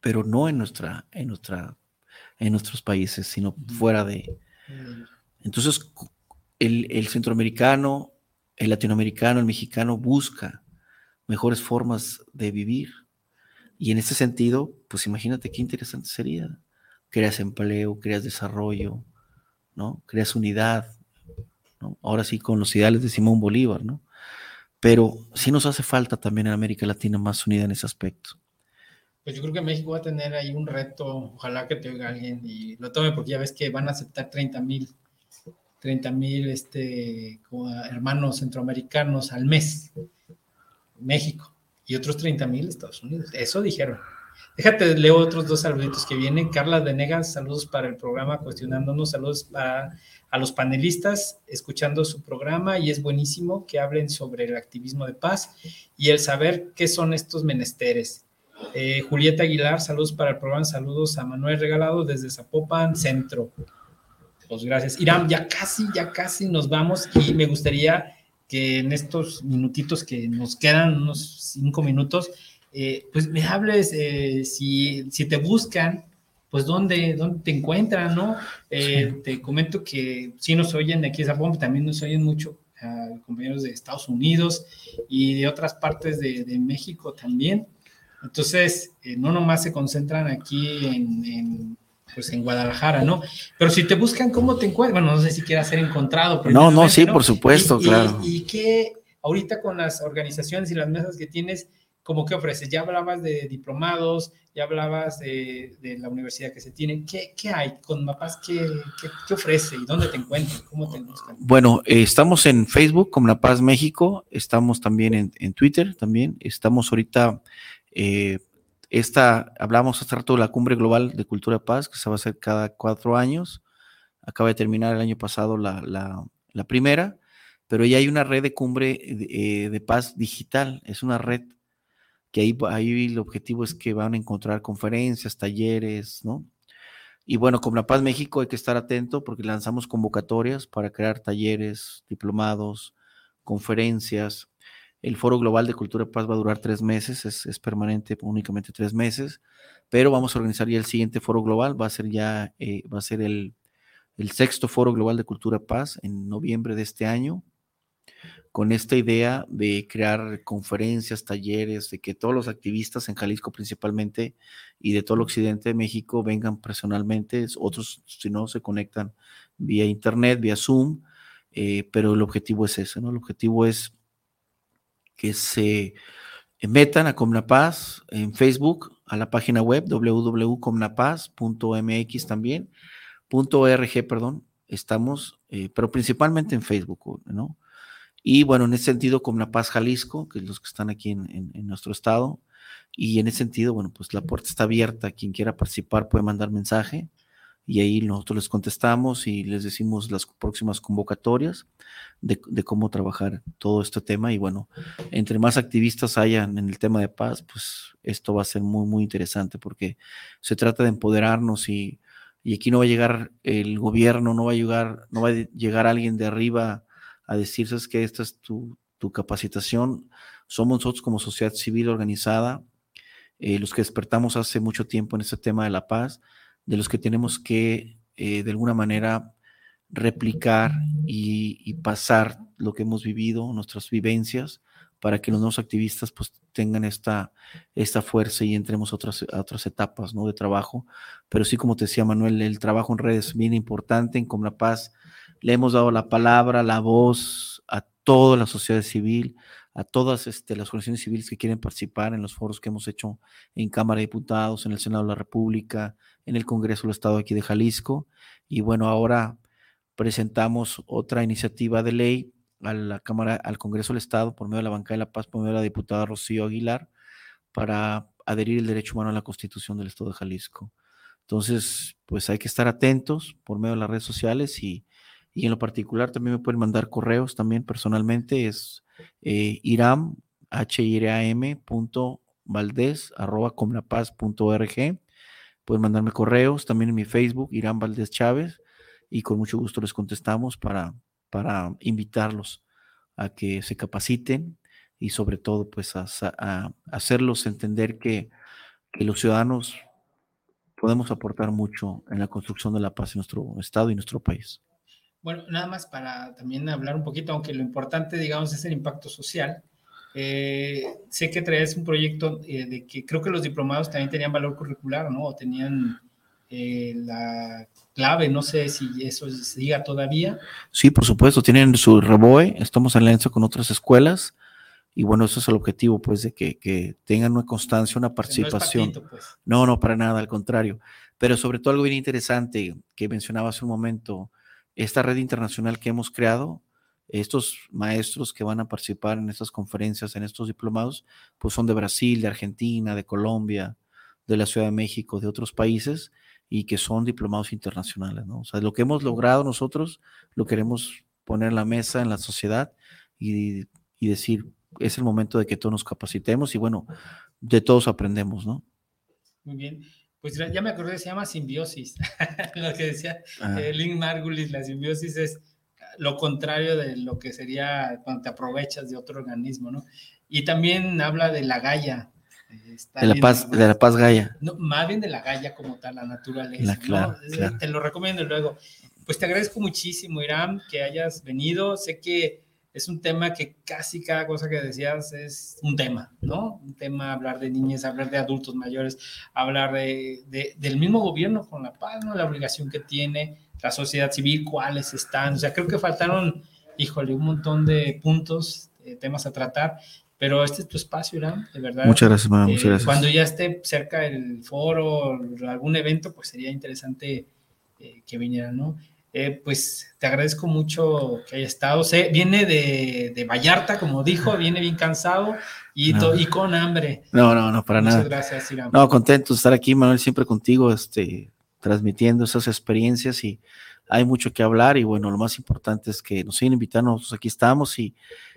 pero no en, nuestra, en, nuestra, en nuestros países, sino fuera de. Entonces, el, centroamericano, el latinoamericano, el mexicano busca mejores formas de vivir. Y en ese sentido, pues imagínate qué interesante sería. Creas empleo, creas desarrollo, ¿no? Creas unidad. Ahora sí con los ideales de Simón Bolívar, ¿no? Pero sí nos hace falta también en América Latina más unidad en ese aspecto. Pues yo creo que México va a tener ahí un reto, ojalá que te oiga alguien y lo tome, porque ya ves que van a aceptar 30 mil 30 mil este, hermanos centroamericanos al mes, México, y otros 30 mil Estados Unidos. Eso dijeron. Déjate, leo otros dos saluditos que vienen. Carla Venegas, saludos para el programa, cuestionándonos, saludos a, los panelistas, escuchando su programa y es buenísimo que hablen sobre el activismo de paz y el saber qué son estos menesteres. Eh, Julieta Aguilar, saludos para el programa, saludos a Manuel Regalado desde Zapopan, Centro. Pues gracias. Irán, ya casi, ya casi nos vamos y me gustaría que en estos minutitos que nos quedan, unos cinco minutos, eh, pues me hables, eh, si, si, te buscan, pues dónde, dónde te encuentran, ¿no? Eh, te comento que sí nos oyen de aquí de Japón, también nos oyen mucho compañeros de Estados Unidos y de otras partes de, de México también. Entonces, no nomás se concentran aquí en, pues en Guadalajara, ¿no? Pero si te buscan, ¿cómo te encuentran? Bueno, no sé si quieras ser encontrado. No, no, sí, por supuesto, claro. Y, y, que ahorita con las organizaciones y las mesas que tienes, ¿cómo que ofreces? Ya hablabas de diplomados, ya hablabas de, de la universidad que se tiene. ¿Qué, qué hay con Mapas? ¿Qué, ¿Qué, ofrece y dónde te encuentran? ¿Cómo te buscan? Bueno, eh, estamos en Facebook como La Paz México, estamos también en, en Twitter, también estamos ahorita eh, esta, hablamos hace rato de la Cumbre Global de Cultura Paz, que se va a hacer cada cuatro años. Acaba de terminar el año pasado la, la, primera, pero ya hay una red de cumbre de, eh, paz digital. Es una red que ahí, ahí el objetivo es que van a encontrar conferencias, talleres, ¿no? Y bueno, con La Paz México hay que estar atento porque lanzamos convocatorias para crear talleres, diplomados, conferencias. El Foro Global de Cultura y Paz va a durar tres meses, es, permanente únicamente tres meses, pero vamos a organizar ya el siguiente Foro Global, va a ser ya, eh, va a ser el, sexto Foro Global de Cultura y Paz en noviembre de este año, con esta idea de crear conferencias, talleres, de que todos los activistas en Jalisco principalmente y de todo el occidente de México vengan personalmente, otros si no se conectan vía internet, vía Zoom, eh, pero el objetivo es ese, ¿no? El objetivo es que se metan a Comnapaz en Facebook, a la página web www.comnapaz.mx también, .org, perdón, estamos, eh, pero principalmente en Facebook, ¿no? Y bueno, en ese sentido, Comnapaz Jalisco, que es los que están aquí en, en nuestro estado, y en ese sentido, bueno, pues la puerta está abierta, quien quiera participar puede mandar mensaje y ahí nosotros les contestamos y les decimos las próximas convocatorias de, cómo trabajar todo este tema. Y bueno, entre más activistas hayan en el tema de paz, pues esto va a ser muy, muy interesante porque se trata de empoderarnos y, y aquí no va a llegar el gobierno, no va a llegar, no va a llegar alguien de arriba a decirles que esta es tu, tu capacitación. Somos nosotros como sociedad civil organizada, eh, los que despertamos hace mucho tiempo en este tema de la paz de los que tenemos que eh, de alguna manera replicar y, pasar lo que hemos vivido, nuestras vivencias, para que los nuevos activistas pues tengan esta, esta fuerza y entremos a otras, otras etapas ¿no? de trabajo. Pero sí, como te decía Manuel, el trabajo en redes es bien importante. En la Paz le hemos dado la palabra, la voz a toda la sociedad civil, a todas este, las organizaciones civiles que quieren participar en los foros que hemos hecho en Cámara de Diputados, en el Senado de la República, en el Congreso del Estado aquí de Jalisco. Y bueno, ahora presentamos otra iniciativa de ley a la Cámara, al Congreso del Estado por medio de la Banca de la Paz, por medio de la diputada Rocío Aguilar, para adherir el derecho humano a la Constitución del Estado de Jalisco. Entonces, pues hay que estar atentos por medio de las redes sociales y, y en lo particular también me pueden mandar correos también personalmente, es eh, iram, h i a m punto valdez, arroba comnapaz.org. Pueden mandarme correos también en mi Facebook, Irán Valdés Chávez, y con mucho gusto les contestamos para, para invitarlos a que se capaciten y sobre todo pues a, hacerlos entender que, los ciudadanos podemos aportar mucho en la construcción de la paz en nuestro estado y nuestro país. Bueno, nada más para también hablar un poquito, aunque lo importante, digamos, es el impacto social. Eh, sé que traes un proyecto eh, de que creo que los diplomados también tenían valor curricular, ¿no? O tenían eh, la clave, no sé si eso se diga todavía. Sí, por supuesto, tienen su REBOE, estamos en alianza con otras escuelas y bueno, eso es el objetivo, pues, de que, que tengan una constancia, una participación. No, pues. no, no, para nada, al contrario. Pero sobre todo algo bien interesante que mencionaba hace un momento, esta red internacional que hemos creado, estos maestros que van a participar en estas conferencias, en estos diplomados, pues son de Brasil, de Argentina, de Colombia, de la Ciudad de México, de otros países, y que son diplomados internacionales, ¿no? O sea, lo que hemos logrado nosotros lo queremos poner en la mesa, en la sociedad, y, y decir, es el momento de que todos nos capacitemos y bueno, de todos aprendemos, ¿no? Muy bien. Pues ya me acordé, se llama simbiosis. lo que decía eh, Lynn Margulis, la simbiosis es lo contrario de lo que sería cuando te aprovechas de otro organismo, ¿no? Y también habla de la Gaia, de la paz, de la paz Gaia. No, más bien de la Gaia como tal, la naturaleza. Te lo recomiendo luego. Pues te agradezco muchísimo, Irán, que hayas venido. Sé que es un tema que casi cada cosa que decías es un tema, ¿no? Un tema, hablar de niñas, hablar de adultos mayores, hablar de, del mismo gobierno con la paz, ¿no? La obligación que tiene la sociedad civil, cuáles están. O sea, creo que faltaron, híjole, un montón de puntos, eh, temas a tratar, pero este es tu espacio, Irán, de verdad. Muchas gracias, muchas eh, gracias. Cuando ya esté cerca el foro, algún evento, pues sería interesante eh, que vinieran, ¿no? Eh, pues te agradezco mucho que haya estado. viene de, de, Vallarta, como dijo, viene bien cansado y, y con hambre. No, no, no, para nada. Muchas gracias, Irán. No, contento de estar aquí, Manuel, siempre contigo, este, transmitiendo esas experiencias y hay mucho que hablar y bueno, lo más importante es que nos siguen invitando, nosotros aquí estamos y,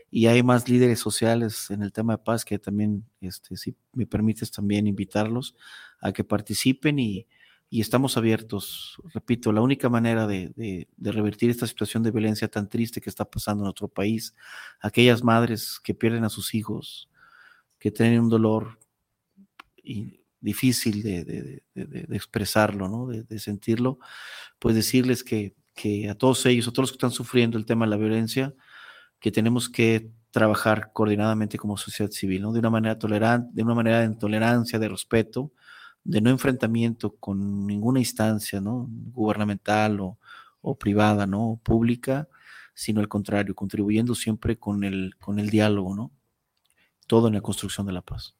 y hay más líderes sociales en el tema de paz que también, este, si me permites también invitarlos a que participen y, y estamos abiertos. Repito, la única manera de, revertir esta situación de violencia tan triste que está pasando en nuestro país, aquellas madres que pierden a sus hijos, que tienen un dolor difícil de, expresarlo, ¿no? de, sentirlo, pues decirles que, que a todos ellos, a todos los que están sufriendo el tema de la violencia, que tenemos que trabajar coordinadamente como sociedad civil, ¿no? de una manera tolerante, de una manera de tolerancia, de respeto, de no enfrentamiento con ninguna instancia, ¿no? Gubernamental o, privada, ¿no? pública, sino al contrario, contribuyendo siempre con el, con el diálogo, ¿no? Todo en la construcción de la paz.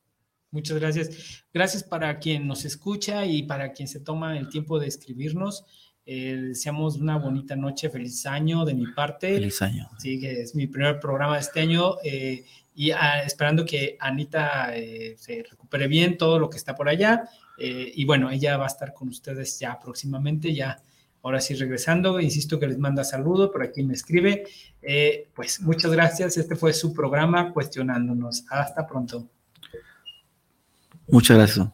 Muchas gracias. Gracias para quien nos escucha y para quien se toma el tiempo de escribirnos. Eh, deseamos una bonita noche, feliz año de mi parte. Feliz año. Sí, que es mi primer programa de este año. Eh, y ah, esperando que Anita eh, se recupere bien todo lo que está por allá. Eh, y bueno, ella va a estar con ustedes ya próximamente, ya ahora sí regresando. Insisto que les manda saludo, por aquí me escribe. Eh, pues muchas gracias. Este fue su programa Cuestionándonos. Hasta pronto. Muchas gracias.